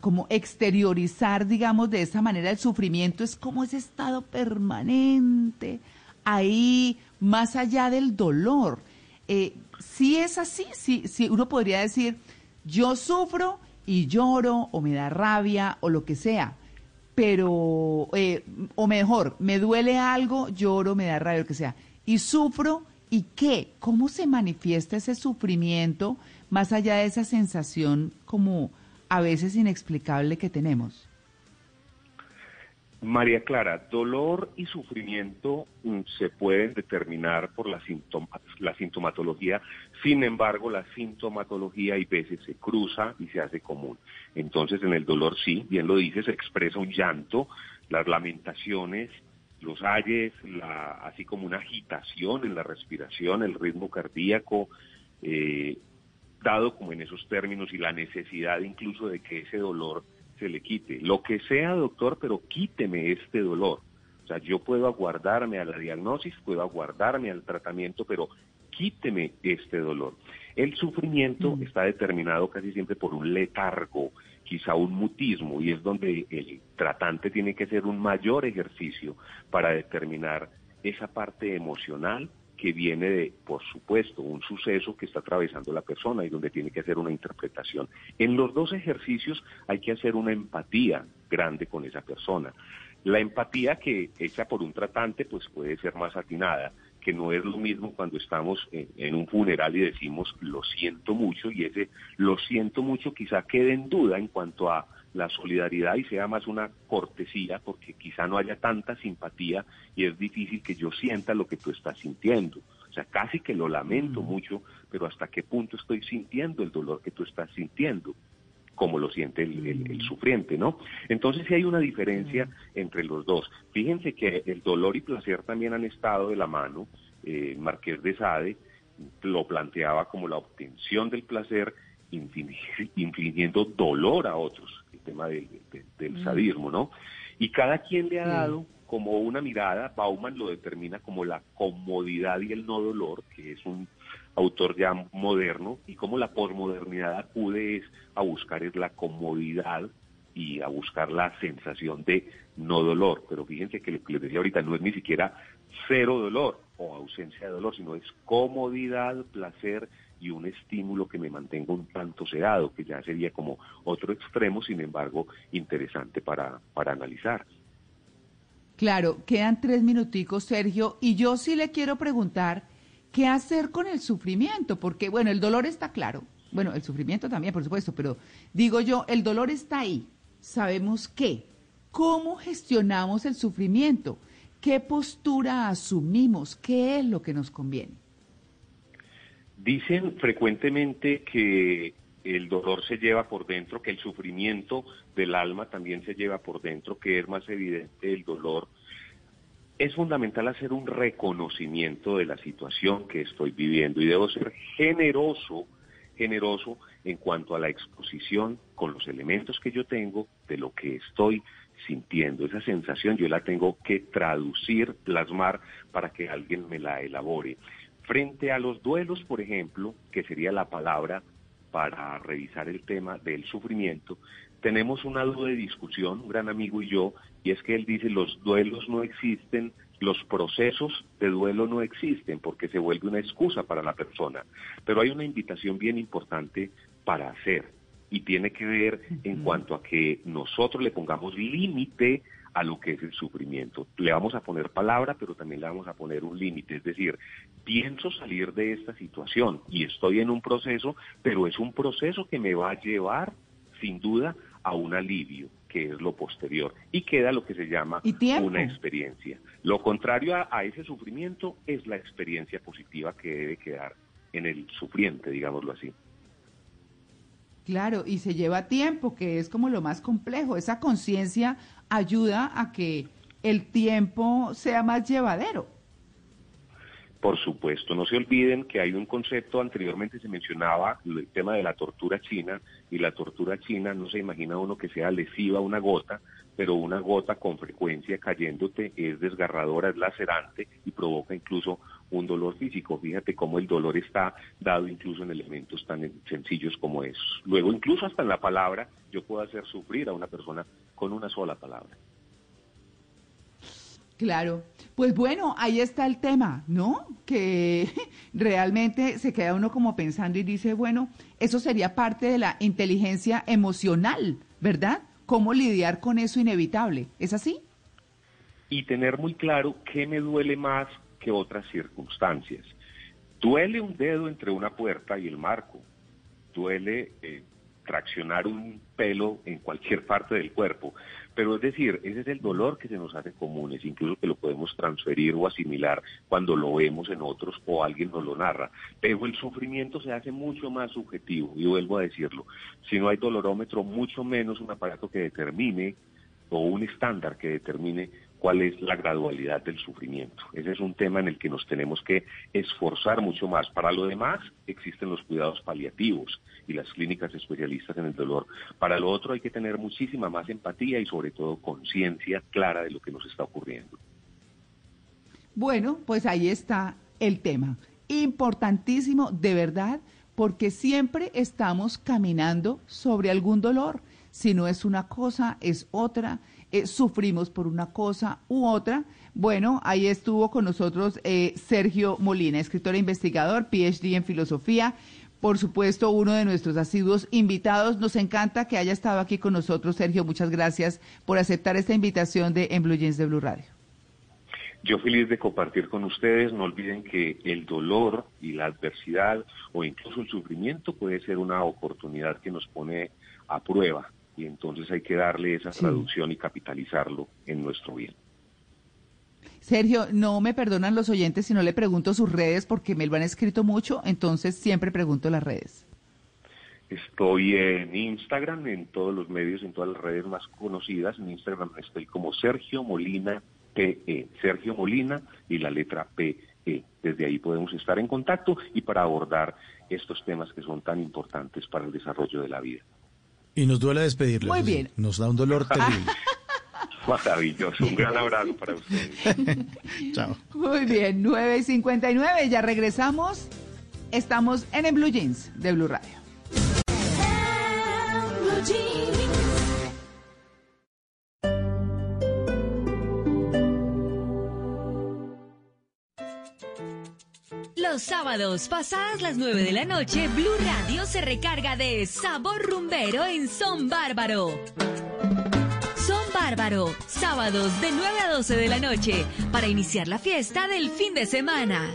como exteriorizar, digamos, de esa manera el sufrimiento, es como ese estado permanente, ahí, más allá del dolor. Eh, si es así, si, si uno podría decir, yo sufro y lloro, o me da rabia, o lo que sea, pero, eh, o mejor, me duele algo, lloro, me da rabia, lo que sea, y sufro, ¿y qué? ¿Cómo se manifiesta ese sufrimiento más allá de esa sensación como a veces inexplicable que tenemos? María Clara, dolor y sufrimiento mm, se pueden determinar por la, sintoma- la sintomatología, sin embargo la sintomatología hay veces se cruza y se hace común. Entonces en el dolor sí, bien lo dices, se expresa un llanto, las lamentaciones, los ayes, la- así como una agitación en la respiración, el ritmo cardíaco, eh, dado como en esos términos y la necesidad incluso de que ese dolor se le quite. Lo que sea, doctor, pero quíteme este dolor. O sea, yo puedo aguardarme a la diagnosis, puedo aguardarme al tratamiento, pero quíteme este dolor. El sufrimiento está determinado casi siempre por un letargo, quizá un mutismo, y es donde el tratante tiene que hacer un mayor ejercicio para determinar esa parte emocional que viene de, por supuesto, un suceso que está atravesando la persona y donde tiene que hacer una interpretación. En los dos ejercicios hay que hacer una empatía grande con esa persona. La empatía que hecha por un tratante pues puede ser más atinada, que no es lo mismo cuando estamos en, en un funeral y decimos lo siento mucho y ese lo siento mucho quizá quede en duda en cuanto a la solidaridad y sea más una cortesía porque quizá no haya tanta simpatía y es difícil que yo sienta lo que tú estás sintiendo. O sea, casi que lo lamento mucho, pero hasta qué punto estoy sintiendo el dolor que tú estás sintiendo como lo siente el, el- el sufriente, ¿no? Entonces sí hay una diferencia entre los dos. Fíjense que el dolor y placer también han estado de la mano. Eh, Marqués de Sade lo planteaba como la obtención del placer infligiendo dolor a otros, el tema del, del- del Mm. sadismo, ¿no? Y cada quien le ha dado como una mirada, Bauman lo determina como la comodidad y el no dolor, que es un autor ya moderno, y como la posmodernidad acude es a buscar es la comodidad y a buscar la sensación de no dolor. Pero fíjense que lo que les decía ahorita no es ni siquiera cero dolor o ausencia de dolor, sino es comodidad, placer y un estímulo que me mantenga un tanto sedado, que ya sería como otro extremo, sin embargo, interesante para, para analizar. Claro, quedan tres minuticos, Sergio, y yo sí le quiero preguntar qué hacer con el sufrimiento, porque bueno, el dolor está claro, bueno, el sufrimiento también, por supuesto, pero digo yo, el dolor está ahí, sabemos qué, cómo gestionamos el sufrimiento, qué postura asumimos, qué es lo que nos conviene. Dicen frecuentemente que el dolor se lleva por dentro, que el sufrimiento del alma también se lleva por dentro, que es más evidente el dolor. Es fundamental hacer un reconocimiento de la situación que estoy viviendo y debo ser generoso, generoso en cuanto a la exposición con los elementos que yo tengo de lo que estoy sintiendo. Esa sensación yo la tengo que traducir, plasmar para que alguien me la elabore. Frente a los duelos, por ejemplo, que sería la palabra para revisar el tema del sufrimiento, tenemos una duda de discusión, un gran amigo y yo, y es que él dice los duelos no existen, los procesos de duelo no existen porque se vuelve una excusa para la persona. Pero hay una invitación bien importante para hacer y tiene que ver en cuanto a que nosotros le pongamos límite a lo que es el sufrimiento. Le vamos a poner palabra, pero también le vamos a poner un límite. Es decir, pienso salir de esta situación y estoy en un proceso, pero es un proceso que me va a llevar, sin duda, a un alivio, que es lo posterior. Y queda lo que se llama una experiencia. Lo contrario a, a ese sufrimiento es la experiencia positiva que debe quedar en el sufriente, digámoslo así. Claro, y se lleva tiempo, que es como lo más complejo. Esa conciencia ayuda a que el tiempo sea más llevadero. Por supuesto, no se olviden que hay un concepto, anteriormente se mencionaba el tema de la tortura china, y la tortura china no se imagina uno que sea lesiva una gota, pero una gota con frecuencia cayéndote es desgarradora, es lacerante y provoca incluso un dolor físico. Fíjate cómo el dolor está dado incluso en elementos tan sencillos como esos. Luego, incluso hasta en la palabra, yo puedo hacer sufrir a una persona con una sola palabra. Claro, pues bueno, ahí está el tema, ¿no? Que realmente se queda uno como pensando y dice, bueno, eso sería parte de la inteligencia emocional, ¿verdad? ¿Cómo lidiar con eso inevitable? ¿Es así? Y tener muy claro qué me duele más que otras circunstancias. Duele un dedo entre una puerta y el marco. Duele eh, traccionar un pelo en cualquier parte del cuerpo. Pero es decir, ese es el dolor que se nos hace comunes, incluso que lo podemos transferir o asimilar cuando lo vemos en otros o alguien nos lo narra. Pero el sufrimiento se hace mucho más subjetivo, y vuelvo a decirlo. Si no hay dolorómetro, mucho menos un aparato que determine o un estándar que determine cuál es la gradualidad del sufrimiento. Ese es un tema en el que nos tenemos que esforzar mucho más. Para lo demás existen los cuidados paliativos y las clínicas especialistas en el dolor. Para lo otro hay que tener muchísima más empatía y sobre todo conciencia clara de lo que nos está ocurriendo. Bueno, pues ahí está el tema. importantísimo, de verdad, porque siempre estamos caminando sobre algún dolor. Si no es una cosa, es otra. Eh, sufrimos por una cosa u otra. Bueno, ahí estuvo con nosotros eh, Sergio Molina, escritor e investigador, PhD en filosofía. Por supuesto, uno de nuestros asiduos invitados. Nos encanta que haya estado aquí con nosotros, Sergio. Muchas gracias por aceptar esta invitación de En Blue Jeans de Blue Radio. Yo feliz de compartir con ustedes. No olviden que el dolor y la adversidad o incluso el sufrimiento puede ser una oportunidad que nos pone a prueba y entonces hay que darle esa Sí. traducción y capitalizarlo en nuestro bien. Sergio, no me perdonan los oyentes si no le pregunto sus redes porque me lo han escrito mucho, entonces siempre pregunto las redes. Estoy en Instagram, en todos los medios, en todas las redes más conocidas. En Instagram estoy como Sergio Molina PE. Sergio Molina y la letra PE. Desde ahí podemos estar en contacto y para abordar estos temas que son tan importantes para el desarrollo de la vida. Y nos duele despedirla. Muy bien. Nos da un dolor terrible. Maravilloso. Un gran abrazo para ustedes. Chao. Muy bien, 9 y 59, ya regresamos. Estamos en el Blue Jeans de Blue Radio. Sábados, pasadas las 9 de la noche, Blue Radio se recarga de sabor rumbero en Son Bárbaro. Son Bárbaro, sábados de 9 a 12 de la noche, para iniciar la fiesta del fin de semana.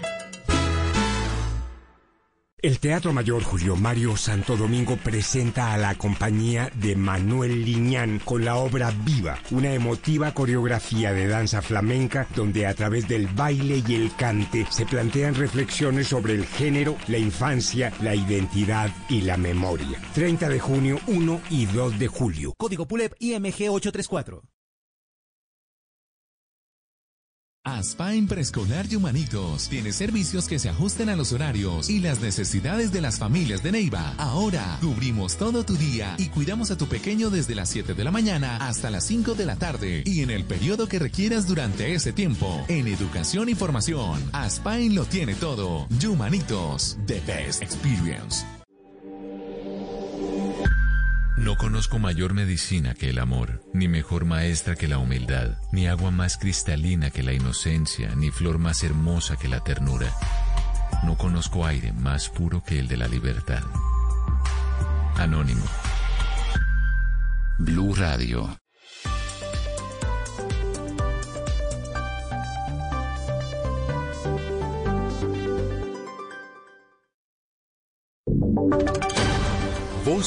El Teatro Mayor Julio Mario Santo Domingo presenta a la compañía de Manuel Liñán con la obra Viva, una emotiva coreografía de danza flamenca donde a través del baile y el cante se plantean reflexiones sobre el género, la infancia, la identidad y la memoria. 30 de junio, 1 y 2 de julio. Código PULEP IMG 834. Aspain Preescolar y Humanitos tiene servicios que se ajusten a los horarios y las necesidades de las familias de Neiva. Ahora cubrimos todo tu día y cuidamos a tu pequeño desde las 7 de la mañana hasta las 5 de la tarde y en el periodo que requieras durante ese tiempo. En educación y formación, Aspain lo tiene todo. Humanitos, the best experience. No conozco mayor medicina que el amor, ni mejor maestra que la humildad, ni agua más cristalina que la inocencia, ni flor más hermosa que la ternura. No conozco aire más puro que el de la libertad. Anónimo. Blue Radio.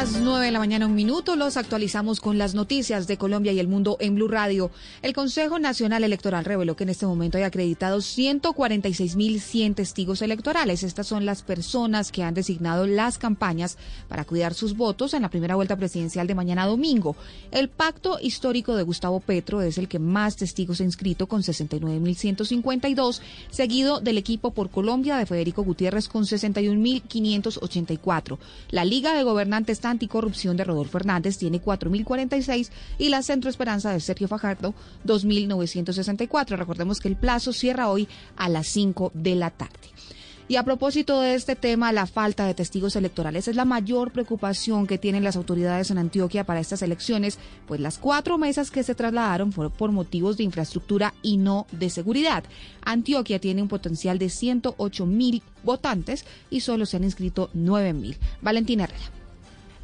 Las 9 de la mañana, un minuto, los actualizamos con las noticias de Colombia y el mundo en Blue Radio. El Consejo Nacional Electoral reveló que en este momento hay acreditados 146.100 testigos electorales. Estas son las personas que han designado las campañas para cuidar sus votos en la primera vuelta presidencial de mañana domingo. El pacto histórico de Gustavo Petro es el que más testigos ha inscrito con 69.152, seguido del equipo por Colombia de Federico Gutiérrez con 61.584. La Liga de Gobernantes Anticorrupción de Rodolfo Hernández tiene 4.046 y la Centro Esperanza de Sergio Fajardo 2.964. Recordemos que el plazo cierra hoy a las 5 de la tarde. Y a propósito de este tema, la falta de testigos electorales es la mayor preocupación que tienen las autoridades en Antioquia para estas elecciones, pues las cuatro mesas que se trasladaron fueron por motivos de infraestructura y no de seguridad. Antioquia tiene un potencial de 108 mil votantes y solo se han inscrito 9 mil. Valentina Herrera.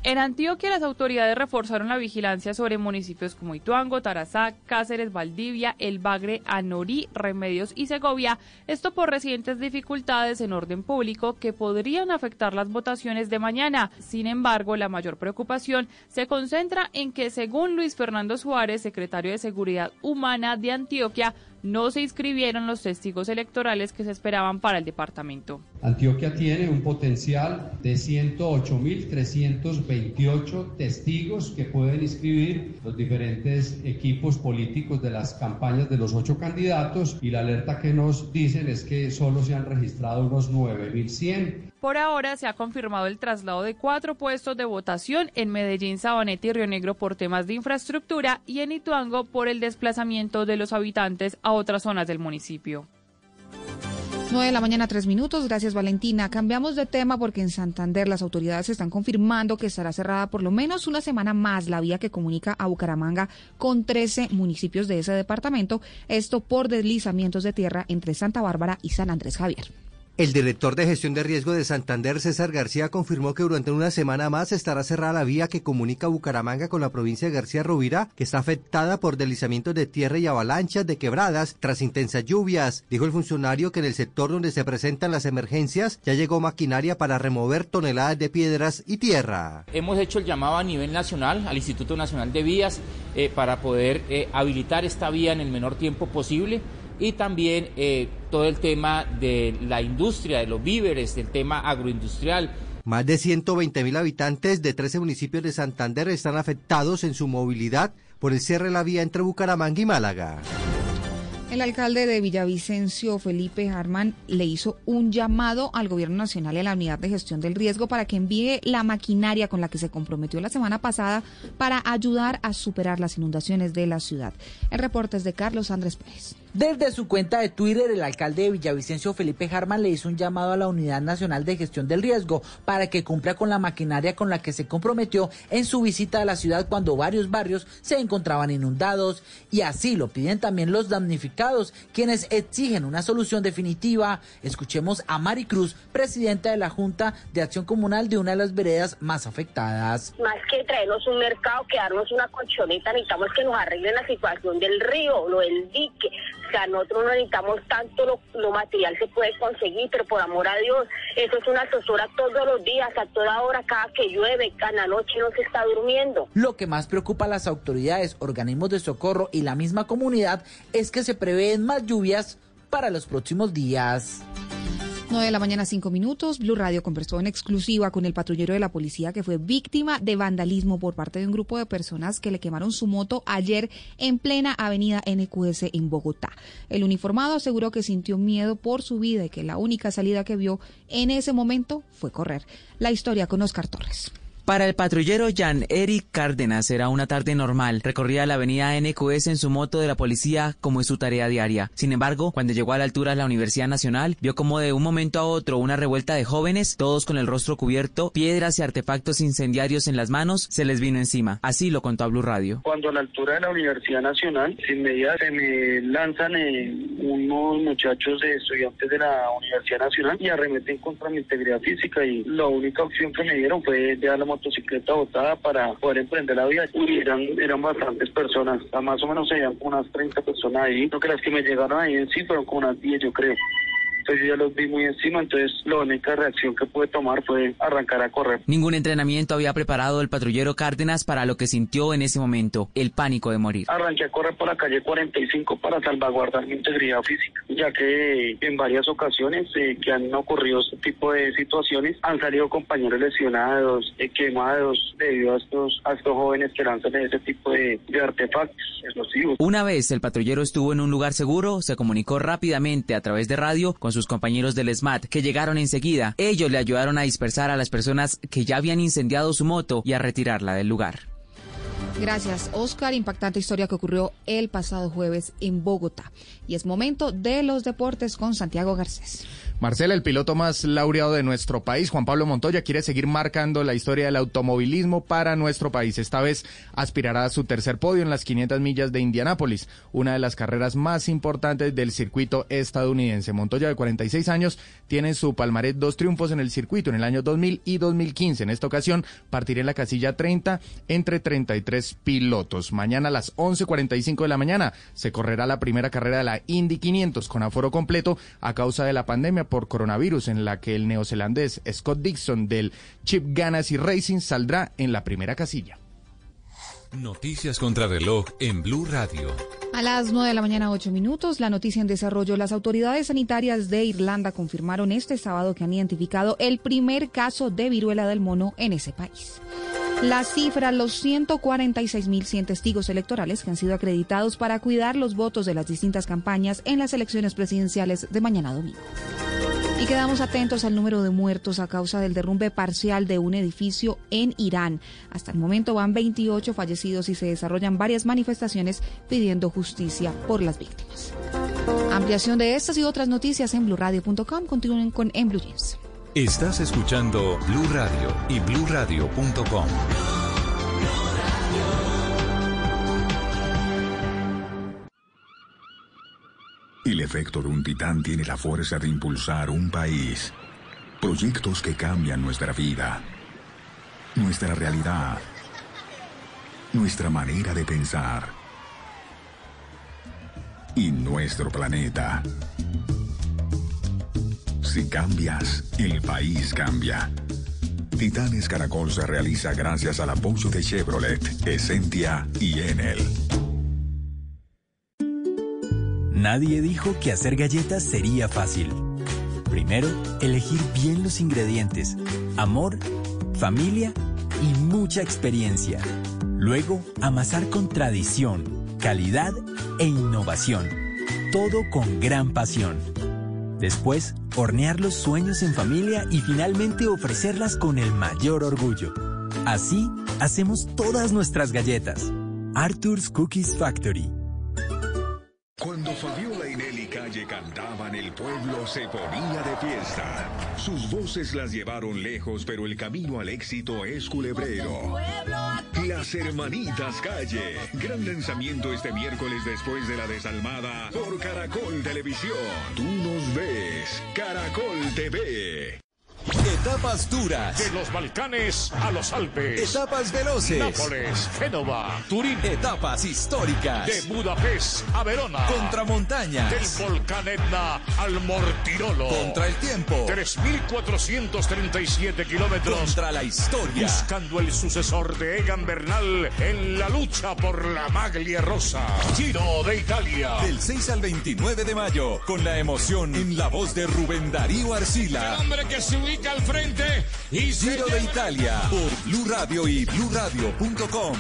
En Antioquia, las autoridades reforzaron la vigilancia sobre municipios como Ituango, Tarazá, Cáceres, Valdivia, El Bagre, Anorí, Remedios y Segovia, esto por recientes dificultades en orden público que podrían afectar las votaciones de mañana. Sin embargo, la mayor preocupación se concentra en que, según Luis Fernando Suárez, secretario de Seguridad Humana de Antioquia, no se inscribieron los testigos electorales que se esperaban para el departamento. Antioquia tiene un potencial de 108.328 testigos que pueden inscribir los diferentes equipos políticos de las campañas de los ocho candidatos y la alerta que nos dicen es que solo se han registrado unos 9.100. Por ahora se ha confirmado el traslado de cuatro puestos de votación en Medellín, Sabaneta y Río Negro por temas de infraestructura y en Ituango por el desplazamiento de los habitantes a otras zonas del municipio. 9 de la mañana, tres minutos. Gracias, Valentina. Cambiamos de tema porque en Santander las autoridades están confirmando que estará cerrada por lo menos una semana más la vía que comunica a Bucaramanga con 13 municipios de ese departamento. Esto por deslizamientos de tierra entre Santa Bárbara y San Andrés Javier. El director de gestión de riesgo de Santander, César García, confirmó que durante una semana más estará cerrada la vía que comunica Bucaramanga con la provincia de García Rovira, que está afectada por deslizamientos de tierra y avalanchas de quebradas tras intensas lluvias. Dijo el funcionario que en el sector donde se presentan las emergencias ya llegó maquinaria para remover toneladas de piedras y tierra. Hemos hecho el llamado a nivel nacional al Instituto Nacional de Vías eh, para poder eh, habilitar esta vía en el menor tiempo posible y también eh, todo el tema de la industria, de los víveres, del tema agroindustrial. Más de 120 mil habitantes de 13 municipios de Santander están afectados en su movilidad por el cierre de la vía entre Bucaramanga y Málaga. El alcalde de Villavicencio, Felipe Harman, le hizo un llamado al Gobierno Nacional y a la Unidad de Gestión del Riesgo para que envíe la maquinaria con la que se comprometió la semana pasada para ayudar a superar las inundaciones de la ciudad. El reporte es de Carlos Andrés Pérez. Desde su cuenta de Twitter, el alcalde de Villavicencio, Felipe Harman, le hizo un llamado a la Unidad Nacional de Gestión del Riesgo para que cumpla con la maquinaria con la que se comprometió en su visita a la ciudad cuando varios barrios se encontraban inundados. Y así lo piden también los damnificados, quienes exigen una solución definitiva. Escuchemos a Mari Cruz, presidenta de la Junta de Acción Comunal de una de las veredas más afectadas. Más que traernos un mercado, quedarnos una colchoneta, necesitamos que nos arreglen la situación del río, lo del dique. Nosotros no necesitamos tanto lo, lo material se puede conseguir, pero por amor a Dios, eso es una asesora todos los días, a toda hora, cada que llueve, cada noche no se está durmiendo. Lo que más preocupa a las autoridades, organismos de socorro y la misma comunidad es que se prevén más lluvias para los próximos días. 9 de la mañana, 5 minutos. Blue Radio conversó en exclusiva con el patrullero de la policía que fue víctima de vandalismo por parte de un grupo de personas que le quemaron su moto ayer en plena avenida NQS en Bogotá. El uniformado aseguró que sintió miedo por su vida y que la única salida que vio en ese momento fue correr. La historia con Oscar Torres. Para el patrullero Jan Eric Cárdenas era una tarde normal. Recorría la avenida NQS en su moto de la policía como es su tarea diaria. Sin embargo, cuando llegó a la altura de la Universidad Nacional, vio como de un momento a otro una revuelta de jóvenes, todos con el rostro cubierto, piedras y artefactos incendiarios en las manos, se les vino encima. Así lo contó a Blue Radio. Cuando a la altura de la Universidad Nacional, sin medida se me lanzan eh, unos muchachos de estudiantes de la Universidad Nacional y arremeten contra mi integridad física y la única opción que me dieron fue dejar la motocicleta botada para poder emprender la vida. Y eran, eran bastantes personas, más o menos serían unas 30 personas ahí. No que las que me llegaron ahí en sí fueron como unas 10 yo creo. Entonces yo ya los vi muy encima, entonces la única reacción que pude tomar fue arrancar a correr. Ningún entrenamiento había preparado el patrullero Cárdenas para lo que sintió en ese momento, el pánico de morir. Arranqué a correr por la calle 45 para salvaguardar mi integridad física, ya que en varias ocasiones eh, que han ocurrido este tipo de situaciones han salido compañeros lesionados, eh, quemados debido a estos, a estos jóvenes que lanzan ese tipo de, de artefactos explosivos. Una vez el patrullero estuvo en un lugar seguro, se comunicó rápidamente a través de radio con sus compañeros del SMAT, que llegaron enseguida. Ellos le ayudaron a dispersar a las personas que ya habían incendiado su moto y a retirarla del lugar. Gracias, Oscar. Impactante historia que ocurrió el pasado jueves en Bogotá. Y es momento de los deportes con Santiago Garcés. Marcela, el piloto más laureado de nuestro país, Juan Pablo Montoya, quiere seguir marcando la historia del automovilismo para nuestro país. Esta vez aspirará a su tercer podio en las 500 millas de Indianápolis, una de las carreras más importantes del circuito estadounidense. Montoya, de 46 años, tiene en su palmarés dos triunfos en el circuito en el año 2000 y 2015. En esta ocasión partirá en la casilla 30 entre 33 pilotos. Mañana a las 11.45 de la mañana se correrá la primera carrera de la Indy 500 con aforo completo a causa de la pandemia por coronavirus en la que el neozelandés Scott Dixon del Chip Ganassi Racing saldrá en la primera casilla. Noticias contra reloj en Blue Radio. A las 9 de la mañana, 8 minutos, la noticia en desarrollo. Las autoridades sanitarias de Irlanda confirmaron este sábado que han identificado el primer caso de viruela del mono en ese país. La cifra, los 146.100 testigos electorales que han sido acreditados para cuidar los votos de las distintas campañas en las elecciones presidenciales de mañana domingo. Y quedamos atentos al número de muertos a causa del derrumbe parcial de un edificio en Irán. Hasta el momento van 28 fallecidos y se desarrollan varias manifestaciones pidiendo justicia por las víctimas. Ampliación de estas y otras noticias en blurradio.com. Continúen con En Blue. Estás escuchando Blue Radio y bluradio.com. El efecto de un titán tiene la fuerza de impulsar un país. Proyectos que cambian nuestra vida, nuestra realidad, nuestra manera de pensar y nuestro planeta. Si cambias, el país cambia. Titanes Caracol se realiza gracias al apoyo de Chevrolet, Essentia y Enel. Nadie dijo que hacer galletas sería fácil. Primero, elegir bien los ingredientes, amor, familia y mucha experiencia. Luego, amasar con tradición, calidad e innovación. Todo con gran pasión. Después, hornear los sueños en familia y finalmente ofrecerlas con el mayor orgullo. Así, hacemos todas nuestras galletas. Arthur's Cookies Factory. Cuando Fabiola y Nelly Calle cantaban, el pueblo se ponía de fiesta. Sus voces las llevaron lejos, pero el camino al éxito es culebrero. Las Hermanitas Calle. Gran lanzamiento este miércoles después de la desalmada por Caracol Televisión. Tú nos ves. Caracol TV. Etapas duras. De los Balcanes a los Alpes. Etapas veloces. Nápoles, Génova, Turín. Etapas históricas. De Budapest a Verona. Contramontañas. Del volcán Etna al Mortirolo. Contra el tiempo. 3.437 kilómetros. Contra la historia. Buscando el sucesor de Egan Bernal en la lucha por la maglia rosa. Giro de Italia. Del 6 al 29 de mayo. Con la emoción en la voz de Rubén Darío Arcila. El hombre que se ubica al frente y se Giro de Italia por Blue Radio y BlueRadio.com.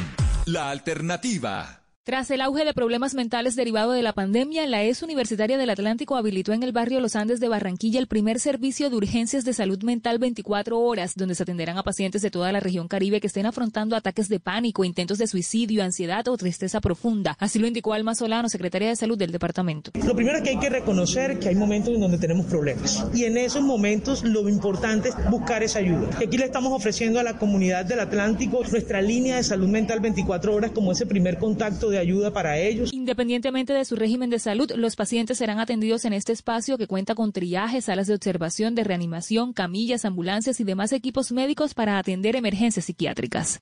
La alternativa. Tras el auge de problemas mentales derivado de la pandemia, la ES Universitaria del Atlántico habilitó en el barrio Los Andes de Barranquilla el primer servicio de urgencias de salud mental 24 horas, donde se atenderán a pacientes de toda la región caribe que estén afrontando ataques de pánico, intentos de suicidio, ansiedad o tristeza profunda. Así lo indicó Alma Solano, secretaria de salud del departamento. Lo primero es que hay que reconocer que hay momentos en donde tenemos problemas y en esos momentos lo importante es buscar esa ayuda. Y aquí le estamos ofreciendo a la comunidad del Atlántico nuestra línea de salud mental 24 horas como ese primer contacto de ayuda para ellos. Independientemente de su régimen de salud, los pacientes serán atendidos en este espacio que cuenta con triajes, salas de observación, de reanimación, camillas, ambulancias y demás equipos médicos para atender emergencias psiquiátricas.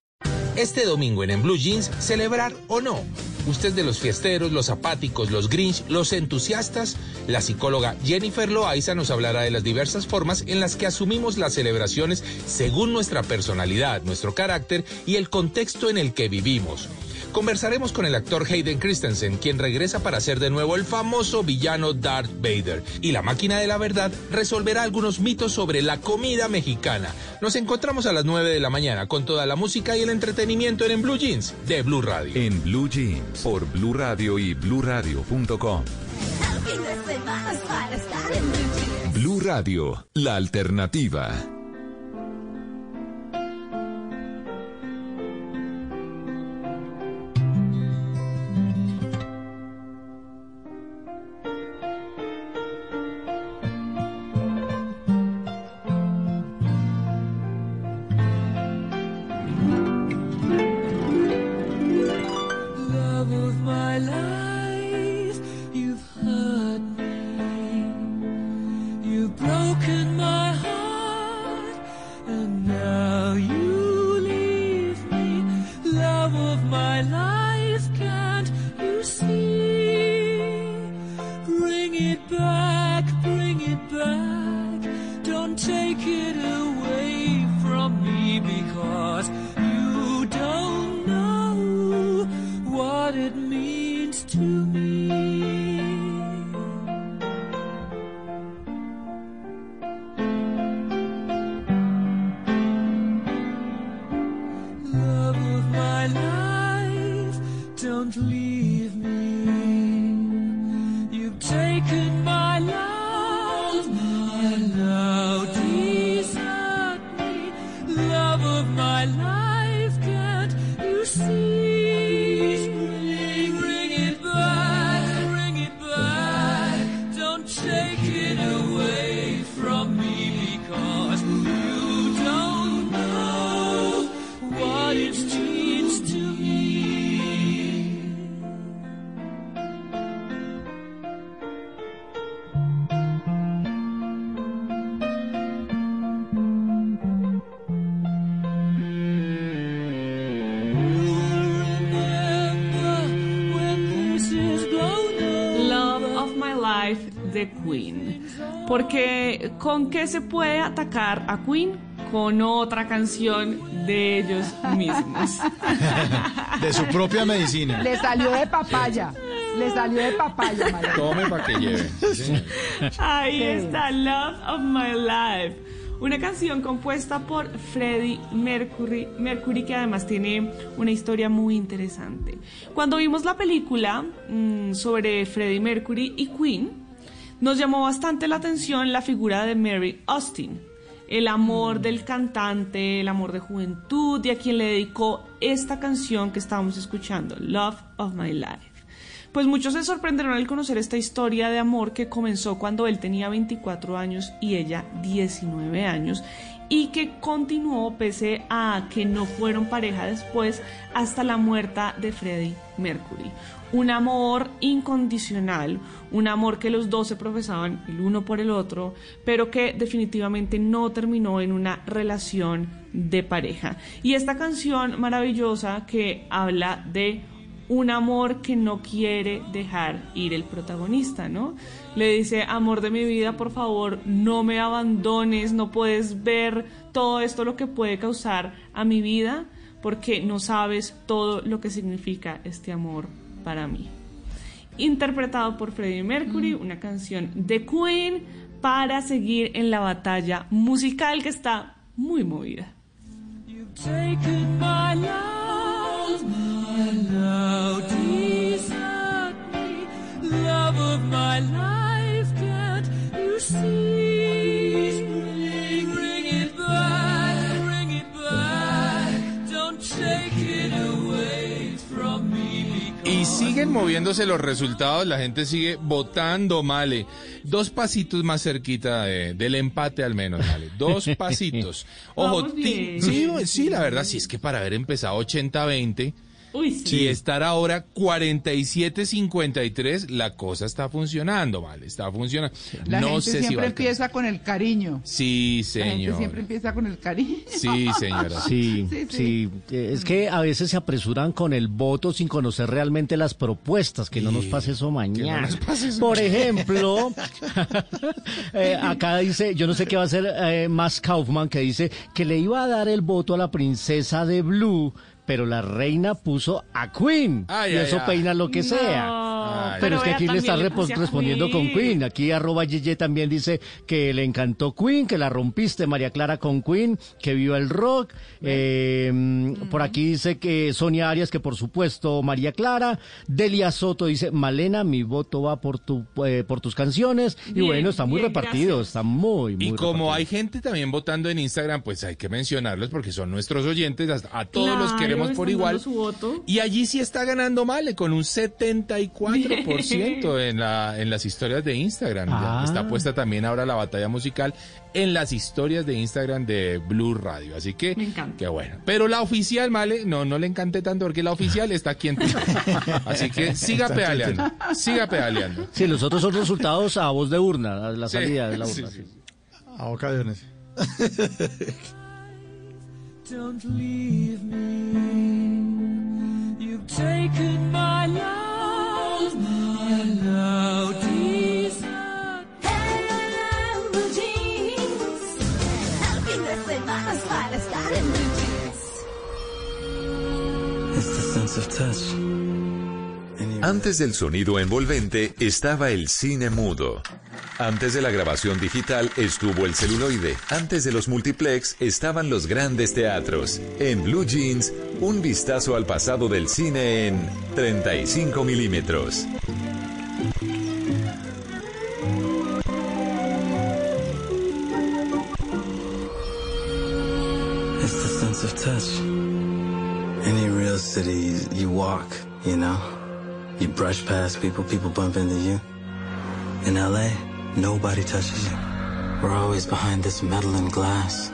Este domingo en, en Blue Jeans, celebrar o no. Usted de los fiesteros, los apáticos, los grinch, los entusiastas. La psicóloga Jennifer Loaiza nos hablará de las diversas formas en las que asumimos las celebraciones según nuestra personalidad, nuestro carácter y el contexto en el que vivimos. Conversaremos con el actor Hayden Christensen, quien regresa para ser de nuevo el famoso villano Darth Vader. Y la máquina de la verdad resolverá algunos mitos sobre la comida mexicana. Nos encontramos a las 9 de la mañana con toda la música y el entretenimiento en, en Blue Jeans de Blue Radio. En Blue Jeans por Blue Radio y BlueRadio.com. Blue Radio, la alternativa. Can't you see? ¿Con qué se puede atacar a Queen? Con otra canción de ellos mismos. De su propia medicina. Le salió de papaya. Le salió de papaya, María. Tome para que lleve. Ahí Sí. está Love of My Life. Una canción compuesta por Freddie Mercury, Mercury que además tiene una historia muy interesante. Cuando vimos la película mm, sobre Freddie Mercury y Queen, nos llamó bastante la atención la figura de Mary Austin, el amor del cantante, el amor de juventud y a quien le dedicó esta canción que estábamos escuchando, Love of My Life. Pues muchos se sorprenderon al conocer esta historia de amor que comenzó cuando él tenía 24 años y ella 19 años y que continuó pese a que no fueron pareja después hasta la muerte de Freddie Mercury. Un amor incondicional, un amor que los dos se profesaban el uno por el otro, pero que definitivamente no terminó en una relación de pareja. Y esta canción maravillosa que habla de un amor que no quiere dejar ir el protagonista, ¿no? Le dice, amor de mi vida, por favor, no me abandones, no puedes ver todo esto lo que puede causar a mi vida, porque no sabes todo lo que significa este amor para mí. Interpretado por Freddie Mercury, una canción de Queen para seguir en la batalla musical que está muy movida. love of my life, can't you see? Y siguen moviéndose los resultados, la gente sigue votando, Male. Dos pasitos más cerquita de- del empate al menos, Male. Dos pasitos. Ojo, ti- sí, sí, la verdad, sí es que para haber empezado 80-20 Uy, sí. y estar ahora 47-53, la cosa está funcionando, Male, está funcionando. La no gente sé si va siempre a empieza con el cariño. Sí, La gente señor. siempre empieza con el cariño. Sí, señora. Sí, Sí, sí, sí. Es que a veces se apresuran con el voto sin conocer realmente las propuestas. Que no nos pase eso mañana. nos pase eso Por ejemplo, eh, acá dice, yo no sé qué va a hacer eh, Max Kaufman, que dice que le iba a dar el voto a la princesa de Blue. Pero la reina puso a Queen. Ay, y ay, eso ay. peina lo que No, sea. Ay. Pero, es que aquí le está le respondiendo con Queen. Aquí arroba Yeye también dice que le encantó Queen, que la rompiste, María Clara con Queen, que vio el rock. Eh, Por aquí dice que Sonia Arias, que por supuesto María Clara. Delia Soto dice, Malena, mi voto va por, tu, eh, por tus canciones. y Bien, bueno, está muy bien, repartido, gracias. está muy, muy Y como repartido. hay gente también votando en Instagram, pues hay que mencionarlos porque son nuestros oyentes, a todos los Claro, queremos por igual. dando su voto. Y allí sí está ganando Male con un 74% en, la, en las historias de Instagram. Ya Ah. Está puesta también ahora la batalla musical en las historias de Instagram de Blue Radio. Así que, Me encanta. qué bueno. Pero la oficial, Male, no, no le encanté tanto porque la oficial está aquí en Twitter. Así que siga pedaleando, siga pedaleando. Sí, los otros son resultados a voz de urna, a la Sí, salida de la sí, urna. sí. sí. A ocasiones. Don't leave me. You've taken my love, my love. Antes del sonido envolvente estaba el cine mudo. Antes de la grabación digital estuvo el celuloide. Antes de los multiplex estaban los grandes teatros. En Blue Jeans, un vistazo al pasado del cine en 35 milímetros. It's the real city, you walk, you know? You brush past people, people bump into you. In LA, nobody touches you. We're always behind this metal and glass.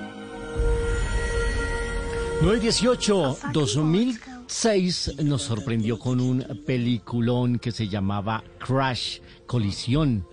9 y 18, 2006 nos sorprendió con un peliculón que se llamaba Crash, Colisión.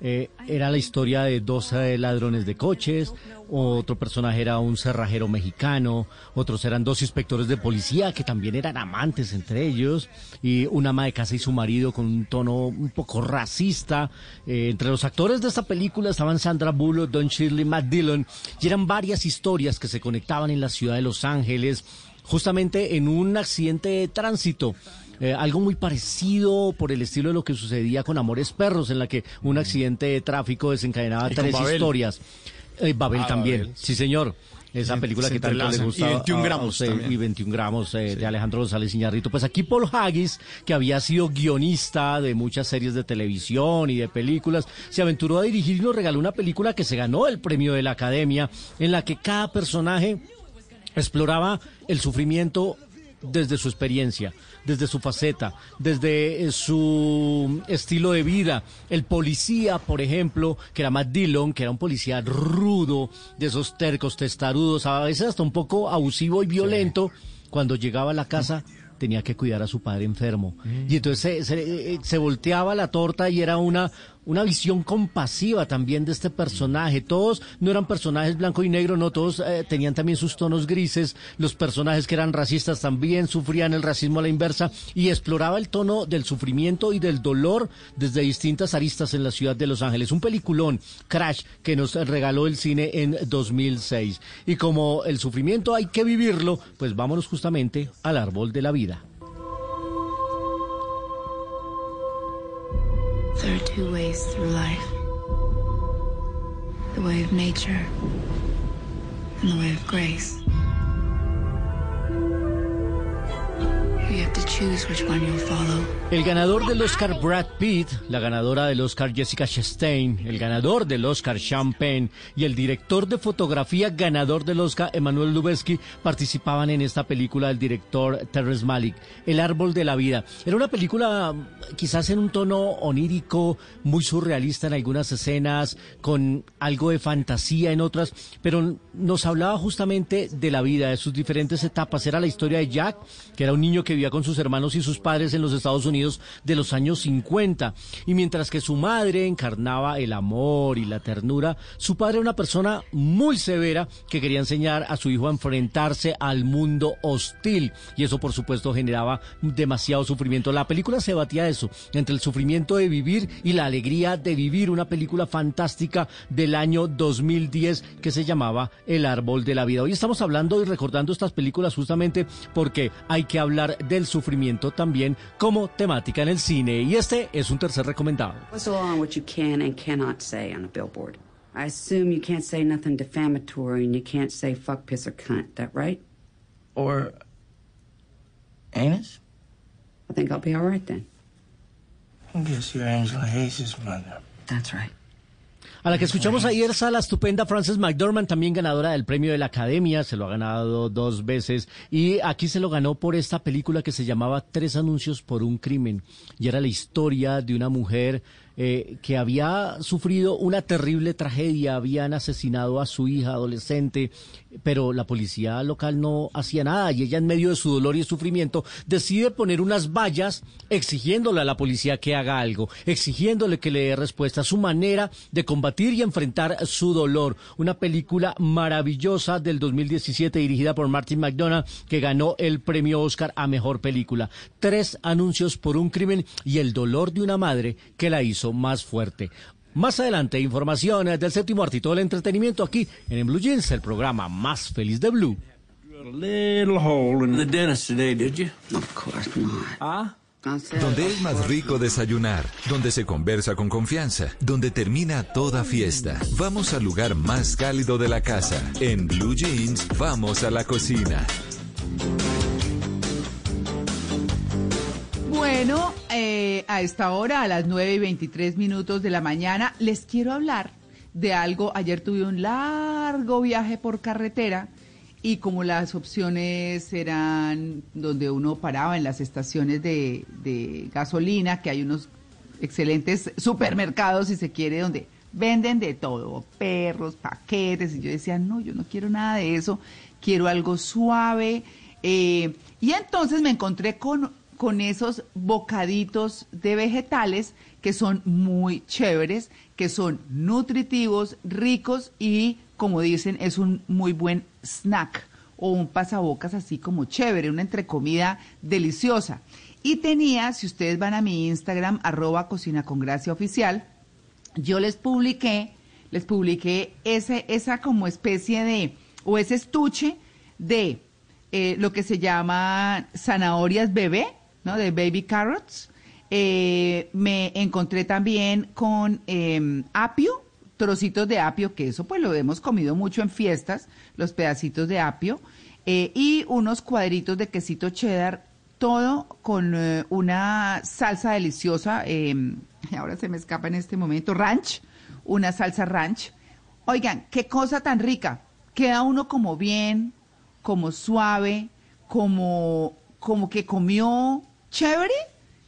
Eh, era la historia de dos eh, ladrones de coches, otro personaje era un cerrajero mexicano, otros eran dos inspectores de policía que también eran amantes entre ellos, y una ama de casa y su marido con un tono un poco racista. Eh, entre los actores de esta película estaban Sandra Bullock, Don Shirley, Matt Dillon, y eran varias historias que se conectaban en la ciudad de Los Ángeles, justamente en un accidente de tránsito. Eh, algo muy parecido por el estilo de lo que sucedía con Amores Perros, en la que un accidente de tráfico desencadenaba tres Babel. historias. Eh, Babel Ah, también, Babel. sí señor. Esa película que tanto le gusta Y 21 a- a gramos usted, y 21 gramos eh, de Alejandro González Iñárritu. Pues aquí Paul Haggis, que había sido guionista de muchas series de televisión y de películas, se aventuró a dirigir y nos regaló una película que se ganó el premio de la Academia, en la que cada personaje exploraba el sufrimiento desde su experiencia, desde su faceta, desde eh, su estilo de vida. El policía, por ejemplo, que era Matt Dillon, que era un policía rudo, de esos tercos, testarudos, a veces hasta un poco abusivo y violento, cuando llegaba a la casa tenía que cuidar a su padre enfermo. Y entonces se, se- eh, se volteaba la torta y era una, una visión compasiva también de este personaje. Todos no eran personajes blanco y negro, no, todos eh, tenían también sus tonos grises. Los personajes que eran racistas también sufrían el racismo a la inversa y exploraba el tono del sufrimiento y del dolor desde distintas aristas en la ciudad de Los Ángeles. Un peliculón, Crash, que nos regaló el cine en 2006. Y como el sufrimiento hay que vivirlo, pues vámonos justamente al árbol de la vida. There are two ways through life the way of nature and the way of grace. El ganador del Oscar Brad Pitt, la ganadora del Oscar Jessica Chastain, el ganador del Oscar Penn y el director de fotografía ganador del Oscar Emanuel Lubezki participaban en esta película del director Terrence Malick, El árbol de la vida. Era una película quizás en un tono onírico, muy surrealista en algunas escenas, con algo de fantasía en otras, pero nos hablaba justamente de la vida, de sus diferentes etapas. Era la historia de Jack, que era un niño que vivía con sus hermanos y sus padres en los Estados Unidos de los años 50. Y mientras que su madre encarnaba el amor y la ternura, su padre era una persona muy severa que quería enseñar a su hijo a enfrentarse al mundo hostil. Y eso, por supuesto, generaba demasiado sufrimiento. La película se batía eso, entre el sufrimiento de vivir y la alegría de vivir. Una película fantástica del año 2010 que se llamaba El árbol de la vida. Hoy estamos hablando y recordando estas películas justamente porque hay que hablar del sufrimiento también como temática en el cine. Y este es un tercer recomendado. What's the law on what you can and cannot say on a billboard? I assume you can't say nothing defamatory and you can't say fuck, piss, or cunt. That right? Or anus? I think I'll be all right then. I guess you're Angela Hayes' mother. That's right. A la que escuchamos ayer a la estupenda Frances McDormand, también ganadora del premio de la Academia, se lo ha ganado dos veces y aquí se lo ganó por esta película que se llamaba Tres anuncios por un crimen y era la historia de una mujer eh, que había sufrido una terrible tragedia, habían asesinado a su hija adolescente, pero la policía local no hacía nada y ella en medio de su dolor y sufrimiento decide poner unas vallas exigiéndole a la policía que haga algo, exigiéndole que le dé respuesta a su manera de combatir y enfrentar su dolor. Una película maravillosa del 2017 dirigida por Martin McDonough que ganó el premio Oscar a mejor película. Tres anuncios por un crimen y el dolor de una madre que la hizo más fuerte. Más adelante, información del séptimo artito del entretenimiento aquí en, Blue Jeans, el programa más feliz de Blue. Little hole in the dentist today, did you? Of course not. Ah? Donde es más rico desayunar, donde se conversa con confianza, donde termina toda fiesta. Vamos al lugar más cálido de la casa. En Blue Jeans, vamos a la cocina. Bueno, eh, a esta hora, a las 9 y 23 minutos de la mañana, les quiero hablar de algo. Ayer tuve un largo viaje por carretera y como las opciones eran donde uno paraba en las estaciones de, de gasolina, que hay unos excelentes supermercados, si se quiere, donde venden de todo, perros, paquetes, y yo decía, no, yo no quiero nada de eso, quiero algo suave. eh, y entonces me encontré con con esos bocaditos de vegetales que son muy chéveres, que son nutritivos, ricos y, como dicen, es un muy buen snack o un pasabocas así como chévere, una entrecomida deliciosa. Y tenía, si ustedes van a mi Instagram, arroba cocina con gracia oficial, yo les publiqué, les publiqué ese, esa como especie de, o ese estuche de eh, lo que se llama zanahorias bebé, De baby carrots. Eh, me encontré también con eh, apio, trocitos de apio, que eso pues lo hemos comido mucho en fiestas, los pedacitos de apio, eh, y unos cuadritos de quesito cheddar, todo con eh, una salsa deliciosa, eh, ahora se me escapa en este momento, ranch, una salsa ranch. Oigan, qué cosa tan rica, queda uno como bien, como suave, como, como que comió chévere,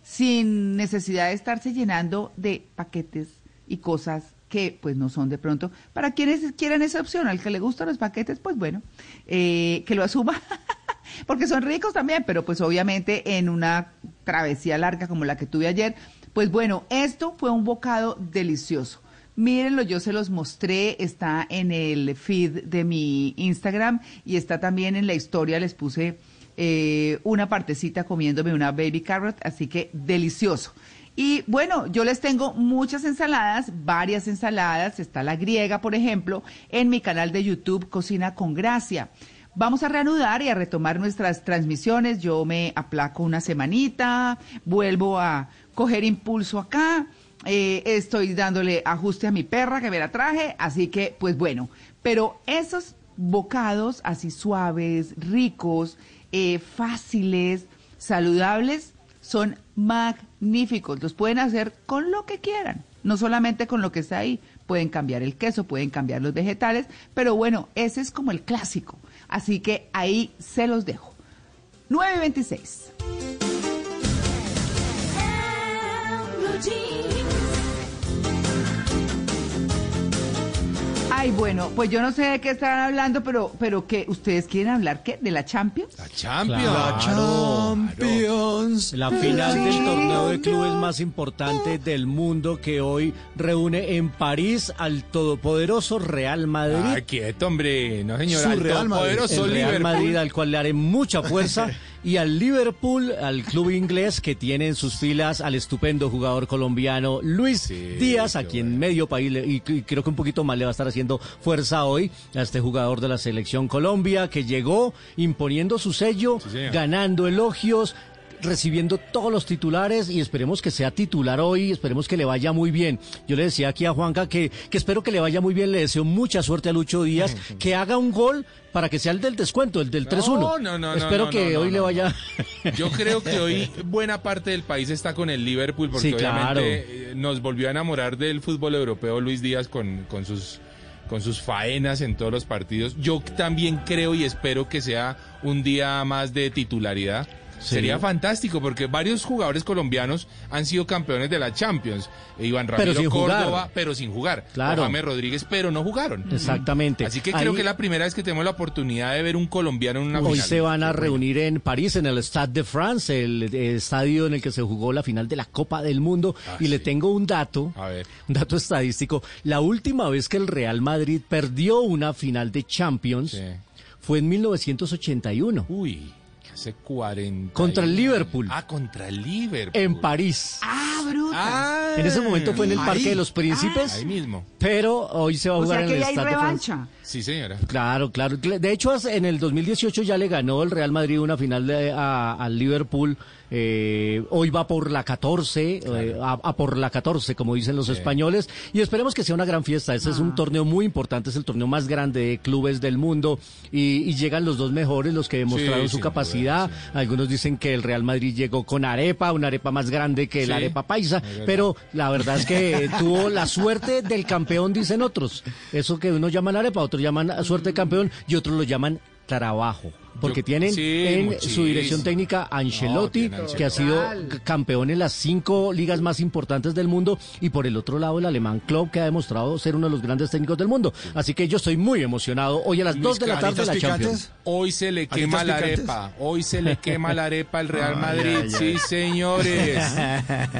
sin necesidad de estarse llenando de paquetes y cosas que pues no son de pronto. Para quienes quieran esa opción, al que le gustan los paquetes, pues bueno, eh, que lo asuma, porque son ricos también, pero pues obviamente en una travesía larga como la que tuve ayer, pues bueno, esto fue un bocado delicioso. Mírenlo, yo se los mostré, está en el feed de mi Instagram y está también en la historia, les puse eh, una partecita comiéndome una baby carrot, así que delicioso. Y bueno, yo les tengo muchas ensaladas, varias ensaladas, está la griega, por ejemplo, en mi canal de YouTube Cocina con Gracia. Vamos a reanudar y a retomar nuestras transmisiones. Yo me aplaco una semanita, vuelvo a coger impulso acá. eh, estoy dándole ajuste a mi perra que me la traje, así que pues bueno, pero esos bocados así suaves, ricos, eh, fáciles, saludables, son magníficos. Los pueden hacer con lo que quieran, no solamente con lo que está ahí. Pueden cambiar el queso, pueden cambiar los vegetales, pero bueno, ese es como el clásico. Así que ahí se los dejo. 926. Ay, bueno, pues yo no sé de qué están hablando, pero, pero que ustedes quieren hablar qué, de la Champions. La Champions. La Champions. La final del torneo de clubes más importante del mundo que hoy reúne en París al todopoderoso Real Madrid. Ay, quieto, hombre. No, señora. Su al Real Madrid. todopoderoso El Real Liverpool. Madrid, al cual le haré mucha fuerza, y al Liverpool, al club inglés que tiene en sus filas al estupendo jugador colombiano Luis Díaz, a quien medio país, le- y, y creo que un poquito más le va a estar haciendo fuerza hoy a este jugador de la selección Colombia, que llegó imponiendo su sello, ganando elogios, recibiendo todos los titulares y esperemos que sea titular hoy, esperemos que le vaya muy bien. Yo le decía aquí a Juanca que, que espero que le vaya muy bien, le deseo mucha suerte a Lucho Díaz, que haga un gol para que sea el del descuento, el del 3-1. No, no, no, Espero no, que no, hoy le vaya... Yo creo que hoy buena parte del país está con el Liverpool porque Sí, claro. obviamente eh, nos volvió a enamorar del fútbol europeo Luis Díaz con, con sus con sus faenas en todos los partidos. Yo también creo y espero que sea un día más de titularidad. Sí. Sería fantástico porque varios jugadores colombianos han sido campeones de la Champions. E Iván Pero Ramiro jugar. Córdoba, pero sin jugar. Claro. James Rodríguez, pero no jugaron. Exactamente. Así que creo que es la primera vez que tenemos la oportunidad de ver un colombiano en una Hoy final. se van a reunir en París, en el Stade de France, el, eh, estadio en el que se jugó la final de la Copa del Mundo. y le tengo un dato, A ver. un dato estadístico. La última vez que el Real Madrid perdió una final de Champions fue en 1981. Uy, hace 40. Contra el Liverpool. Ah, contra el Liverpool. En París. Ah, bruta. Ah, En ese momento fue en el ahí. Parque de los Príncipes. Ahí mismo. Pero hoy se va a O jugar sea en que el Stade de France. revancha. Sí, señora. Claro, claro. De hecho, en el 2018 ya le ganó el Real Madrid una final de- a- al Liverpool. Eh, hoy va por la 14, eh, a, a por la 14, como dicen los españoles. Y esperemos que sea una gran fiesta. Este es un torneo muy importante, es el torneo más grande de clubes del mundo. Y, y llegan los dos mejores, los que demostraron su capacidad. Algunos dicen que el Real Madrid llegó con arepa, una arepa más grande que la arepa paisa. Pero la verdad es que tuvo la suerte del campeón, dicen otros. Eso que unos llaman arepa, otros llaman suerte de campeón y otros lo llaman trabajo. Porque Yo- tienen sí, en muchísimo. su dirección técnica a Ancelotti, No, tiene que ha sido Ancelotti. campeón en las cinco ligas más importantes del mundo, y por el otro lado el alemán Klopp, que ha demostrado ser uno de los grandes técnicos del mundo. Así que yo estoy muy emocionado. Hoy a las 2 de la tarde la Champions. Hoy se le ¿Alitas quema la picantes? arepa. Hoy se le quema la arepa al Real Ay, Madrid. ay, sí, ay. señores.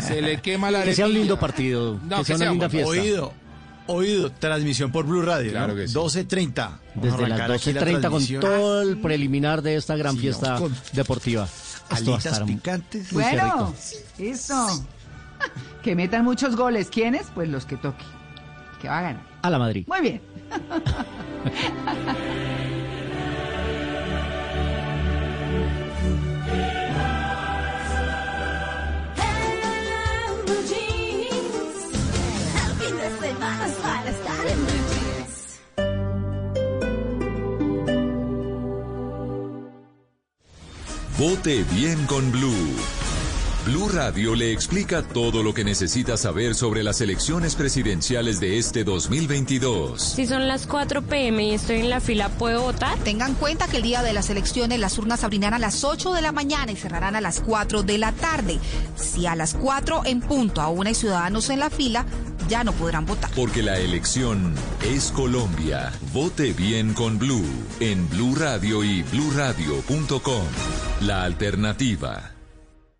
Se le quema la arepa. Que sea un lindo partido, No, que sea una sea linda fiesta. Oído, oído, transmisión por Blue Radio. Claro ¿no? que sí. 12.30. Vamos a Desde las arrancar aquí la 12.30 con todo el preliminar de esta gran fiesta con deportiva. Alitas picantes. Bueno, eso. Que metan muchos goles. ¿Quiénes? Pues los que toque. Que va a ganar. A la Madrid. Muy bien. Vote bien con Blue. Blue Radio le explica todo lo que necesita saber sobre las elecciones presidenciales de este 2022. Si son las 4 pm y estoy en la fila, ¿puedo votar? Tengan cuenta que el día de las elecciones las urnas abrirán a las 8 de la mañana y cerrarán a las 4 de la tarde. Si a las 4 en punto aún hay ciudadanos en la fila, ya no podrán votar. Porque la elección es Colombia. Vote bien con Blue en Blue Radio y bluradio.com. La alternativa.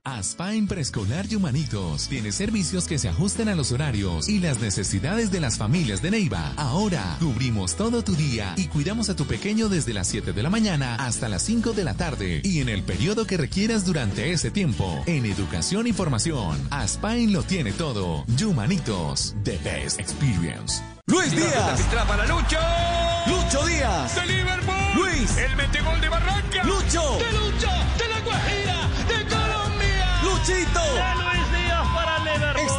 Aspain Preescolar y Humanitos tiene servicios que se ajustan a los horarios y las necesidades de las familias de Neiva. Ahora cubrimos todo tu día y cuidamos a tu pequeño desde las 7 de la mañana hasta las 5 de la tarde y en el periodo que requieras durante ese tiempo. En educación y formación, Aspain lo tiene todo. Humanitos, the best experience. Luis Díaz. para Lucho. Lucho Díaz. De Liverpool. Luis. El metegol de Barranca. Lucho. De Lucho. De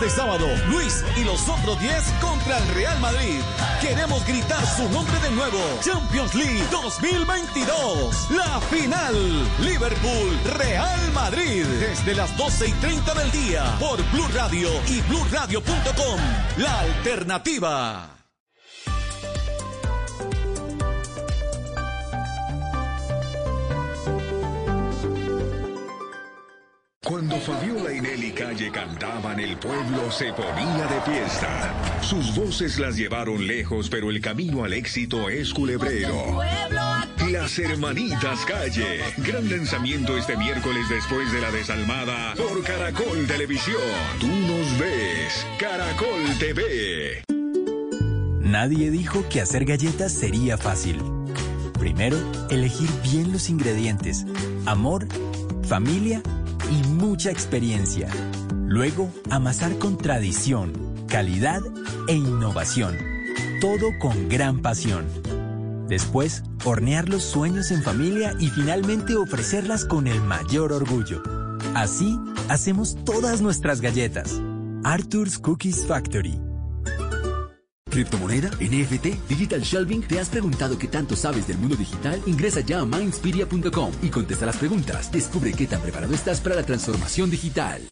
Este sábado, Luis y los otros 10 contra el Real Madrid. Queremos gritar su nombre de nuevo. Champions League 2022. La final. Liverpool, Real Madrid. Desde las 12 y 30 del día. Por Blue Radio y BlueRadio.com. La alternativa. Cuando Fabiola y Nelly Calle cantaban, el pueblo se ponía de fiesta. Sus voces las llevaron lejos, pero el camino al éxito es culebrero. Las Hermanitas Calle. Gran lanzamiento este miércoles después de la desalmada por Caracol Televisión. Tú nos ves. Caracol TV. Nadie dijo que hacer galletas sería fácil. Primero, elegir bien los ingredientes, amor, familia y mucha experiencia. Luego, amasar con tradición, calidad e innovación. Todo con gran pasión. Después, hornear los sueños en familia y finalmente ofrecerlas con el mayor orgullo. Así, hacemos todas nuestras galletas. Arthur's Cookies Factory. ¿Criptomoneda? ¿NFT? ¿Digital shelving? ¿Te has preguntado qué tanto sabes del mundo digital? Ingresa ya a Mindspiria.com y contesta las preguntas. Descubre qué tan preparado estás para la transformación digital.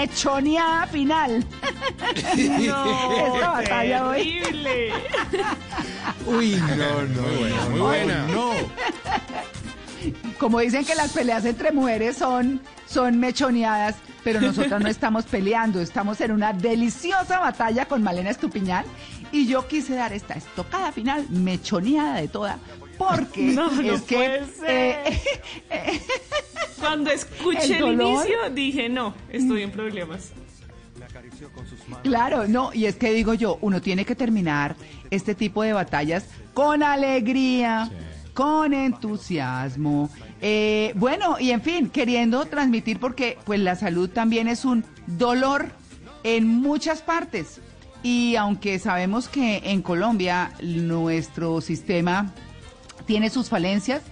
Mechonía final. No, Esta batalla hoy. terrible. Uy, no, no. Muy buena, muy no, buena. No. Como dicen que las peleas entre mujeres son, son mechoneadas, pero nosotras no estamos peleando, estamos en una deliciosa batalla con Malena Estupiñán y yo quise dar esta estocada final mechoneada de toda, porque No, no es que eh, Cuando escuché El inicio dije, no, estoy en problemas. Claro, no, y es que digo yo, uno tiene que terminar este tipo de batallas con alegría, con entusiasmo, eh, bueno, y en fin, queriendo transmitir porque pues la salud también es un dolor en muchas partes. Y aunque sabemos que en Colombia nuestro sistema tiene sus falencias,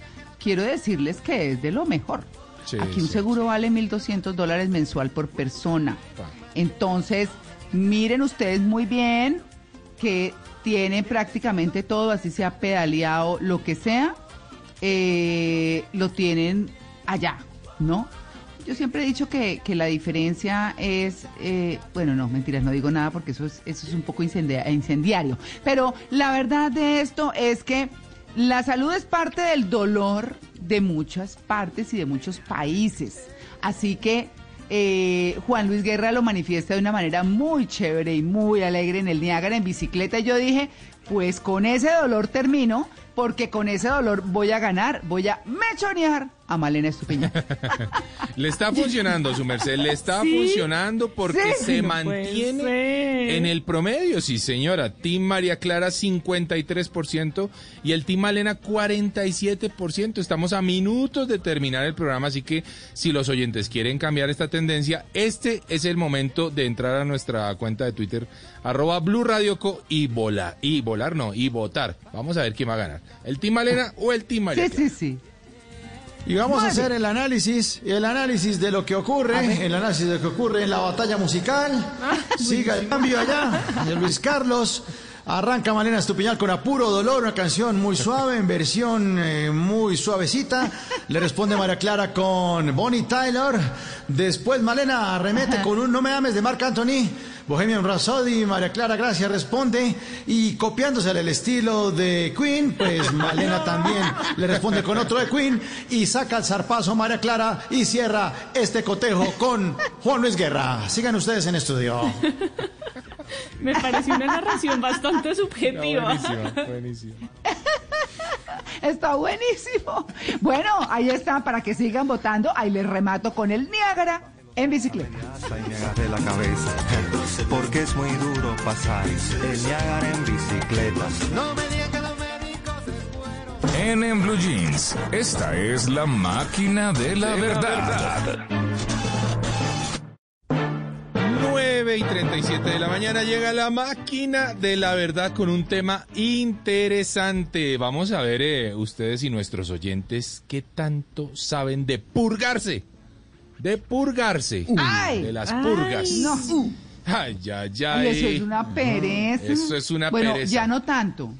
quiero decirles que es de lo mejor. Sí, Aquí un sí. seguro vale 1.200 dólares mensual por persona. Entonces, miren ustedes muy bien que tienen prácticamente todo, así sea pedaleado, lo que sea, eh, lo tienen allá, ¿no? Yo siempre he dicho que, que la diferencia es, eh, bueno, no, mentiras, no digo nada porque eso es, eso es un poco incendia- incendiario. Pero la verdad de esto es que la salud es parte del dolor de muchas partes y de muchos países. Así que eh, Juan Luis Guerra lo manifiesta de una manera muy chévere y muy alegre en el Niágara en bicicleta. Y yo dije, pues con ese dolor termino, porque con ese dolor voy a ganar, voy a mechonear a Malena Estupiñán. Le está funcionando, su merced, le está ¿Sí? funcionando porque Sí. se No mantiene en el promedio, sí señora. Team María Clara 53% y el Team Malena 47%. Estamos a minutos de terminar el programa, así que si los oyentes quieren cambiar esta tendencia, este es el momento de entrar a nuestra cuenta de Twitter, arroba Blue Radio Co y volar, y volar no, y votar. Vamos a ver quién va a ganar, el Team Malena o el Team María Sí, Clara. sí, sí. Y vamos a hacer el análisis, el análisis de lo que ocurre, el análisis de lo que ocurre en la batalla musical. Siga el cambio allá de Luis Carlos. Arranca Malena Estupiñán con Apuro Dolor, una canción muy suave, en versión eh, muy suavecita. Le responde María Clara con Bonnie Tyler. Después Malena arremete con un No me ames de Marc Anthony. Bohemian Rhapsody, María Clara Gracia responde. Y copiándose el estilo de Queen, pues Malena también le responde con otro de Queen. Y saca el zarpazo María Clara y cierra este cotejo con Juan Luis Guerra. Sigan ustedes en estudio. Me pareció una narración bastante subjetiva. Buenísima, buenísima. Está buenísimo. Bueno, ahí está, para que sigan votando. Ahí les remato con el Niágara en bicicleta. Y me agarré la cabeza. Porque es muy duro pasar el Niágara en bicicleta. No me digan que los médicos se fueron. En, en Blue Jeans, esta es la máquina de la verdad. 9 y 37 de la mañana llega la máquina de la verdad con un tema interesante. Vamos a ver eh, ustedes y nuestros oyentes qué tanto saben de purgarse. De purgarse. Ay, de las ay, purgas. no. Ay, ay, Y ay. eso es una pereza. Eso es una bueno, pereza. ya no tanto.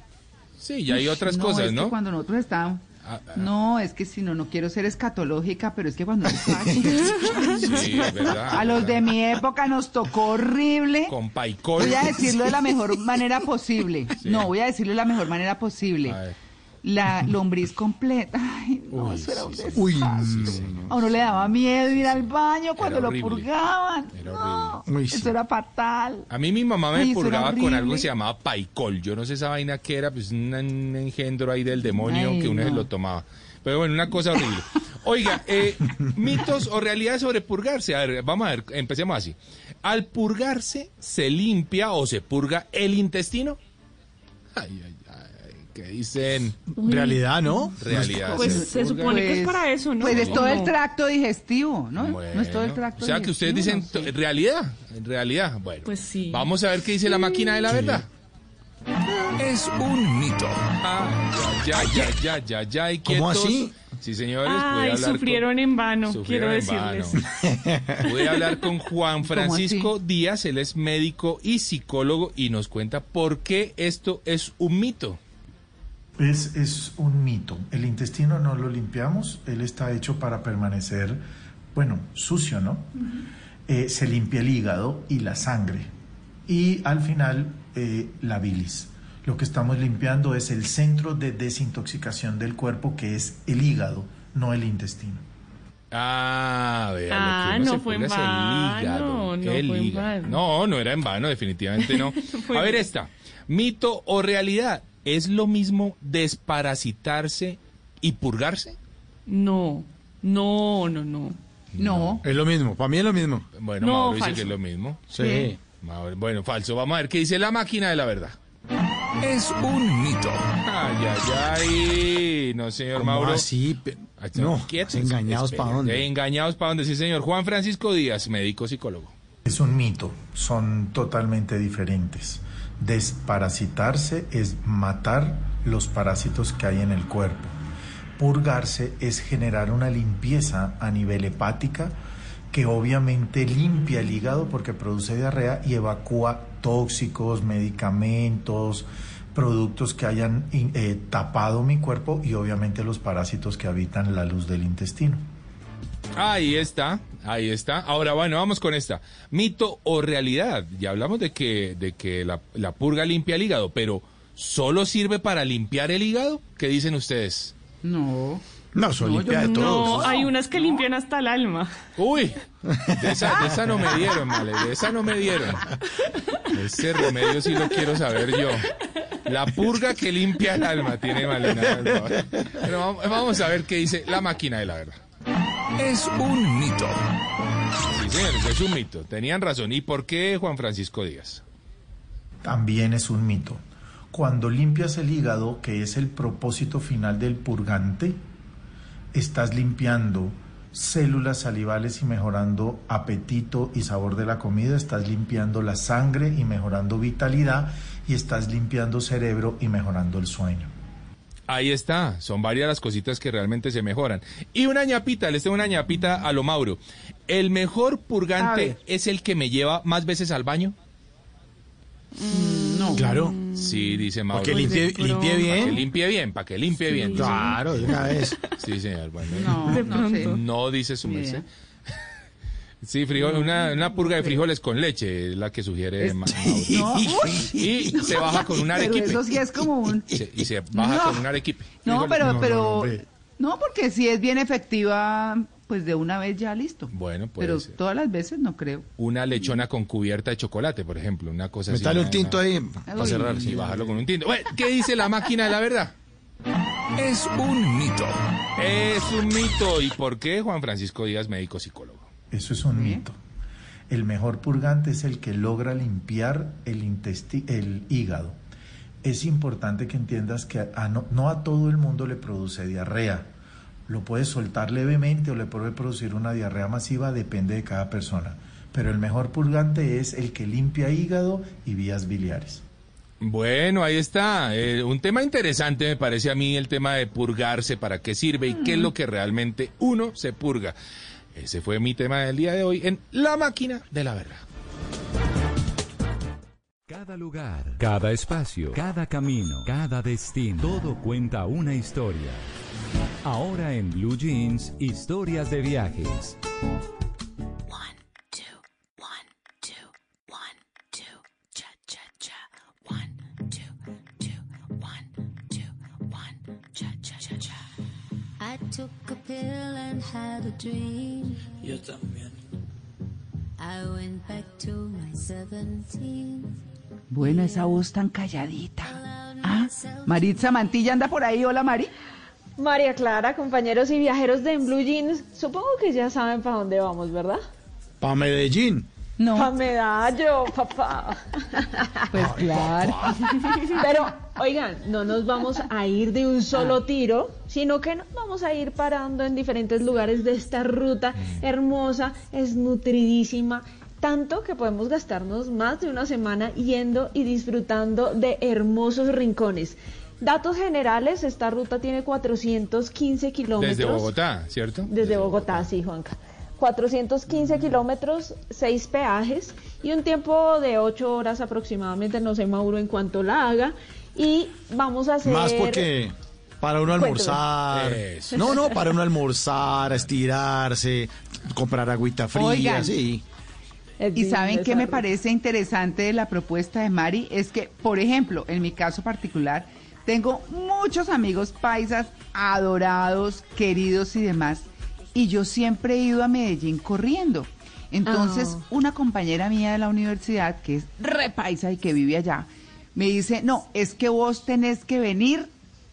Sí, ya hay otras no, cosas, es que ¿no? cuando nosotros estábamos... Ah, ah. No, es que si no, no quiero ser escatológica, pero es que cuando... Sí, verdad. A los de mi época nos tocó horrible. Con paicol. Voy a decirlo de la mejor manera posible. No, voy a decirlo de la mejor manera posible. A ver. La lombriz completa. Ay, no, Uy, eso era sí, un sí. desastre. Uy, A uno le daba miedo ir al baño cuando lo horrible. purgaban. Era No, Uy, sí. eso era fatal. A mí mi mamá me Ay, purgaba con algo que se llamaba paicol. Yo no sé esa vaina que era, pues un, un engendro ahí del demonio Ay, que uno se no. lo tomaba. Pero bueno, una cosa horrible. Oiga, eh, mitos o realidades sobre purgarse. A ver, vamos a ver, empecemos así. Al purgarse, ¿se limpia o se purga el intestino? Ay, ay, ¿qué dicen? Uy. Realidad, ¿no? Realidad. Pues ¿se supone que es para eso, ¿no? Pues es todo el tracto digestivo, ¿no? no es todo el tracto O sea que ustedes dicen no sé. realidad, en realidad. Bueno, Pues sí. vamos a ver qué dice la máquina de la verdad. Es un mito. Ah, ya, ya, ya, ya, ya, ¿Cómo así? Sí, señores. Ay, sufrieron en vano, sufrieron quiero en decirles. vano. Pude hablar con Juan Francisco Díaz, él es médico y psicólogo y nos cuenta por qué esto es un mito. Es, es un mito. El intestino no lo limpiamos, él está hecho para permanecer, bueno, sucio, ¿no? Eh, se limpia el hígado y la sangre. Y al final, eh, la bilis. Lo que estamos limpiando es el centro de desintoxicación del cuerpo, que es el hígado, no el intestino. Ah, vea, Ah, lo que uno no se fue en es el vano, hígado. no el fue en hígado. vano. No, no era en vano, definitivamente no. A ver esta. Mito o realidad, ¿es lo mismo desparasitarse y purgarse? No, no, no, no. No. Es lo mismo, para mí es lo mismo. Bueno, No, Mauro dice falso. que es lo mismo. Sí. Mauro- Bueno, falso. Vamos a ver qué dice la máquina de la verdad. Es un mito. Ay, ay, ay. No, señor ¿Cómo Mauro. así? No, Quietos. engañados para dónde. Engañados para dónde, sí, señor. Juan Francisco Díaz, médico psicólogo. Es un mito, son totalmente diferentes. Desparasitarse es matar los parásitos que hay en el cuerpo. Purgarse es generar una limpieza a nivel hepática que obviamente limpia el hígado porque produce diarrea y evacúa tóxicos, medicamentos, productos que hayan eh, tapado mi cuerpo y obviamente los parásitos que habitan la luz del intestino. Ahí está, ahí está. Ahora, bueno, vamos con esta. Mito o realidad. Ya hablamos de que, de que la, la purga limpia el hígado, pero ¿solo sirve para limpiar el hígado? ¿Qué dicen ustedes? No. No, eso No, limpia yo de no. todos. No, hay unas que limpian hasta el alma. Uy, de esa, de esa no me dieron, vale, de esa no me dieron. Ese remedio sí lo quiero saber yo. La purga que limpia el alma tiene Malena. Pero vamos a ver qué dice la máquina de la verdad. Es un mito. Sí, señores, es un mito. Tenían razón. ¿Y por qué Juan Francisco Díaz? también es un mito. Cuando limpias el hígado, que es el propósito final del purgante, estás limpiando células salivales y mejorando apetito y sabor de la comida, estás limpiando la sangre y mejorando vitalidad y estás limpiando cerebro y mejorando el sueño. Ahí está, son varias las cositas que realmente se mejoran. Y una ñapita, les tengo una ñapita a lo Mauro. ¿El mejor purgante es el que me lleva más veces al baño? No. Claro. Sí, dice Mauro. Para que limpie, pronto. Para que bien. limpie bien, para que limpie bien. Claro, de una vez. Sí, señor. Bueno, No, no no dice su merced. Sí, frijol, una, una purga de frijoles con leche, es la que sugiere Mauro. No. Y se baja con un Pero arequipe. eso sí es como un... Se- y se baja No. con un arequipe. No, pero, no, pero, no, porque si es bien efectiva, pues de una vez ya listo. Bueno, puede pero ser. todas las veces no creo. Una lechona con cubierta de chocolate, por ejemplo, una cosa así. Metale un una- tinto una- ahí para cerrar. Y bajarlo con un tinto. Bueno, ¿qué dice la máquina de la verdad? Es un mito. Es un mito. ¿Y por qué Juan Francisco Díaz, médico psicólogo? Eso es un mito. El mejor purgante es el que logra limpiar el, el hígado. Es importante que entiendas que a no, no a todo el mundo le produce diarrea. Lo puede soltar levemente o le puede producir una diarrea masiva, depende de cada persona. Pero el mejor purgante es el que limpia hígado y vías biliares. Bueno, ahí está. Eh, un tema interesante me parece a mí el tema de purgarse, para qué sirve y qué es lo que realmente uno se purga. Ese fue mi tema del día de hoy en La Máquina de la Verdad. Cada lugar, cada espacio, cada camino, cada destino, todo cuenta una historia. Ahora en Blue Jeans, historias de viajes. I took a pill and had a dream. Yo también. I went back to my 17. Bueno, esa voz tan calladita. Ah, Maritza Mantilla anda por ahí. Hola, Mari. María Clara, compañeros y viajeros de En Blue Jeans, supongo que ya saben para dónde vamos, ¿verdad? Pa' Medellín. No. Pa' Medallo, papá. Pues claro. Pero, oigan, no nos vamos a ir de un solo tiro, sino que nos vamos a ir parando en diferentes lugares de esta ruta hermosa, es nutridísima, tanto que podemos gastarnos más de una semana yendo y disfrutando de hermosos rincones. Datos generales, esta ruta tiene 415 kilómetros. Desde Bogotá, ¿cierto? Desde Bogotá, sí, Juanca. 415 kilómetros, 6 peajes y un tiempo de 8 horas aproximadamente, no sé, Mauro, en cuanto la haga. Y vamos a hacer... Más porque para uno almorzar. Eso. No, no, para uno almorzar, estirarse, comprar agüita fría, Oigan. sí. Y saben qué me parece interesante de la propuesta de Mari es que, por ejemplo, en mi caso particular, tengo muchos amigos paisas adorados, queridos y demás, y yo siempre he ido a Medellín corriendo. Entonces, Ah. una compañera mía de la universidad, que es re paisa y que vive allá, me dice, no, es que vos tenés que venir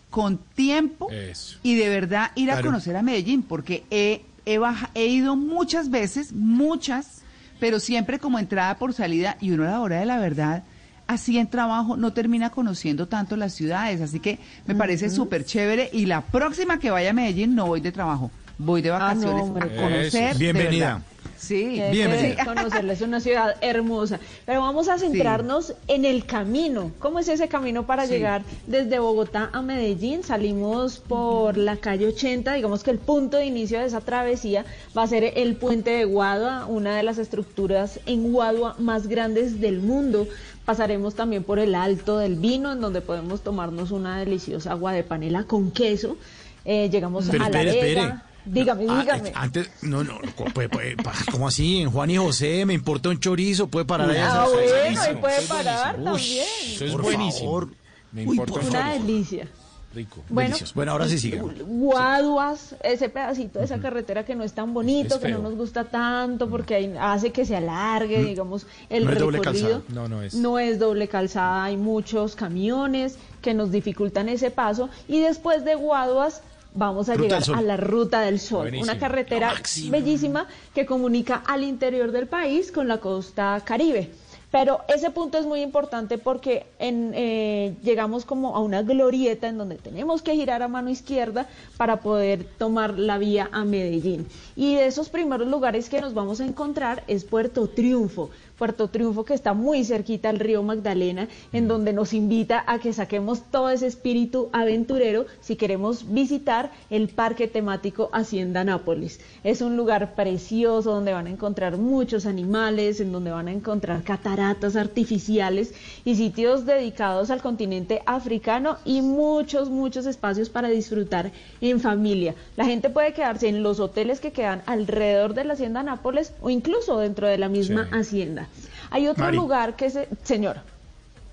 con tiempo Eso. y de verdad ir a conocer a Medellín, porque he, he, baja- he ido muchas veces, muchas, pero siempre como entrada por salida y uno a la hora de la verdad, así en trabajo no termina conociendo tanto las ciudades, así que me parece súper chévere y la próxima que vaya a Medellín no voy de trabajo, voy de Ah, no, vacaciones hombre, a conocer. Eso. de Bienvenida. verdad. Sí, Bienvenida. que conocerles una ciudad hermosa. Pero vamos a centrarnos en el camino. ¿Cómo es ese camino para Sí. llegar desde Bogotá a Medellín? Salimos por la calle 80. Digamos que el punto de inicio de esa travesía va a ser el puente de Guadua, una de las estructuras en Guadua más grandes del mundo. Pasaremos también por el Alto del Vino, en donde podemos tomarnos una deliciosa agua de panela con queso. Eh, llegamos Pero a la espere, espere. Dígame, Ah, dígame. eh, Antes, no, no, no, puede- puede- pa- ¿cómo así? En Juan y José, me importa un chorizo, puede parar ahí. a Ah, bueno, ahí puede parar buenísimo. también. Eso es Por buenísimo. favor. Me Uy, importa por un Una delicia. Rico. Bueno, Delicioso. Bueno, ahora sí siga. Guaduas, ese pedacito de esa carretera que no es tan bonito, Es que no nos gusta tanto porque ahí hace que se alargue, digamos, el No es doble recorrido. calzada. No, no es. No es doble calzada, hay muchos camiones que nos dificultan ese paso y después de Guaduas vamos a Ruta llegar a la Ruta del Sol, Buenísimo. una carretera bellísima que comunica al interior del país con la costa caribe. Pero ese punto es muy importante porque en, eh, llegamos como a una glorieta en donde tenemos que girar a mano izquierda para poder tomar la vía a Medellín. Y de esos primeros lugares que nos vamos a encontrar es Puerto Triunfo. Puerto Triunfo que está muy cerquita al río Magdalena, en donde nos invita a que saquemos todo ese espíritu aventurero si queremos visitar el parque temático Hacienda Nápoles. Es un lugar precioso donde van a encontrar muchos animales, en donde van a encontrar cataratas artificiales y sitios dedicados al continente africano y muchos, muchos espacios para disfrutar en familia. La gente puede quedarse en los hoteles que quedan alrededor de la Hacienda Nápoles o incluso dentro de la misma hacienda. Hay otro Mari. lugar que se... Señor.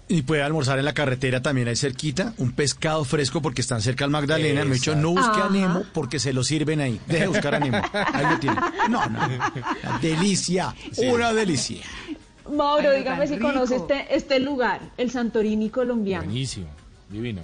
Y puede almorzar en la carretera también ahí cerquita, un pescado fresco porque están cerca al Magdalena. Me he dicho, no busque a Ajá. Nemo porque se lo sirven ahí. Deje de buscar a Nemo. Ahí lo tiene. No, no. Una delicia. Una delicia. Mauro, Ay, dígame si rico. conoce este, este lugar, el Santorini colombiano. Buenísimo. Divino.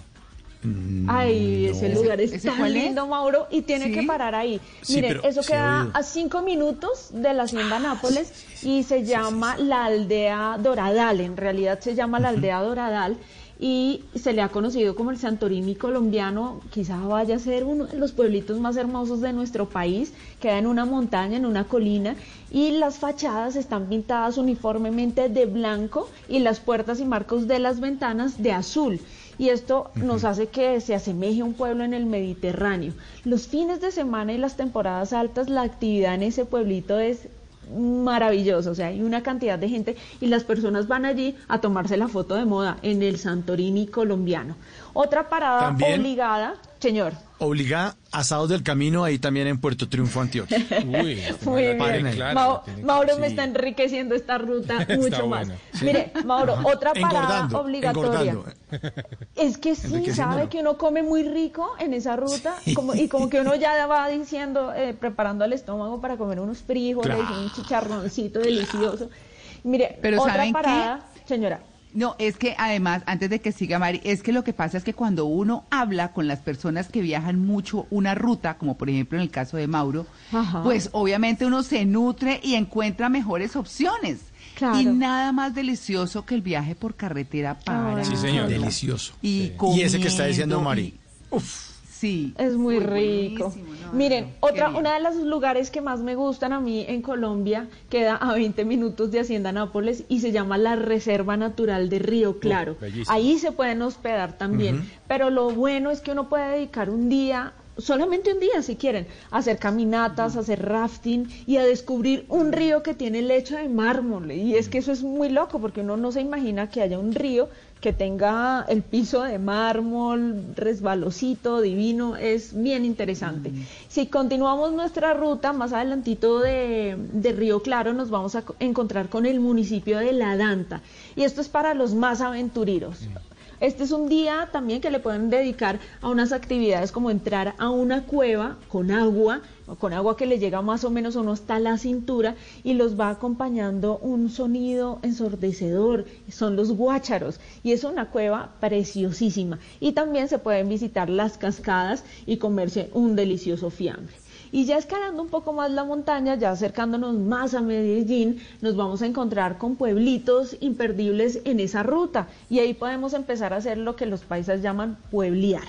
Ay, ese lugar es ¿Ese tan cuál es? lindo, Mauro, y tiene Sí. que parar ahí. Sí, Miren, pero eso queda oído. a cinco minutos de la hacienda Nápoles y se llama la aldea Doradal. En realidad se llama la aldea Doradal y se le ha conocido como el Santorini colombiano. Quizá vaya a ser uno de los pueblitos más hermosos de nuestro país. Queda en una montaña, en una colina y las fachadas están pintadas uniformemente de blanco y las puertas y marcos de las ventanas de azul y esto nos hace que se asemeje a un pueblo en el Mediterráneo. Los fines de semana y las temporadas altas, la actividad en ese pueblito es maravillosa, o sea, hay una cantidad de gente y las personas van allí a tomarse la foto de moda en el Santorini colombiano. Otra parada También- obligada, señor. Obliga asados del camino ahí también en Puerto Triunfo, Antioquia. Uy, Muy bien. Claro, Mau- tiene que- Mauro sí. me está enriqueciendo esta ruta Está mucho más. bueno. Mire, Mauro, otra parada Engordando, obligatoria. engordando. Es que sí, sabe que uno come muy rico en esa ruta como, y como que uno ya va diciendo, eh, preparando el estómago para comer unos frijoles Claro. y un chicharroncito delicioso. Mire, Pero otra ¿saben qué? parada, señora. No, es que además, antes de que siga Mari, es que lo que pasa es que cuando uno habla con las personas que viajan mucho una ruta, como por ejemplo en el caso de Mauro, Ajá. pues obviamente uno se nutre y encuentra mejores opciones. Claro. Y nada más delicioso que el viaje por carretera para. Sí, señor. Delicioso. Y, Y ese que está diciendo Mari. y- Sí. Es muy Uy, rico. no, Miren, no, otra, una de los lugares que más me gustan a mí en Colombia queda a 20 minutos de Hacienda Nápoles y se llama la Reserva Natural de Río Claro. Ahí se pueden hospedar también. Pero lo bueno es que uno puede dedicar un día solamente un día si quieren, a hacer caminatas, a hacer rafting y a descubrir un río que tiene lecho de mármol. Y es que eso es muy loco porque uno no se imagina que haya un río que tenga el piso de mármol, resbalosito, divino, es bien interesante. Si continuamos nuestra ruta, más adelantito de, de Río Claro nos vamos a co- encontrar con el municipio de La Danta. Y esto es para los más aventureros. Este es un día también que le pueden dedicar a unas actividades como entrar a una cueva con agua, o con agua que le llega más o menos a uno hasta la cintura y los va acompañando un sonido ensordecedor, son los guácharos y es una cueva preciosísima. Y también se pueden visitar las cascadas y comerse un delicioso fiambre. Y ya escalando un poco más la montaña, ya acercándonos más a Medellín, nos vamos a encontrar con pueblitos imperdibles en esa ruta. Y ahí podemos empezar a hacer lo que los paisas llaman pueblear,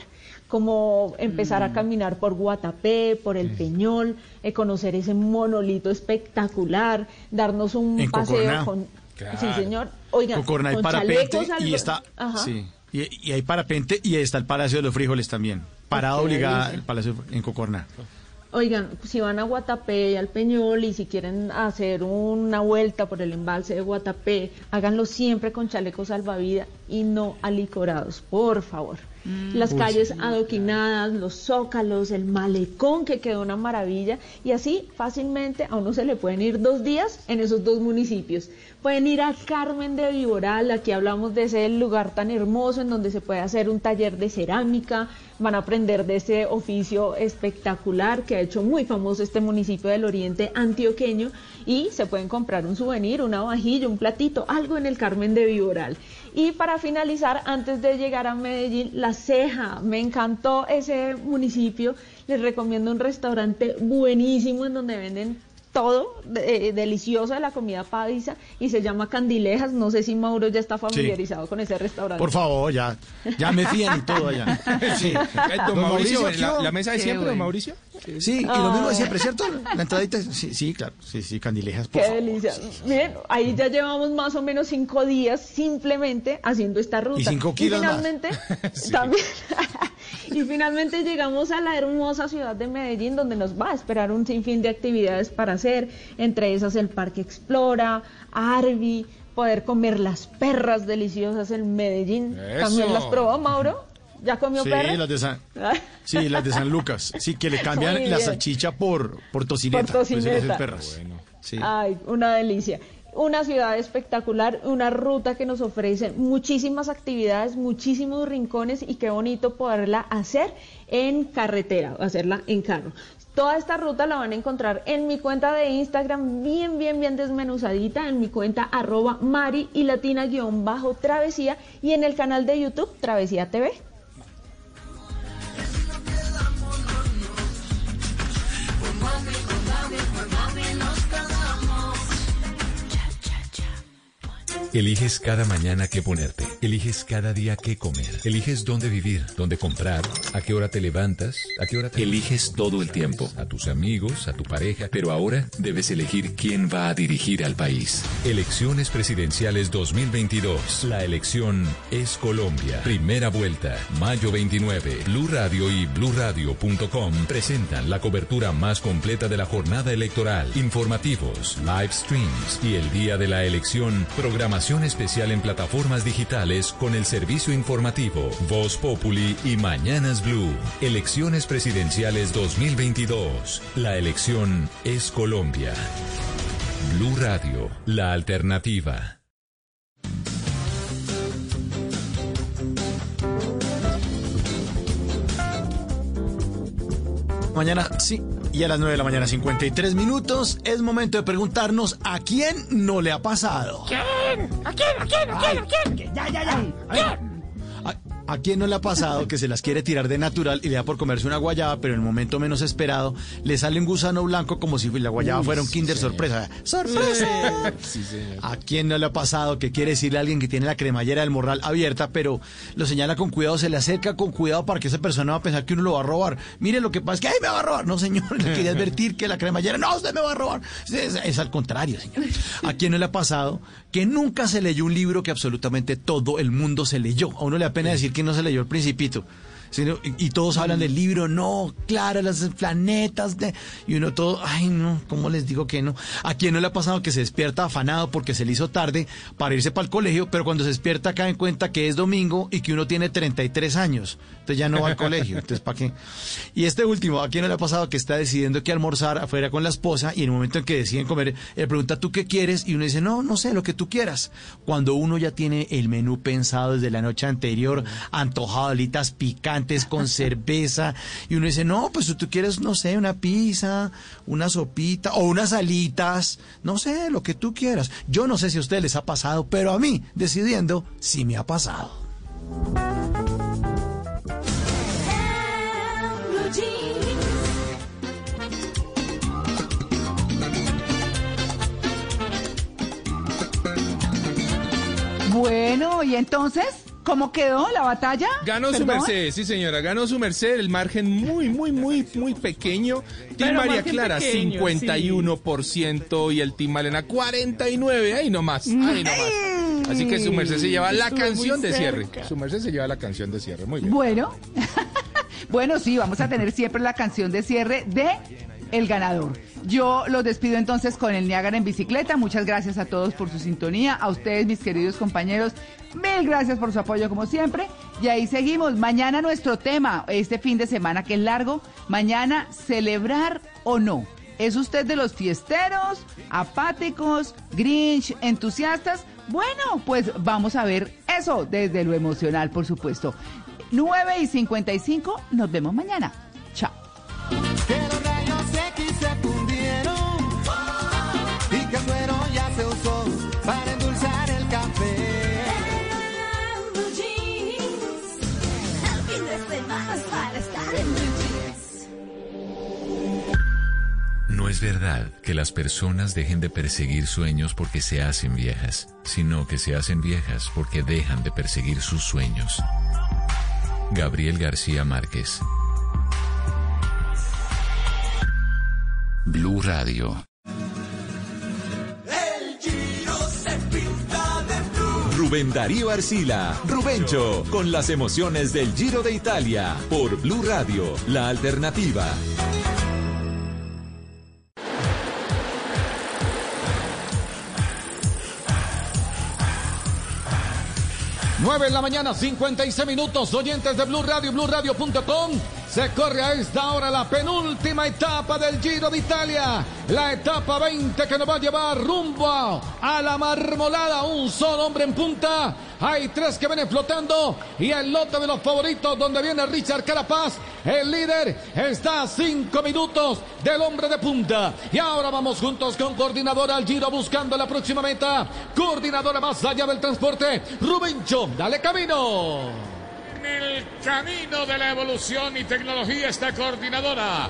como empezar a caminar por Guatapé, por el Peñol, eh, conocer ese monolito espectacular, darnos un En paseo con... Claro. Sí, señor. Oigan, con parapente al- y está... Ajá. Sí. Y, y hay parapente y está el Palacio de los Frijoles también. Parada obligada el Palacio en Cocorná. Oigan, si van a Guatapé y al Peñol y si quieren hacer una vuelta por el embalse de Guatapé, háganlo siempre con chalecos salvavidas y no alicorados, por favor. Las Uy, calles adoquinadas, los zócalos, el malecón que quedó una maravilla y así fácilmente a uno se le pueden ir dos días en esos dos municipios. Pueden ir a Carmen de Viboral, aquí hablamos de ese lugar tan hermoso en donde se puede hacer un taller de cerámica, van a aprender de ese oficio espectacular que ha hecho muy famoso este municipio del oriente antioqueño y se pueden comprar un souvenir, una vajilla, un platito, algo en el Carmen de Viboral. Y para finalizar, antes de llegar a Medellín, La Ceja, me encantó ese municipio, les recomiendo un restaurante buenísimo en donde venden todo eh, delicioso de la comida paisa y se llama Candilejas. No sé si Mauro ya está familiarizado con ese restaurante. Por favor, ya, ya me fían y todo allá. Sí. Don Mauricio, ¿qué la, mesa de Qué siempre, don bueno. Mauricio. Sí, y lo mismo de siempre, ¿cierto? La entradita, sí, sí, claro, sí, sí, candilejas, por Qué favor. delicia. Miren, ahí ya llevamos más o menos cinco días simplemente haciendo esta ruta. Y cinco kilos más. finalmente, también, y finalmente llegamos a la hermosa ciudad de Medellín, donde nos va a esperar un sinfín de actividades para hacer, entre esas el Parque Explora, Arby, poder comer las perras deliciosas en Medellín. ¿También Eso. las probó, Mauro? ¿Ya comió Sí, perras? las de San, sí, las de San Lucas. Sí, que le cambian la salchicha por, por tocineta. Por pues, tocineta. perras. Sí. Ay, una delicia. Una ciudad espectacular, una ruta que nos ofrece muchísimas actividades, muchísimos rincones y qué bonito poderla hacer en carretera, hacerla en carro. Toda esta ruta la van a encontrar en mi cuenta de Instagram, bien, bien, bien desmenuzadita, en mi cuenta arroba mari y latina guion bajo travesía y en el canal de YouTube Travesía TV. Eliges cada mañana qué ponerte. Eliges cada día qué comer. Eliges dónde vivir, dónde comprar, a qué hora te levantas, a qué hora te... Eliges todo el tiempo. A tus amigos, a tu pareja. Pero ahora debes elegir quién va a dirigir al país. Elecciones presidenciales 2022. La elección es Colombia. Primera vuelta. Mayo 29. Blue Radio y bluradio.com presentan la cobertura más completa de la jornada electoral. Informativos, live streams y el día de la elección, programación especial en plataformas digitales con el servicio informativo Voz Populi y Mañanas Blue. Elecciones presidenciales 2022. La elección es Colombia. Blue Radio, la alternativa. Mañana, sí, y a las 9 de la mañana, 53 minutos, es momento de preguntarnos a quién no le ha pasado. ¿Quién? ¿A quién? ¿A quién? ¿A quién? ¿A quién? Ya, ya, ya. ¿A, ¿A quién no le ha pasado que se las quiere tirar de natural y le da por comerse una guayaba, pero en el momento menos esperado le sale un gusano blanco como si la guayaba Uy, fuera un Kinder sorpresa? ¡Sorpresa! Sí. ¿A quién no le ha pasado que quiere decirle a alguien que tiene la cremallera del morral abierta, pero lo señala con cuidado, se le acerca con cuidado para que esa persona va a pensar que uno lo va a robar? Mire, lo que pasa es que, ¡ay, me va a robar! No, señor, le quería advertir que la cremallera, ¡no, usted me va a robar! Es al contrario, señor. ¿A quién no le ha pasado que nunca se leyó un libro que absolutamente todo el mundo se leyó? A uno le da pena decir que no se leyó el principito. Y, todos hablan del libro, no, claro, los planetas, de, y uno todo, ay no, ¿cómo les digo que no? ¿A quién no le ha pasado que se despierta afanado porque se le hizo tarde para irse para el colegio, pero cuando se despierta cae en cuenta que es domingo y que uno tiene 33 años, entonces ya no va al colegio, entonces ¿para qué? Y este último, ¿a quién no le ha pasado que está decidiendo que almorzar afuera con la esposa y en el momento en que deciden comer, él pregunta, ¿tú qué quieres? Y uno dice, no, no sé, lo que tú quieras. Cuando uno ya tiene el menú pensado desde la noche anterior, antojado alitas con cerveza, y uno dice, no, pues si tú quieres, no sé, una pizza, una sopita o unas alitas, no sé, lo que tú quieras. Yo no sé si a ustedes les ha pasado, pero a mí, decidiendo, sí me ha pasado. Bueno, y entonces, ¿cómo quedó la batalla? Ganó su merced, sí señora, ganó su merced, el margen muy, muy, muy, muy pequeño. Team Pero María Clara, pequeño, 51% y el Team Malena, 49%, ahí nomás, ahí nomás. Así que su merced se lleva la Estuve canción de cierre. Su merced se lleva la canción de cierre, muy bien. Bueno, bueno, sí, vamos a tener siempre la canción de cierre de El Ganador. Yo los despido entonces con el Niágara en bicicleta. Muchas gracias a todos por su sintonía. A ustedes, mis queridos compañeros, mil gracias por su apoyo como siempre. Y ahí seguimos. Mañana nuestro tema, este fin de semana que es largo. Mañana, celebrar o no. ¿Es usted de los fiesteros, apáticos, grinch, entusiastas? Bueno, pues vamos a ver eso desde lo emocional, por supuesto. 9 y 55, nos vemos mañana. Es verdad que las personas dejen de perseguir sueños porque se hacen viejas, sino que se hacen viejas porque dejan de perseguir sus sueños. Gabriel García Márquez. Blue Radio. El Giro se pinta de blue. Rubén Darío Arcila, Rubencho, con las emociones del Giro de Italia, por Blue Radio, la alternativa. Nueve en la mañana, 56 minutos, oyentes de Blue Radio, BlueRadio.com. Se corre a esta hora la penúltima etapa del Giro de Italia. La etapa 20 que nos va a llevar rumbo a, la marmolada. Un solo hombre en punta. Hay tres que vienen flotando. Y el lote de los favoritos donde viene Richard Carapaz. El líder está a cinco minutos del hombre de punta. Y ahora vamos juntos con coordinadora al Giro buscando la próxima meta. Coordinadora más allá del transporte. Rubencho, dale camino. En el camino de la evolución y tecnología esta coordinadora